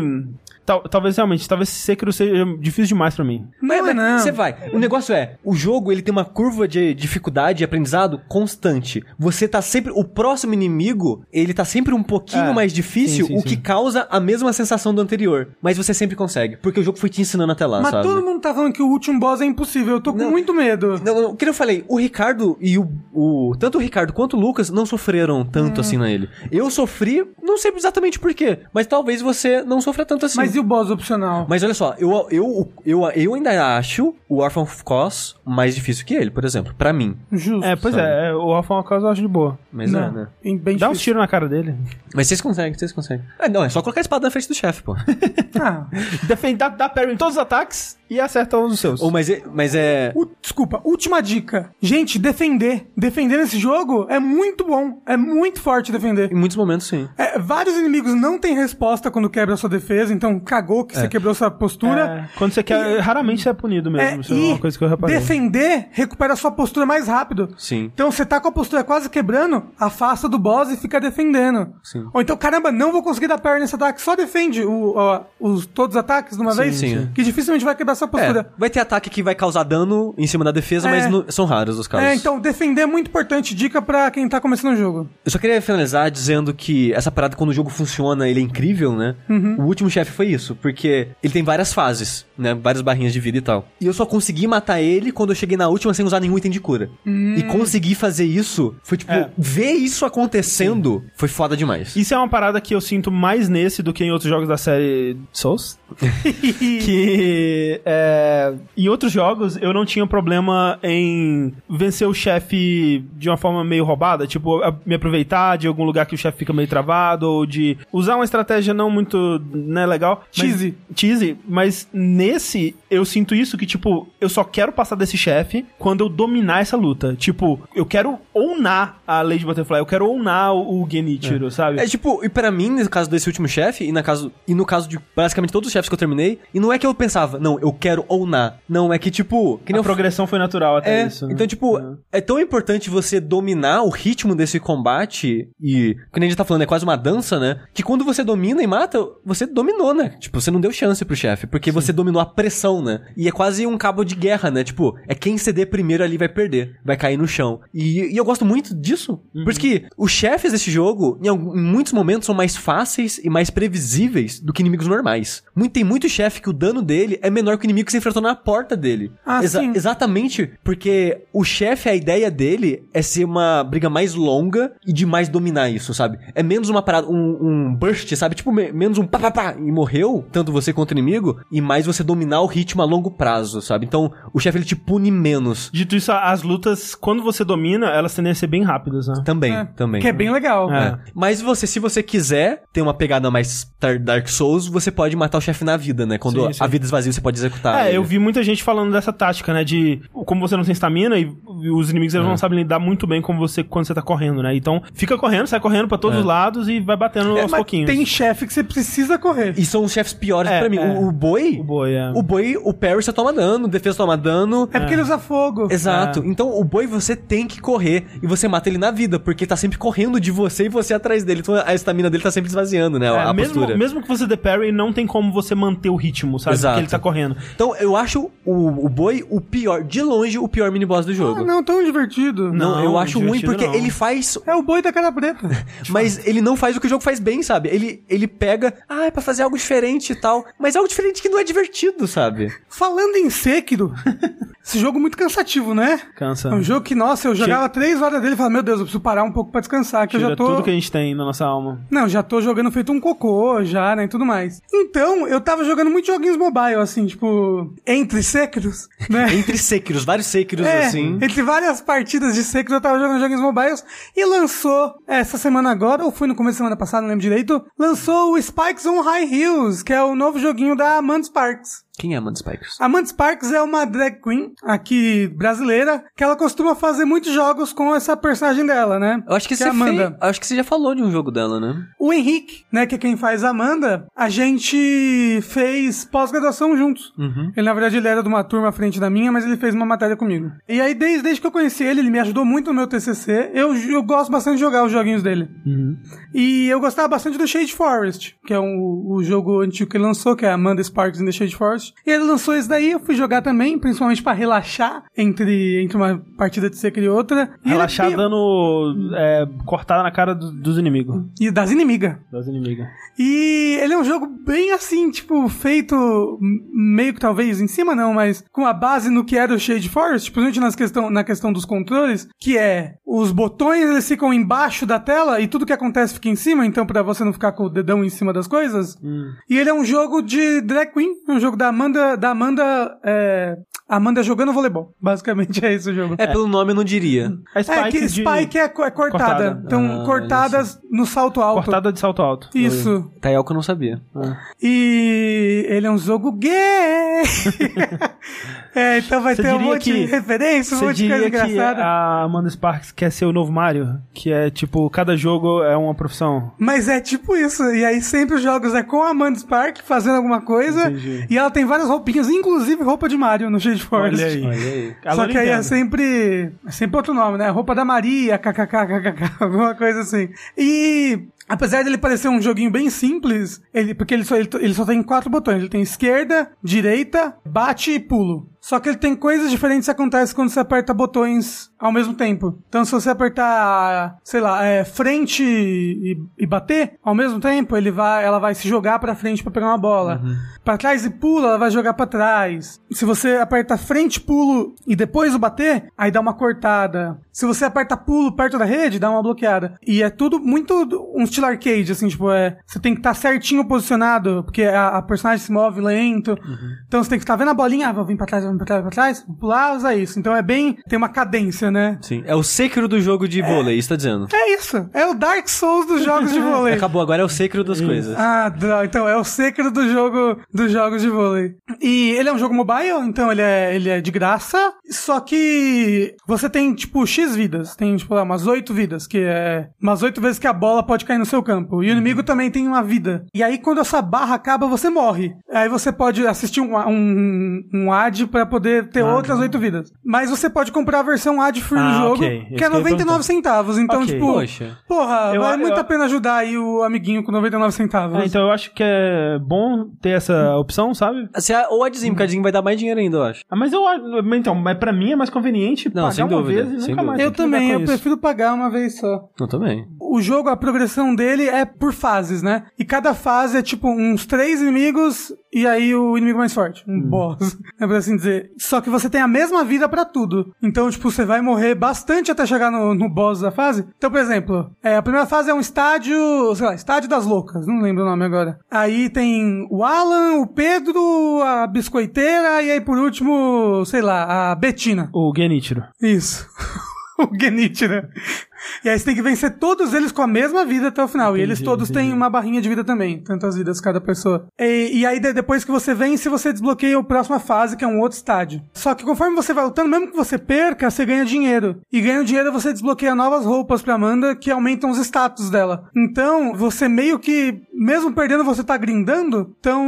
Tal- talvez realmente, talvez Sekiro seja difícil demais pra mim. Não, é mas não. Você vai. O negócio é, o jogo ele tem uma curva de dificuldade e aprendizado constante. Você tá sempre. O próximo inimigo, ele tá sempre um pouquinho É, mais difícil, sim, sim, o que sim. causa a mesma sensação do anterior. Mas você sempre consegue. Porque o jogo foi te ensinando até lá, Mas sabe? todo mundo tá falando que o último boss é impossível. Eu tô com Não. muito medo. Não, não, o que eu falei, o Ricardo e o, o- Tanto o Ricardo quanto o Lucas não sofreram tanto Hum. assim na ele. Eu sofri, não sei exatamente por quê, mas talvez você não sofra tanto assim. Mas e o boss opcional? Mas olha só, eu, eu, eu, eu ainda acho o Orphan of Cos mais difícil que ele, por exemplo, pra mim. Justo. É, pois Sabe? é, o Alpha uma causa eu acho de boa. Mas Não, é, né? bem- Dá uns difícil. tiros na cara dele. Mas vocês conseguem, vocês conseguem. Ah, não, é só colocar a espada na frente do chefe, pô. [laughs] Ah, Defende, dá, dá parry em todos os ataques e acerta os seus. Ou, mas, é, mas é. u- desculpa, última dica. Gente, defender. Defender nesse jogo é muito bom. É muito forte defender. Em muitos momentos, sim. É, vários inimigos não têm resposta quando quebra a sua defesa, então cagou que você quebrou sua postura. É, quando você quer, raramente você é punido mesmo. É, isso é e uma coisa que eu reparei. defender recupera a sua postura mais rápido. Sim. Então você tá com a postura quase quebrando, afasta do boss e fica defendendo. Sim. Ou então, caramba, não vou conseguir dar parry nesse ataque, só defende o, ó, os, todos os ataques de uma vez, sim. que dificilmente vai quebrar sua postura. É, vai ter ataque que vai causar dano em cima da defesa, É. mas no- são raros os casos. É, então defender é muito importante, dica pra quem tá começando o jogo. Eu só queria finalizar dizendo que essa parada, quando o jogo funciona, ele é incrível, né? O último chefe foi isso, porque ele tem várias fases, né? Várias barrinhas de vida e tal. E eu só consegui matar ele quando eu cheguei na última sem usar nenhum item de cura. E conseguir fazer isso, foi tipo, É. ver isso acontecendo, foi foda demais. Isso é uma parada que eu sinto mais nesse do que em outros jogos da série Souls. Que é, em outros jogos eu não tinha problema em vencer o chefe de uma forma meio roubada, tipo, a- me aproveitar de algum lugar que o chefe fica meio travado, ou de usar uma estratégia não muito né, legal. mas- Cheesy. cheesy, mas nesse eu sinto isso que, tipo, eu só quero passar desse chefe quando eu dominar essa luta. Tipo, eu quero ownar a Lady Butterfly, eu quero ownar o, o Genichiro, sabe? É tipo, e pra mim, no caso desse último chefe, e, na caso, e no caso de basicamente todos os chefes que eu terminei, e não é que eu pensava, não, eu quero ownar. Não, é que tipo. Que nem a eu progressão foi natural até É, isso. né? então, tipo, é. tão importante você dominar o ritmo desse combate e, como a gente tá falando, é quase uma dança, né? Que quando você domina e mata, você dominou, né? Tipo, você não deu chance pro chefe, porque você dominou a pressão, né? E é quase um cabo de guerra, né? Tipo, é quem ceder primeiro ali vai perder, vai cair no chão. E, e eu gosto muito disso. Por isso que os chefes desse jogo, em, algum- em muitos momentos, são mais fáceis e mais previsíveis do que inimigos normais. Muito tem muito chefe que o dano dele é menor que o inimigo que você enfrentou na porta dele. Ah, sim. Exatamente, porque o chefe, a ideia dele é ser uma briga mais longa e de mais dominar isso, sabe? É menos uma parada, um, um burst, sabe? Tipo, me- menos um pá, pá, pá, e morreu, tanto você quanto o inimigo, e mais você dominar o ritmo a longo prazo, sabe? Então, o chefe ele te pune menos. Dito isso, as lutas, quando você domina, elas tendem a ser bem rápidas, né? Também, É, também. Que é bem legal. É. É. Mas você, se você quiser ter uma pegada mais Dark Souls, você pode matar o chefe na vida, né? Quando Sim, sim. a vida esvazia, você pode executar. É, ele. eu vi muita gente falando dessa tática, né? De como você não tem estamina e os inimigos eles não sabem lidar muito bem com você quando você tá correndo, né? Então fica correndo, sai correndo pra todos É. os lados e vai batendo É, aos mas pouquinhos. tem chefe que você precisa correr. E são os chefes piores É, pra mim. é. O, o boi. O boi, é. O boi, o parry você toma dano, defesa toma dano. É porque ele usa fogo. Exato. Então o boi você tem que correr e você mata ele na vida, porque ele tá sempre correndo de você e você atrás dele. Então a estamina dele tá sempre esvaziando, né? É, a mesmo, postura. mesmo que você dê parry, não tem como você manter o ritmo, sabe? Exato. Porque ele tá correndo. Então eu acho o, o boi o pior, de longe, o pior mini-boss do jogo. Ah, não, tão divertido. Não, Não, eu acho ruim porque não. ele faz É o boi da cara preta. [laughs] Mas ele não faz o que o jogo faz bem, sabe? Ele, ele pega, ah, é pra fazer algo diferente e tal. Mas é algo diferente que não é divertido, sabe? Falando em Sekiro, [laughs] esse jogo é muito cansativo, né? Cansa. É um jogo que, nossa, eu jogava três horas dele e falava, meu Deus, eu preciso parar um pouco pra descansar, que eu Tira já tô... tudo que a gente tem na nossa alma. Não, já tô jogando feito um cocô já, né, e tudo mais. Então, eu tava jogando muitos joguinhos mobile, assim, tipo, entre Sekiros, né? [laughs] Entre Sekiros, vários Sekiros É, assim. entre várias partidas de Sekiro eu tava jogando joguinhos mobiles e lançou essa semana agora, ou foi no começo da semana passada, não lembro direito, lançou o Spikes on High Hills, que é o novo joguinho da Amanda Sparks. Quem é Amanda Spikers? Amanda Sparks é uma drag queen aqui brasileira que ela costuma fazer muitos jogos com essa personagem dela, né? Eu acho que, é você Amanda. fez- acho que você já falou de um jogo dela, né? O Henrique, né, que é quem faz Amanda, a gente fez pós-graduação juntos. Uhum. Ele, na verdade, ele era de uma turma à frente da minha, mas ele fez uma matéria comigo. E aí, desde, desde que eu conheci ele, ele me ajudou muito no meu TCC. Eu, eu gosto bastante de jogar os joguinhos dele. E eu gostava bastante do Shade Forest, que é um, o jogo antigo que ele lançou, que é Amanda Sparks in the Shade Forest. E ele lançou esse daí, eu fui jogar também, principalmente pra relaxar entre, entre uma partida de Sekiro e outra. E ele Relaxar bem- dando é, cortada na cara do- dos inimigos. E das inimigas. Das inimigas. E ele é um jogo bem assim, tipo, feito meio que talvez em cima não, mas com a base no que era o Shade Forest, principalmente nas questão, na questão dos controles, que é os botões eles ficam embaixo da tela e tudo que acontece fica em cima, então pra você não ficar com o dedão em cima das coisas. E ele é um jogo de drag queen, é um jogo da Amanda, da Amanda, é, Amanda jogando voleibol. Basicamente é esse o jogo. É, pelo nome eu não diria. A Spike, É que de... Spike é, co- é cortada. Cortada. Então, Ah, cortadas no salto alto. Cortada de salto alto. Isso. Tael que eu não sabia. E ele é um jogo gay. [laughs] é, então vai Você ter um monte que- de referência, um monte de coisa engraçada. a Amanda Sparks quer ser o novo Mario? Que é tipo, cada jogo é uma profissão. Mas é tipo isso. E aí sempre os jogos é com a Amanda Spark fazendo alguma coisa. Entendi. E ela tem várias roupinhas, inclusive roupa de Mario no Shade Forest. Olha aí. Olha aí. Só que aí é sempre, é sempre outro nome, né? Roupa da Maria, kkk, kkk, alguma coisa assim. E apesar dele parecer um joguinho bem simples, ele, porque ele só, ele, ele só tem quatro botões. Ele tem esquerda, direita, bate e pulo. Só que ele tem coisas diferentes que acontecem quando você aperta botões ao mesmo tempo. Então, se você apertar, sei lá, é, frente e, e bater ao mesmo tempo, ele vai, ela vai se jogar pra frente pra pegar uma bola. Pra trás e pula, ela vai jogar pra trás. Se você aperta frente, pulo e depois o bater, aí dá uma cortada. Se você aperta pulo perto da rede, dá uma bloqueada. E é tudo muito um estilo arcade, assim, tipo, é. Você tem que estar certinho posicionado, porque a, a personagem se move lento. Então você tem que estar vendo a bolinha, ah, vou vir pra trás, vou vir pra trás, pra trás, vou pular, usa isso. Então é bem. Tem uma cadência, né? Sim. É o Sekiro do jogo de vôlei, isso tá dizendo. É isso. É o Dark Souls dos jogos de vôlei. Acabou, agora é o Sekiro das coisas. Ah, droga. Então, é o Sekiro do jogo dos jogos de vôlei. E ele é um jogo mobile, então ele é, ele é de graça. Só que você tem, tipo, X vidas. Tem, tipo, lá, umas 8 vidas, que é umas 8 vezes que a bola pode cair no seu campo. E o inimigo também tem uma vida. E aí, quando essa barra acaba, você morre. Aí você pode assistir um, um, um ad pra poder ter outras 8 vidas. Mas você pode comprar a versão ad free Ah, do jogo, ok. Isso que é que eu ia 99 perguntar. centavos. Então, Ok. tipo, Poxa. porra, Eu- vale eu- muito a pena ajudar aí o amiguinho com 99 centavos. É, então eu acho que é bom ter essa opção, sabe? Se a, ou a Dizim, porque a Dizim vai dar mais dinheiro ainda, eu acho. Ah, mas eu acho- então, mas pra mim é mais conveniente Não, pagar sem uma dúvida, vez e sem nunca mas Eu também, eu isso. prefiro pagar uma vez só. Eu também. O jogo, a progressão dele é por fases, né? E cada fase é tipo uns três inimigos e aí o inimigo mais forte. Um boss, [laughs] é pra assim dizer. Só que você tem a mesma vida pra tudo. Então, tipo, você vai morrer bastante até chegar no, no boss da fase. Então, por exemplo, é, a primeira fase é um estádio, sei lá, estádio das loucas, não lembro o nome agora. Aí tem o Alan, o Pedro, a biscoiteira e aí por último, sei lá, a Betina. O Genichiro. Isso. [laughs] o Genit, né? E aí você tem que vencer todos eles com a mesma vida até o final. e eles Entendi, todos têm entendi. uma barrinha de vida também. Tantas vidas cada pessoa. E, e aí de- depois que você vence, você desbloqueia a próxima fase, que é um outro estádio. Só que conforme você vai lutando, mesmo que você perca, você ganha dinheiro. E ganhando dinheiro, você desbloqueia novas roupas pra Amanda que aumentam os status dela. Então, você meio que, mesmo perdendo, você tá grindando. Então,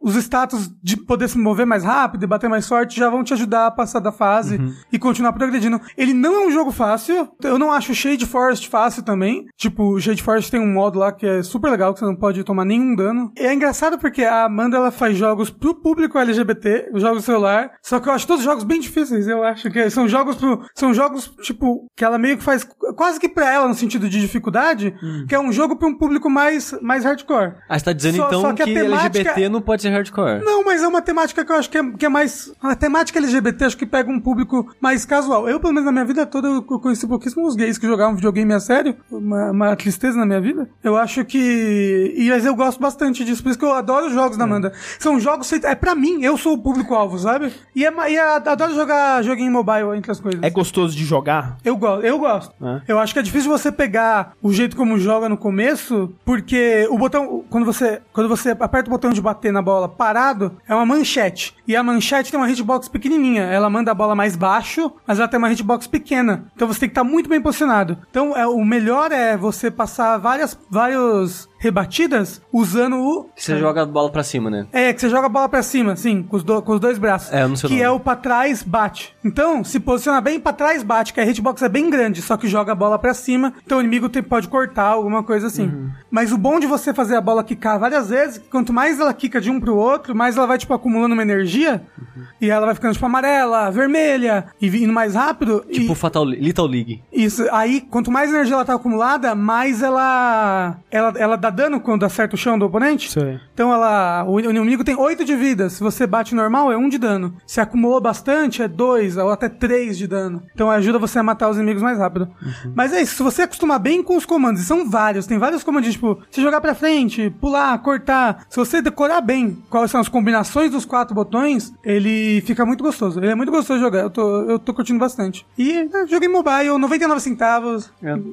os status de poder se mover mais rápido e bater mais forte já vão te ajudar a passar da fase e continuar progredindo. Ele não é um jogo fácil. Eu não acho o Shade Forest fácil também. Tipo, Shade Forest tem um modo lá que é super legal, que você não pode tomar nenhum dano. E é engraçado porque a Amanda ela faz jogos pro público LGBT, os jogos celular. Só que eu acho todos os jogos bem difíceis. Eu acho que são jogos pro, são jogos, tipo, que ela meio que faz quase que pra ela no sentido de dificuldade, que é um jogo pra um público mais, mais hardcore. Ah, você tá dizendo Só- então só que que, temática- LGBT não pode ser hardcore. Não, mas é uma temática que eu acho que é, que é mais. A temática LGBT acho que pega um público mais casual. Eu, pelo menos na minha vida toda, eu conheci pouquíssimos gays que jogavam videogame a sério. Uma, uma tristeza na minha vida. Eu acho que. E mas eu gosto bastante disso. Por isso que eu adoro os jogos da Amanda. São jogos. feitos- É pra mim, eu sou o público-alvo, sabe? E, é, e a- adoro jogar joguinho mobile entre as coisas. É gostoso de jogar? Eu gosto, eu gosto. É. Eu acho que é difícil você pegar o jeito como joga no começo, porque o botão, quando você, quando você aperta o botão de bater na bola parado, é uma manchete. E a manchete tem uma hitbox pequenininha. Ela manda a bola mais baixo, mas ela tem uma hitbox pequena. Então você tem que estar muito bem posicionado. Então é, o melhor é você passar várias, vários rebatidas usando o Que você joga a bola pra cima, né? é, que você joga a bola pra cima, sim, com os, do- com os dois braços. É, eu não sei o Que nome. é o pra trás, bate. Então, se posiciona bem pra trás, bate, que a hitbox é bem grande, só que joga a bola pra cima, então o inimigo tem- pode cortar, alguma coisa assim. Uhum. Mas o bom de você fazer a bola quicar várias vezes, que quanto mais ela quica de um pro outro, mais ela vai, tipo, acumulando uma energia, Uhum. e ela vai ficando, tipo, amarela, vermelha, e indo mais rápido. e... Tipo Fatal Little League. Isso, aí, quanto mais energia ela tá acumulada, mais ela, ela, ela dá dano quando acerta o chão do oponente. Sei. Então ela. O, inimigo tem 8 de vida. Se você bate normal, é 1 de dano. Se acumulou bastante, é 2 ou até 3 de dano. Então ajuda você a matar os inimigos mais rápido. Mas é isso, se você acostumar bem com os comandos, e são vários, tem vários comandos, tipo, se jogar pra frente, pular, cortar. Se você decorar bem quais são as combinações dos quatro botões, ele fica muito gostoso. Ele é muito gostoso de jogar. Eu tô, eu tô curtindo bastante. E é, joguei mobile, 99 centavos.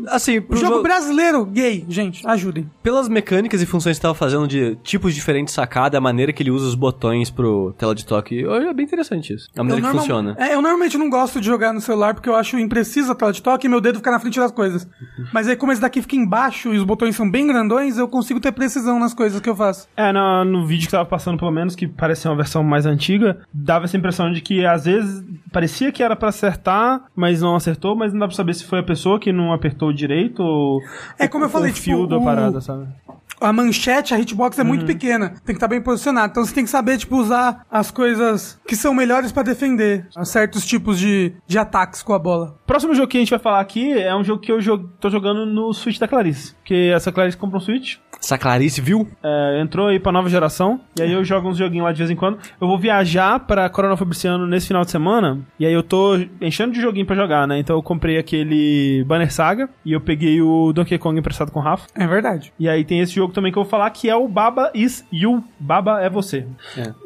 Assim, O pro jogo jo- brasileiro, gay, gente, ajudem. pelas mecânicas e funções que você tava fazendo de tipos diferentes de sacada, a maneira que ele usa os botões pro tela de toque, eu- é bem interessante isso. A maneira Eu que normal- funciona. É, eu normalmente não gosto de jogar no celular porque eu acho impreciso a tela de toque e meu dedo fica na frente das coisas. Mas aí, como esse daqui fica embaixo e os botões são bem grandões, eu consigo ter precisão nas coisas que eu faço. É, no, no vídeo que tava passando, pelo menos, que parecia uma versão mais antiga, dava essa impressão de que às vezes parecia que era pra acertar, mas não acertou, mas não dá pra saber se foi a pessoa que não apertou direito ou. É como eu o- falei, o fio tipo, da o- parada, sabe? A manchete, a hitbox é muito pequena. Tem que estar bem posicionado. Então você tem que saber, tipo, usar as coisas que são melhores pra defender certos tipos de, de ataques com a bola. Próximo jogo que a gente vai falar aqui é um jogo que eu jo- tô jogando no Switch da Clarice. Porque essa Clarice comprou um Switch, Essa Clarice, viu? é, entrou aí pra nova geração, e aí eu jogo uns joguinhos lá de vez em quando. Eu vou viajar pra Coronel Fabriciano nesse final de semana, e aí eu tô enchendo de joguinho pra jogar, né? Então eu comprei aquele Banner Saga, e eu peguei o Donkey Kong emprestado com o Rafa. É verdade. E aí tem esse jogo também que eu vou falar que é o Baba is You. Baba é você.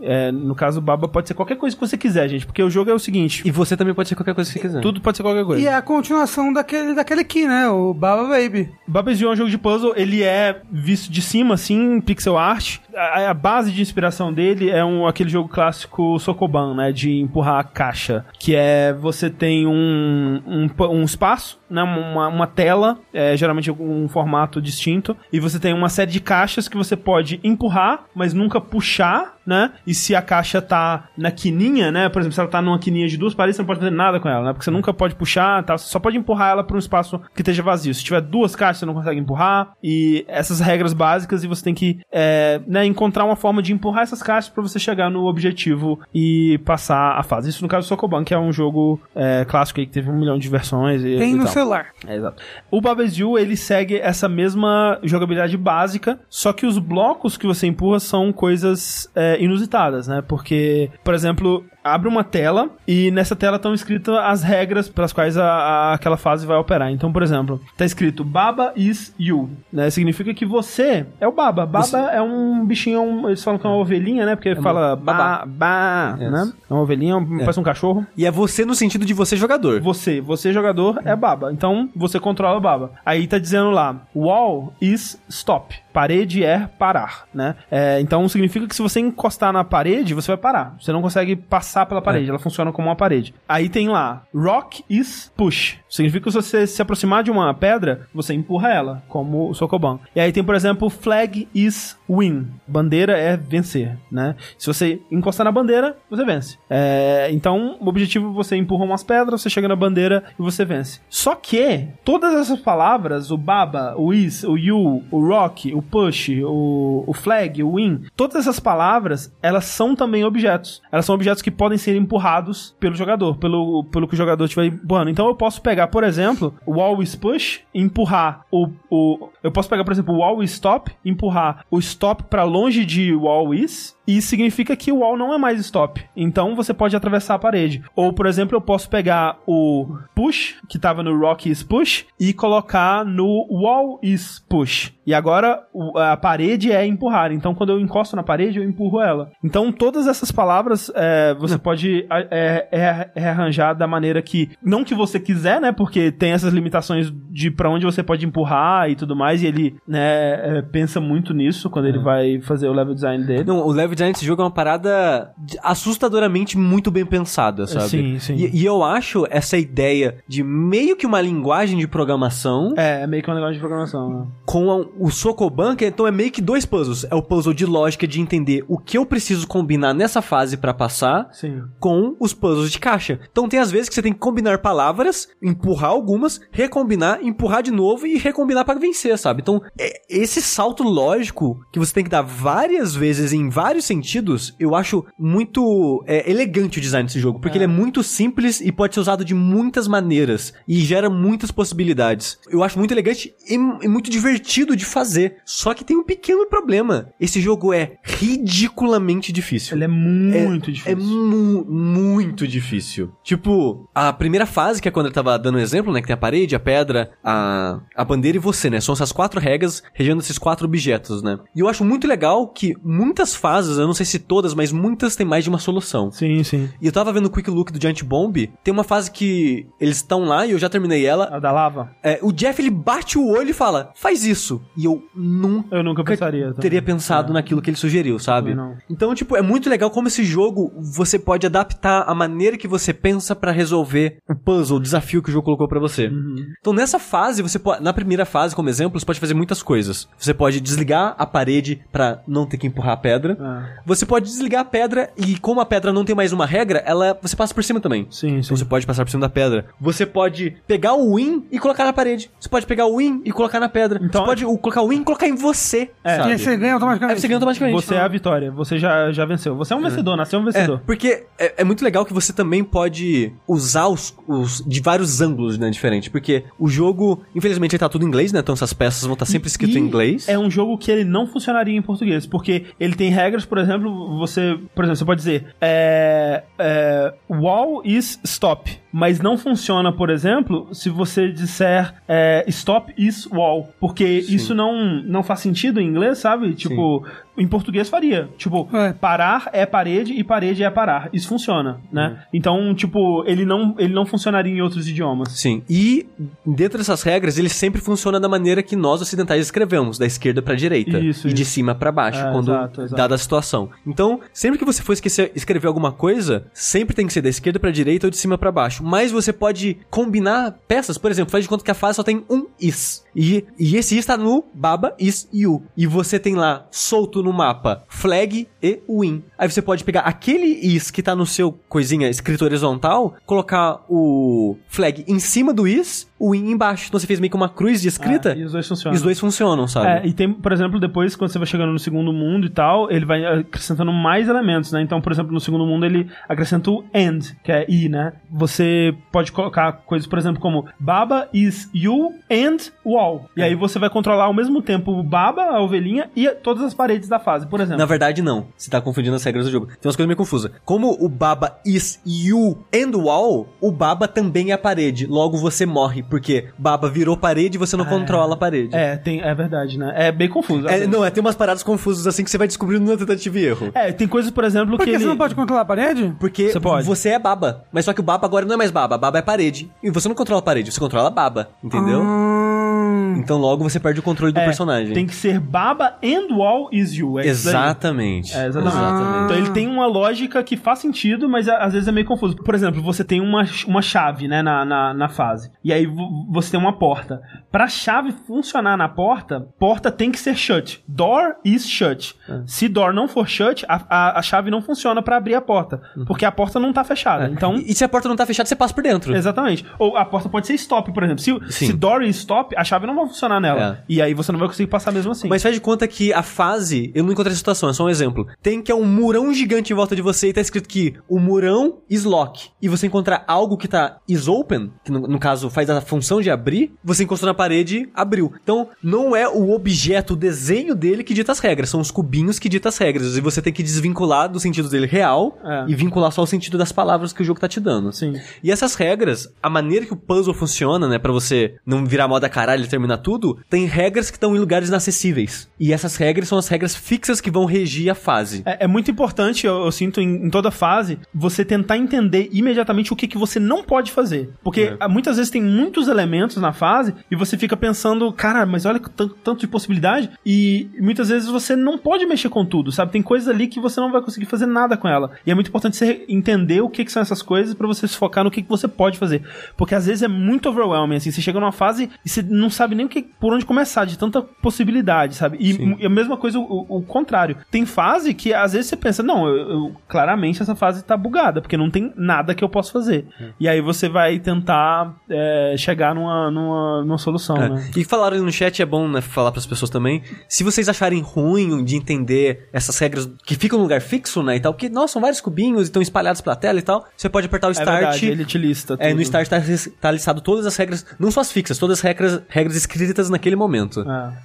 É, no caso, Baba pode ser qualquer coisa que você quiser, gente. Porque o jogo é o seguinte: E você também pode ser qualquer coisa que você quiser. tudo pode ser qualquer coisa. E é a continuação daquele, daquele aqui, né? O Baba Baby. Baba is You é um jogo de puzzle, ele é visto de cima, assim, pixel art. A, a base de inspiração dele é um, aquele jogo clássico Sokoban, né? De empurrar a caixa. Que é, você tem um, um, um espaço, né? Uma, uma tela, é, geralmente um formato distinto. E você tem uma série de caixas que você pode empurrar, mas nunca puxar, né? E se a caixa tá na quininha, né? Por exemplo, se ela tá numa quininha de duas paredes, você não pode fazer nada com ela, né? Porque você nunca pode puxar, tá? Você só pode empurrar ela para um espaço que esteja vazio. Se tiver duas caixas, você não consegue empurrar. E essas regras básicas, e você tem que é, né, encontrar uma forma de empurrar essas caixas para você chegar no objetivo e passar a fase. Isso no caso do Sokoban, que é um jogo é, clássico aí que teve um milhão de versões. E, Tem e no tal. celular. É, exato. O Babeziu, ele segue essa mesma jogabilidade básica, só que os blocos que você empurra são coisas é, inusitadas, né? Porque, por exemplo, abre uma tela e nessa tela estão escritas as regras pelas quais a, a- aquela fase vai operar. Então, por exemplo, tá escrito Baba is you, né? Significa que você é o Baba. Baba é um bichinho, é um- eles falam que é uma ovelhinha, né? Porque fala babá. ba, ba, Yes. né? É uma ovelhinha, um- parece um cachorro. E é você no sentido de você jogador. Você, você jogador é baba. Então você controla o baba. Aí tá dizendo lá, wall is stop. Parede é parar, né? É, então significa que se você encostar na parede, você vai parar. Você não consegue passar pela parede, ela funciona como uma parede. Aí tem lá, rock is push. Significa que se você se aproximar de uma pedra, você empurra ela, como o Sokoban. E aí tem, por exemplo, flag is win. Bandeira é vencer, né? Se você encostar na bandeira, você vence. É, então, o objetivo é você empurra umas pedras, você chega na bandeira e você vence. Só que, todas essas palavras, o baba, o is, o you, o rock, o push, o, o flag, o win, todas essas palavras, elas são também objetos. Elas são objetos que podem ser empurrados pelo jogador, pelo, pelo que o jogador estiver empurrando. Então, eu posso pegar, por exemplo, o is push, empurrar o, o... Eu posso pegar, por exemplo, o wall stop, empurrar o stop para longe de wall is, e significa que o wall não é mais stop. Então você pode atravessar a parede. Ou, por exemplo, eu posso pegar o push, que estava no rock is push, e colocar no wall is push. E agora a parede é empurrar. Então quando eu encosto na parede, eu empurro ela. Então todas essas palavras é, você pode é, é, é arranjar da maneira que. Não que você quiser, né? Porque tem essas limitações de pra onde você pode empurrar e tudo mais. E ele né, é, pensa muito nisso quando ele vai fazer o level design dele. Não, o level design desse jogo é uma parada assustadoramente muito bem pensada, sabe? Sim, sim. E, e eu acho essa ideia de meio que uma linguagem de programação É, é meio que um negócio de programação, né? com a- o Sokoban, que então é meio que dois puzzles. É o puzzle de lógica de entender o que eu preciso combinar nessa fase pra passar Sim. com os puzzles de caixa. Então tem às vezes que você tem que combinar palavras, empurrar algumas, recombinar, empurrar de novo e recombinar pra vencer, sabe? Então, é- esse salto lógico que você tem que dar várias vezes em vários sentidos, eu acho muito é, elegante o design desse jogo, porque ele é muito simples e pode ser usado de muitas maneiras e gera muitas possibilidades. Eu acho muito elegante e, e muito divertido de fazer. Só que tem um pequeno problema. Esse jogo é ridiculamente difícil. Ele é muito É difícil. mu- muito difícil. Tipo, a primeira fase, que é quando eu tava dando um exemplo, né? Que tem a parede, a pedra, a, a bandeira e você, né? São essas quatro regras regendo esses quatro objetos, né? E eu acho muito legal que muitas fases, eu não sei se todas, mas muitas têm mais de uma solução. Sim, sim. E eu tava vendo o Quick Look do Giant Bomb, tem uma fase que eles estão lá e eu já terminei ela. A da lava? É, o Jeff, ele bate o olho e fala, faz isso. E eu nunca Eu nunca pensaria. também. teria pensado É. naquilo que ele sugeriu, sabe? Então, tipo, é muito legal como esse jogo você pode adaptar a maneira que você pensa pra resolver o puzzle, o desafio que o jogo colocou pra você. Uhum. Então, nessa fase, você pode, na primeira fase, como exemplo, você pode fazer muitas coisas. Você pode desligar a parede pra não ter que empurrar a pedra. É. Você pode desligar a pedra e como a pedra não tem mais uma regra, ela você passa por cima também. Sim, sim. Então você pode passar por cima da pedra. Você pode pegar o win e colocar na parede. Você pode pegar o win e colocar na pedra. Então- você pode o- colocar o win e colocar em você. É. E sabe? aí você ganha Aí automaticamente. você ganha automaticamente. Você é a vitória. Você já, já venceu. Você é um vencedor, nasceu um É, vencedor. porque é, é muito legal que você também pode usar os, os- de vários ângulos, né, diferentes. Porque o jogo, infelizmente, ele tá tudo em inglês, né? Então essas peças vão estar sempre escrito E em inglês. É um jogo que ele não funcionaria em português, porque ele tem regras, por exemplo, você, por exemplo, você pode dizer é, é, wall is stop, mas não funciona, por exemplo, se você disser é, stop is wall, porque isso não, não faz sentido em inglês, sabe? Tipo, em português faria. Tipo, É. parar é parede e parede é parar. Isso funciona, né? Uhum. Então, tipo, ele não, ele não funcionaria em outros idiomas. Sim. E dentro dessas regras, ele sempre funciona da maneira que nós ocidentais escrevemos, da esquerda pra direita Isso, e de isso. cima pra baixo, É, quando exato, exato. dada a situação. Então, sempre que você for esquecer, escrever alguma coisa, sempre tem que ser da esquerda pra direita ou de cima pra baixo. Embaixo. Mas você pode combinar peças. Por exemplo, faz de conta que a fase só tem um is. E, e esse is tá no Baba, is e U. E você tem lá, solto no mapa, flag e win. Aí você pode pegar aquele is que tá no seu coisinha escrito horizontal, colocar o flag em cima do is, o win embaixo. Então você fez meio que uma cruz de escrita. É, e os dois funcionam. e os dois funcionam, sabe? É, e tem, por exemplo, depois, quando você vai chegando no segundo mundo e tal, ele vai acrescentando mais elementos, né? Então, por exemplo, no segundo mundo ele acrescenta o and, que é i, né? Você pode colocar coisas, por exemplo, como Baba is you and wall. E aí você vai controlar ao mesmo tempo o Baba, a ovelhinha, e todas as paredes da fase, por exemplo. Na verdade, não. Você tá confundindo as regras do jogo. Tem umas coisas meio confusas. Como o Baba is you and wall, o Baba também é a parede. Logo você morre, porque Baba virou parede e você não controla a parede. É, tem, é verdade, né? É bem confuso. É, não, é, tem umas paradas confusas assim que você vai descobrindo na tentativa e erro. É, tem coisas, por exemplo, Por que que ele... você não pode controlar a parede? Porque Você pode. você é baba. Mas só que o baba agora não é mais baba. Baba é parede. E você não controla a parede, você controla a baba. Entendeu? Hum, Então logo você perde o controle do É, personagem. Tem que ser Baba and wall is you. É. Exatamente. É, exatamente. Ah. Então ele tem uma lógica que faz sentido, mas a- às vezes é meio confuso. Por exemplo, você tem uma, uma chave, né, na, na, na fase. E aí vo- você tem uma porta. Pra chave funcionar na porta, porta tem que ser shut. Door is shut. É. Se door não for shut, a, a, a chave não funciona pra abrir a porta. Porque a porta não tá fechada. Então. Uhum. É. E, e se a porta não tá fechada, você passa por dentro. Exatamente. Ou a porta pode ser stop, por exemplo. Se, se door stop, a chave não vai funcionar nela. É. E aí você não vai conseguir passar mesmo assim. Mas faz de conta que a fase, eu não encontrei essa situação, é só um exemplo. Tem que é um murão gigante em volta de você e tá escrito que o murão is lock. E você encontrar algo que tá is open, que no, no caso faz a função de abrir, você encostou na parede, abriu. Então, não é o objeto, o desenho dele que dita as regras, são os cubinhos que dita as regras. E você tem que desvincular do sentido dele real É. e vincular só o sentido das palavras que o jogo tá te dando. Sim. E essas regras, a maneira que o puzzle funciona, né, Pra você não virar moda caralho e terminar tudo, tem regras que estão em lugares inacessíveis. E essas regras são as regras fixas que vão regir a fase. É, é muito importante, eu, eu sinto, em, em toda fase, você tentar entender imediatamente o que, que você não pode fazer. Porque ah, muitas vezes tem muitos elementos na fase e você fica pensando, cara, mas olha que tanto, tanto de possibilidade. E muitas vezes você não pode mexer com tudo, sabe? Tem coisas ali que você não vai conseguir fazer nada com ela. E é muito importante você entender o que, que são essas coisas pra você se focar no que, que você pode fazer. Porque às vezes é muito overwhelming, assim. Você chega numa fase e você não sabe nem o que, por onde começar, de tanta possibilidade, sabe? E, e a mesma coisa, o, o contrário. Tem fase que às vezes você pensa, não, eu, eu- claramente essa fase tá bugada, porque não tem nada que eu possa fazer. E aí você vai tentar é, chegar numa, numa, numa solução, É. né? E falaram no chat, é bom né, falar pras pessoas também. Se vocês acharem ruim de entender essas regras que ficam no lugar fixo, né, e tal, porque, nossa, são vários cubinhos e estão espalhados pela tela e tal, você pode apertar o É Start. verdade, ele te lista É, tudo. no Start tá, tá listado todas as regras, não só as fixas, todas as regras, regras escritas naquele momento.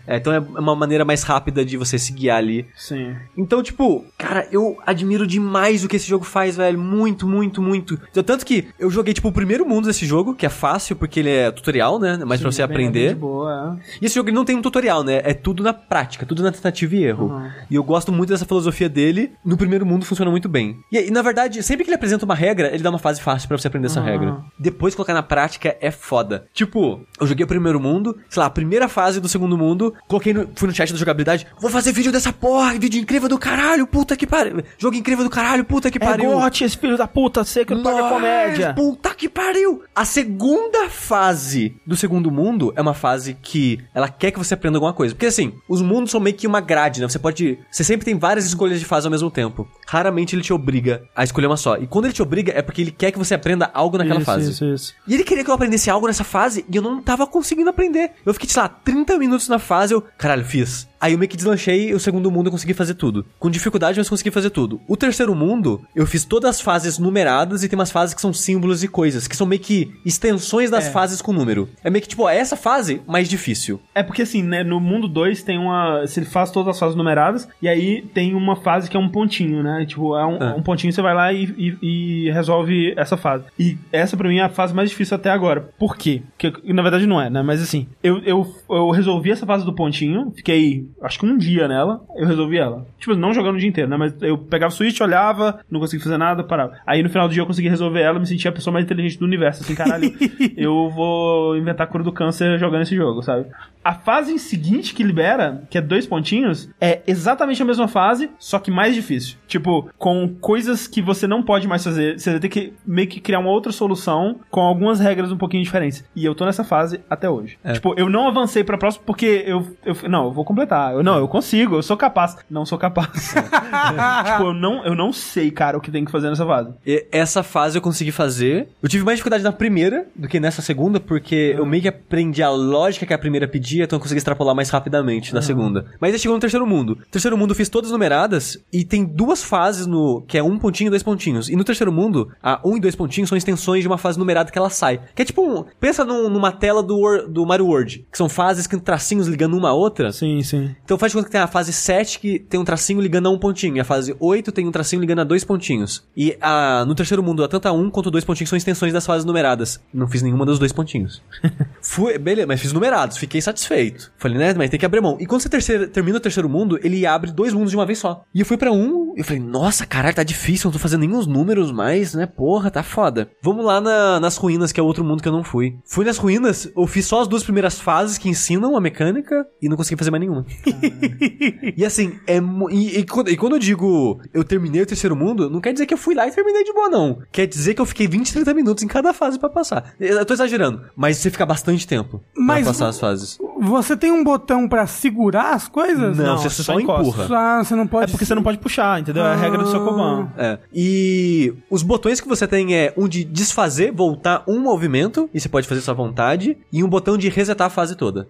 É, É, então é uma maneira mais rápida de você se guiar ali. sim. Então, tipo, cara, eu admiro demais o que esse jogo faz, velho. Muito, muito, muito. Então, Tanto que eu joguei, tipo, o primeiro mundo desse jogo, que é fácil, porque ele é tutorial, né? Mais pra você Sim, bem- aprender. de boa, é. E esse jogo não tem um tutorial, né? É tudo na prática, tudo na tentativa e erro. Uhum. E eu gosto muito dessa filosofia dele. No primeiro mundo funciona muito bem. E, e, na verdade, sempre que ele apresenta uma regra, ele dá uma fase fácil pra você aprender essa Uhum. regra. Depois colocar na prática é foda. Tipo, eu joguei o primeiro mundo, sei lá, a primeira fase do segundo mundo, coloquei no, fui no chat da jogabilidade, vou fazer vídeo dessa porra, vídeo incrível do caralho, puta que pariu. Jogo incrível do caralho, puta que É pariu. gote, esse filho da puta, sei que eu pago comédia. Puta que pariu! A segunda fase do segundo mundo é uma fase que ela quer que você aprenda alguma coisa. Porque assim, os mundos são meio que uma grade, né? Você pode. Você sempre tem várias escolhas de fase ao mesmo tempo. Raramente ele te obriga a escolher uma só. E quando ele te obriga, é porque ele quer que você aprenda algo naquela Isso, fase. Isso, isso. E ele queria que eu aprendesse algo nessa fase e eu não tava conseguindo aprender. Eu fiquei, sei lá, 30 minutos na fase, eu, caralho, fiz. Aí eu meio que deslanchei o segundo mundo eu consegui fazer tudo. Com dificuldade, mas consegui fazer tudo. O terceiro mundo, eu fiz todas as fases numeradas e tem umas fases que são símbolos e coisas, que são meio que extensões das É. fases com número. É meio que, tipo, ó, essa fase, mais difícil. É porque assim, né, no mundo 2 tem uma. Se ele faz todas as fases numeradas, e aí tem uma fase que é um pontinho, né? Tipo, é um, Ah. um pontinho, você vai lá e, e- e resolve essa fase. E essa pra mim é a fase mais difícil até agora. Por quê? Porque, na verdade não é, né? Mas assim, eu, eu, eu resolvi essa fase do pontinho, fiquei acho que um dia nela, eu resolvi ela. Tipo, não jogando o dia inteiro, né? Mas eu pegava o Switch, olhava, não conseguia fazer nada, parava. Aí no final do dia eu consegui resolver ela, me sentia a pessoa mais inteligente do universo. Assim, caralho, [laughs] eu vou inventar a cura do câncer jogando esse jogo, sabe? A fase seguinte que libera, que é dois pontinhos, é exatamente a mesma fase, só que mais difícil. Tipo, com coisas que você não pode mais fazer. Você vai ter que meio que criar uma outra solução com algumas regras um pouquinho diferentes. E eu tô nessa fase até hoje. É. Tipo, eu não avancei pra próxima porque eu, eu. Não, eu vou completar. Eu, não, eu consigo, eu sou capaz. Não sou capaz. [laughs] tipo, eu não, eu não sei, cara, o que tem que fazer nessa fase. E essa fase eu consegui fazer. Eu tive mais dificuldade na primeira do que nessa segunda, porque eu meio que aprendi a lógica que a primeira pedia, então eu consegui extrapolar mais rapidamente na segunda. Mas aí chegou no terceiro mundo. Terceiro mundo eu fiz todas numeradas e tem duas fases no. que é um pontinho e dois pontinhos. E no terceiro mundo, a um e dois pontinhos são extensões de uma fase numerada que ela sai. Que é tipo um. Pensa num- numa tela do, do Mario World, que são fases com tracinhos ligando uma a outra. Sim, sim. Então faz de conta que tem a fase 7 que tem um tracinho ligando a um pontinho. E a fase 8 tem um tracinho ligando a dois pontinhos. E a, no terceiro mundo, tanto a um quanto dois pontinhos são extensões das fases numeradas. Não fiz nenhuma dos dois pontinhos. [laughs] Fui, beleza, mas fiz numerados, fiquei satisfeito. Falei, né, mas tem que abrir mão. E quando você terceira- termina o terceiro mundo, ele abre dois mundos de uma vez só. E eu fui pra um, e eu falei, nossa, caralho, tá difícil, não tô fazendo nenhum números mais, né? Porra, tá foda. Vamos lá na- nas ruínas, que é o outro mundo que eu não fui. Fui nas ruínas, eu fiz só as duas primeiras fases que ensinam a mecânica e não consegui fazer mais nenhuma. [laughs] E assim, é. E, e quando, e quando eu digo eu terminei o terceiro mundo, não quer dizer que eu fui lá e terminei de boa, não. Quer dizer que eu fiquei 20, 30 minutos em cada fase pra passar. Eu tô exagerando, mas você fica bastante tempo Mas pra passar as fases. Você tem um botão pra segurar as coisas? Não, não, você só só empurra. Ah, você não pode. É porque você não pode puxar, entendeu? É a regra do Sokoban. É. E os botões que você tem é um de desfazer, voltar um movimento, e você pode fazer sua vontade, e um botão de resetar a fase toda.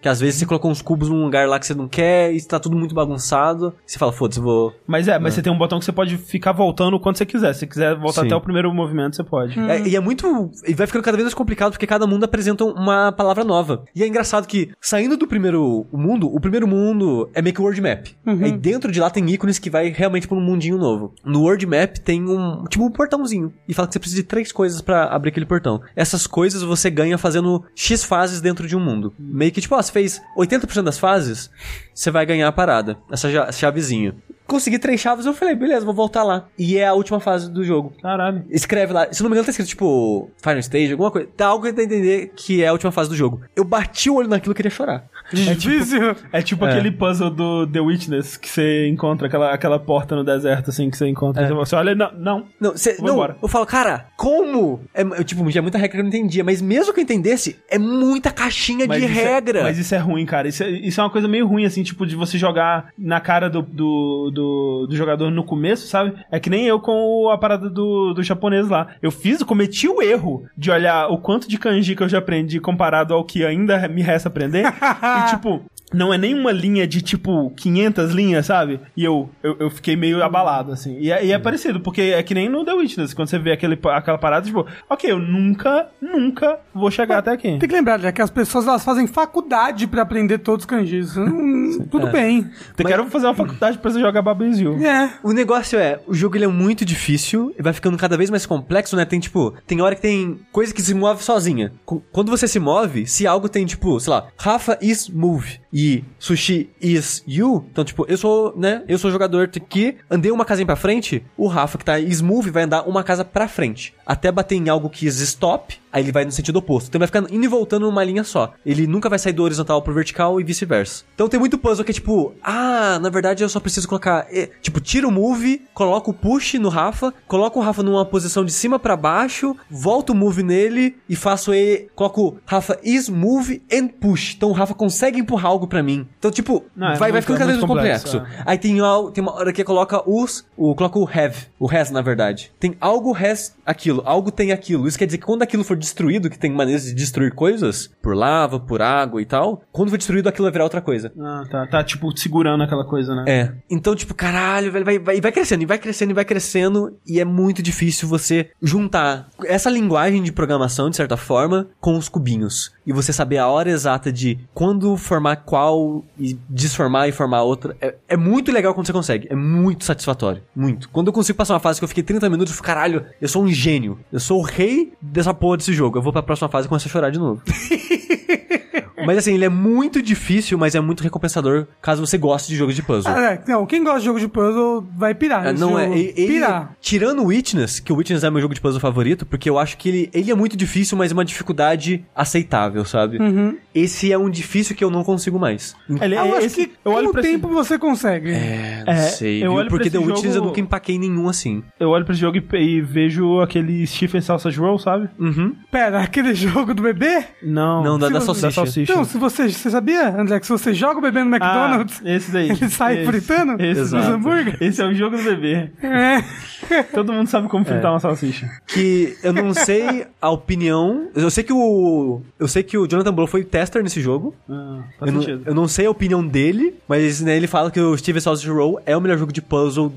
Que às vezes você colocou uns cubos num lugar lá que você não quer, e tá tudo muito bagunçado, e você fala, foda-se, eu vou Mas é, mas você tem um botão que você pode ficar voltando quando você quiser. Se você quiser voltar Sim. até o primeiro movimento, você pode. É, e é muito. E vai ficando cada vez mais complicado porque cada mundo apresenta uma palavra nova. E é engraçado que, saindo do primeiro mundo, o primeiro mundo é meio que o world map. Aí dentro de lá tem ícones que vai realmente pra um mundinho novo. No world map tem um. Tipo um portãozinho. E fala que você precisa de três coisas pra abrir aquele portão. Essas coisas você ganha fazendo X fases dentro de um mundo. Meio que, tipo, ó, você fez 80% das fases, você vai ganhar a parada. Essa chavezinha. Consegui três chaves, eu falei, beleza, vou voltar lá. E é a última fase do jogo. Caralho. Escreve lá, se não me engano tá escrito tipo Final Stage, alguma coisa. Dá algo pra entender que é a última fase do jogo. Eu bati o olho naquilo e queria chorar. Difícil. É tipo aquele puzzle do The Witness que você encontra, aquela, aquela porta no deserto, assim, que você encontra. É. Você olha, não, não. Não, cê, não embora. eu falo, cara, como? É, eu, tipo, tinha muita regra que eu não entendia, mas mesmo que eu entendesse, é muita caixinha de isso é- regra. mas isso é ruim, cara. Isso é, isso é uma coisa meio ruim, assim, tipo, de você jogar na cara do, do, do, do jogador no começo, sabe? É que nem eu com o- a parada do, do japonês lá. Eu fiz, cometi o erro de olhar o quanto de kanji que eu já aprendi comparado ao que ainda me resta aprender. [laughs] e, tipo, não é nem uma linha de, tipo, 500 linhas, sabe? E eu, eu, eu fiquei meio abalado, assim. E é, e é parecido, porque é que nem no The Witness, quando você vê aquele, aquela parada, tipo, ok, eu nunca, nunca vou chegar até aqui. Tem que lembrar, já que as pessoas elas fazem faculdade pra aprender todos os kanjis. Hum, tudo bem. Eu quero fazer uma faculdade pra você jogar Hill. É. O negócio é, o jogo ele é muito difícil e vai ficando cada vez mais complexo, né? Tem tipo, tem hora que tem coisa que se move sozinha. Qu- Quando você se move, se algo tem tipo, sei lá, Rafa is move e Sushi is you, então tipo, eu sou, né? Eu sou jogador que andei uma casinha pra frente, o Rafa que tá move vai andar uma casa pra frente, até bater em algo que is stop, aí ele vai no sentido oposto. Então vai ficando indo e voltando numa linha só. Ele nunca vai sair do horizontal pro vertical e vice-versa. Então tem muito puzzle que é tipo, ah, na verdade eu só preciso colocar, eh, tipo, tira o move, coloca o push no Rafa, coloca o Rafa numa posição de cima pra baixo, volta o move nele e faço ele, coloco Rafa is move and push. Então o Rafa consegue empurrar algo pra mim. Então tipo, Não, é vai, vai muito- ficando é cada vez mais complexo. complexo, Aí tem, tem uma hora que coloca os, o, coloca o have, o has na verdade. Tem algo has aquilo, algo tem aquilo. Isso quer dizer que quando aquilo for destruído, que tem maneiras de destruir coisas, por lava, por água e tal, quando for destruído aquilo vai virar outra coisa. Ah, tá, tá, tipo, segurando aquela coisa, né? É. Então, tipo, caralho, velho, vai, vai, vai crescendo, e vai crescendo, e vai crescendo, e é muito difícil você juntar essa linguagem de programação, de certa forma, com os cubinhos. E você saber a hora exata de quando formar qual e desformar e formar outra. É, é muito legal quando você consegue. É muito satisfatório. Muito. Quando eu consigo passar uma fase que eu fiquei 30 minutos, eu fico, caralho, eu sou um gênio. Eu sou o rei dessa porra desse jogo. Eu vou pra próxima fase e começo a chorar de novo. [laughs] [laughs] Mas assim, ele é muito difícil, mas é muito recompensador caso você goste de jogos de puzzle. Ah, é, não, quem gosta de jogo de puzzle vai pirar. É, nesse não é, jogo. e- ele, Pirar. tirando o Witness, que o Witness é meu jogo de puzzle favorito, porque eu acho que ele, ele é muito difícil, mas é uma dificuldade aceitável, sabe? Uhum. Esse é um difícil que eu não consigo mais. Ele, Eu acho esse- que eu com olho o pra esse- tempo você consegue. É, É, não sei, eu viu? olho Porque The Witness jogo- eu nunca empaquei nenhum assim. Eu olho pra esse jogo e, e vejo aquele Stephen Sausage Roll, sabe? Uhum. Pera, aquele [laughs] jogo do bebê? Não. Não, da- Se da você- salsicha. Não, se você, você sabia, André, que se você joga o bebê no McDonald's, Ah, esse daí. [laughs] ele sai Esse. fritando Esse, os Exato. hambúrguer? esse é o jogo do bebê. É. [laughs] Todo mundo sabe como É. fritar uma salsicha. Que eu não sei a opinião. Eu sei que o. Eu sei que o Jonathan Blow foi tester nesse jogo. Ah, faz Eu não, sentido. eu não sei a opinião dele, mas né, ele fala que o Steven Sausage Roll é o melhor jogo de puzzle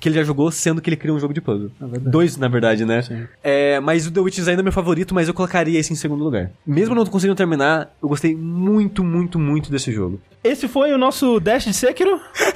que ele já jogou, sendo que ele cria um jogo de puzzle. Dois, na verdade, né? É, mas o The Witness ainda é meu favorito, mas eu colocaria esse em segundo lugar. Mesmo não conseguindo terminar, eu gostei muito, muito, muito desse jogo. Esse foi o nosso Dash de Sekiro. [laughs]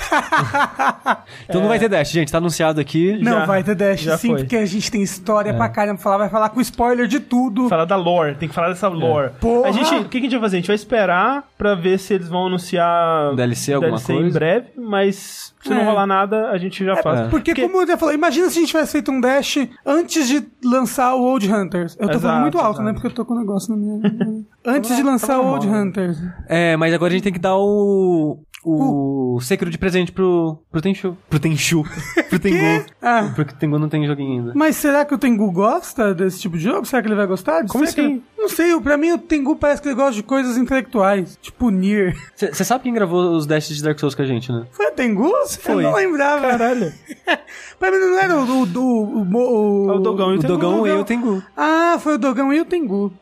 Então não vai ter dash, gente, tá anunciado aqui. Não, Já- vai ter Dash já sim, foi. porque a gente tem história pra caramba. pra Falar, vai falar com spoiler de tudo. Falar da lore, tem que falar dessa lore. Porra! A gente, o que a gente vai fazer? A gente vai esperar pra ver se eles vão anunciar DLC alguma DLC coisa? em breve, mas se não É. rolar nada, a gente já faz. Porque, como eu já falei, imagina se a gente tivesse feito um Dash antes de lançar o Old Hunters. Eu tô Exato, falando muito alto, exato. né? Porque eu tô com um negócio na minha. [laughs] antes de lançar o Old Hunters. É, mas agora a gente tem que dar o. O Sekiro de presente pro, pro Tenchu. Pro Tenchu. [laughs] pro Tengu. Ah. Porque o Tengu não tem joguinho ainda. Mas será que o Tengu gosta desse tipo de jogo? Será que ele vai gostar? Como Sekiro? assim? Não sei, pra mim o Tengu parece que ele gosta de coisas intelectuais. Tipo Nier. Você sabe quem gravou os dashes de Dark Souls com a gente, né? Foi o Tengu? Foi. Eu não lembrava. Caralho. [laughs] pra mim não era o... o, o, o, o, É o Dogão e O o Tengu. Dogão e o Tengu. Ah, foi o Dogão e o Tengu.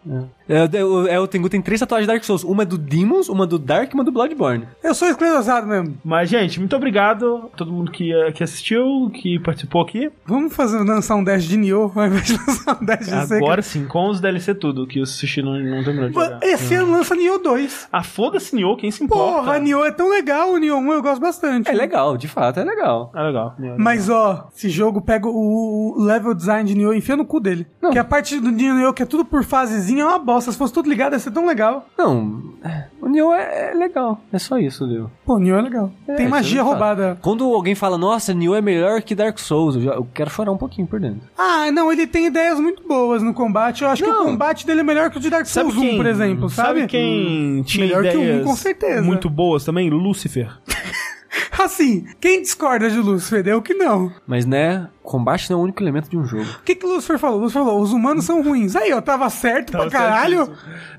É, o- é, o Tengu tem três tatuagens de Dark Souls. Uma é do Demons, uma do Dark e uma do Bloodborne. Eu sou esclerosado mesmo. Mas, gente, muito obrigado a todo mundo que, eh, que assistiu, que participou aqui. Vamos fazer, lançar um Dash de Nioh ao invés de [laughs] lançar um Dash de. Agora sim, com os DLC tudo, que Sushi não, não terminou de jogar. Esse ano lança Nioh 2. Ah, foda-se, Nioh, quem se importa? Porra, Nioh é tão legal, o Nioh 1 eu gosto bastante. É legal, de fato, é legal. É legal. Nioh. Mas ó, esse jogo pega o, level design de Nioh e enfia no cu dele. Que a parte do Nioh que é tudo por fasezinha é uma bosta. Se fosse tudo ligado ia ser tão legal. Não, é, o Nioh é, é legal. É só isso, Leo. Pô, Nioh é legal. Tem isso magia é fato. roubada. Quando alguém fala, nossa, Nioh é melhor que Dark Souls, eu, já- eu quero chorar um pouquinho por dentro. Ah, não, ele tem ideias muito boas no combate. Eu acho que Não. o combate dele é melhor que o de Dark Sabe Souls 1, quem, por exemplo, sabe? quem tinha melhor que o um, ideias com certeza. muito boas também? Lucifer. [laughs] [laughs] Assim, quem discorda de Lucifer? Eu que não. Mas, né, combate não é o único elemento de um jogo. O que que o Lucifer falou? O Lucifer falou, os humanos são ruins. Aí, ó, tava certo pra caralho.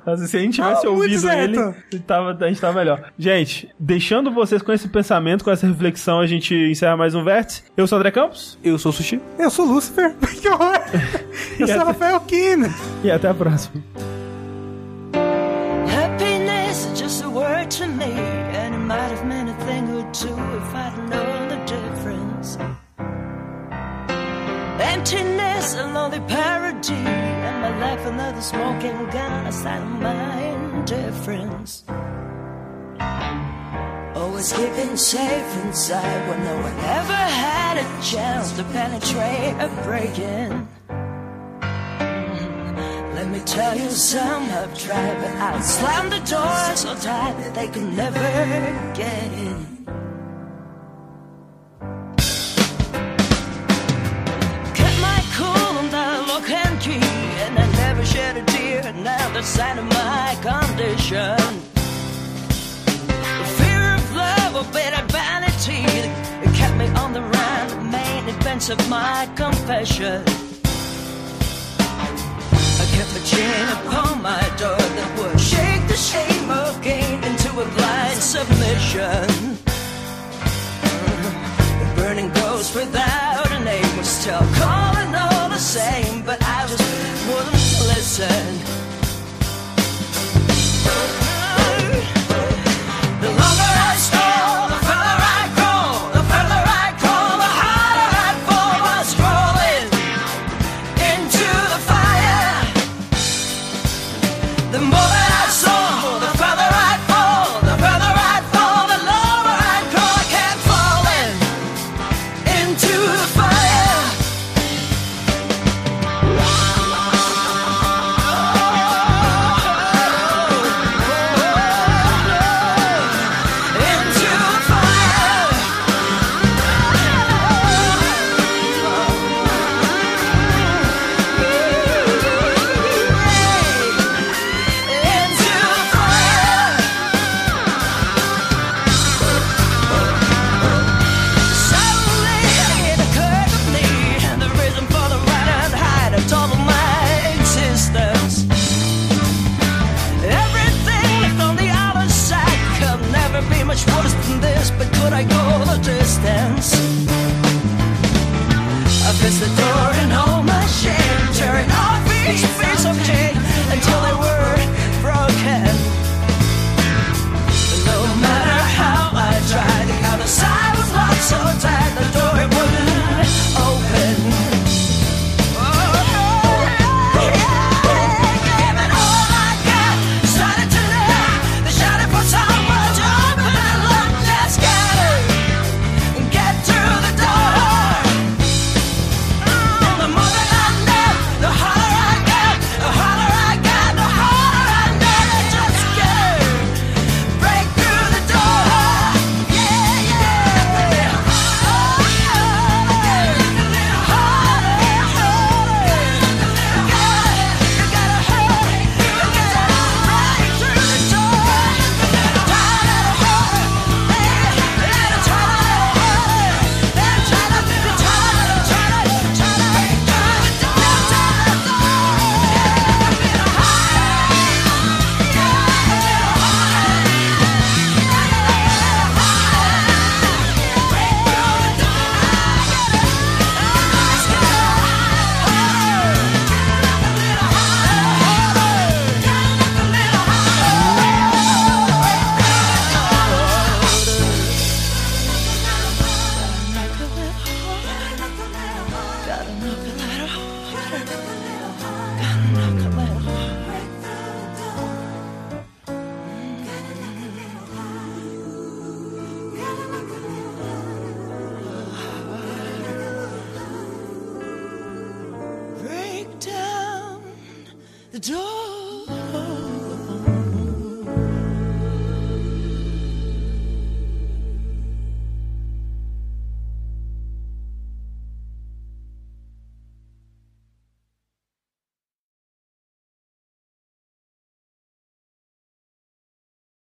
Mas se a gente tivesse Ah, ouvido certo. ele, tava, a gente tava melhor. Gente, deixando vocês com esse pensamento, com essa reflexão, a gente encerra mais um Vértice. Eu sou o André Campos Eu sou o Sushi. Eu sou Lucifer. [laughs] que horror. Eu sou Rafael Kina. e até a próxima. Happiness is just a word to me, and it might have meant a thing if I'd known the difference. Emptiness, a lonely parody, and my life another smoking gun, a sign of my indifference. Always keeping safe inside when no one ever had a chance to penetrate or break in. Let me tell you, some have tried, but I slammed the door so tight that they could never get in. And I never shed a tear. Now the sign of my condition. The fear of love or bitter vanity it kept me on the run, the main events of my confession. I kept a chain upon my door that would shake the shame of gain into a blind submission. The burning ghost without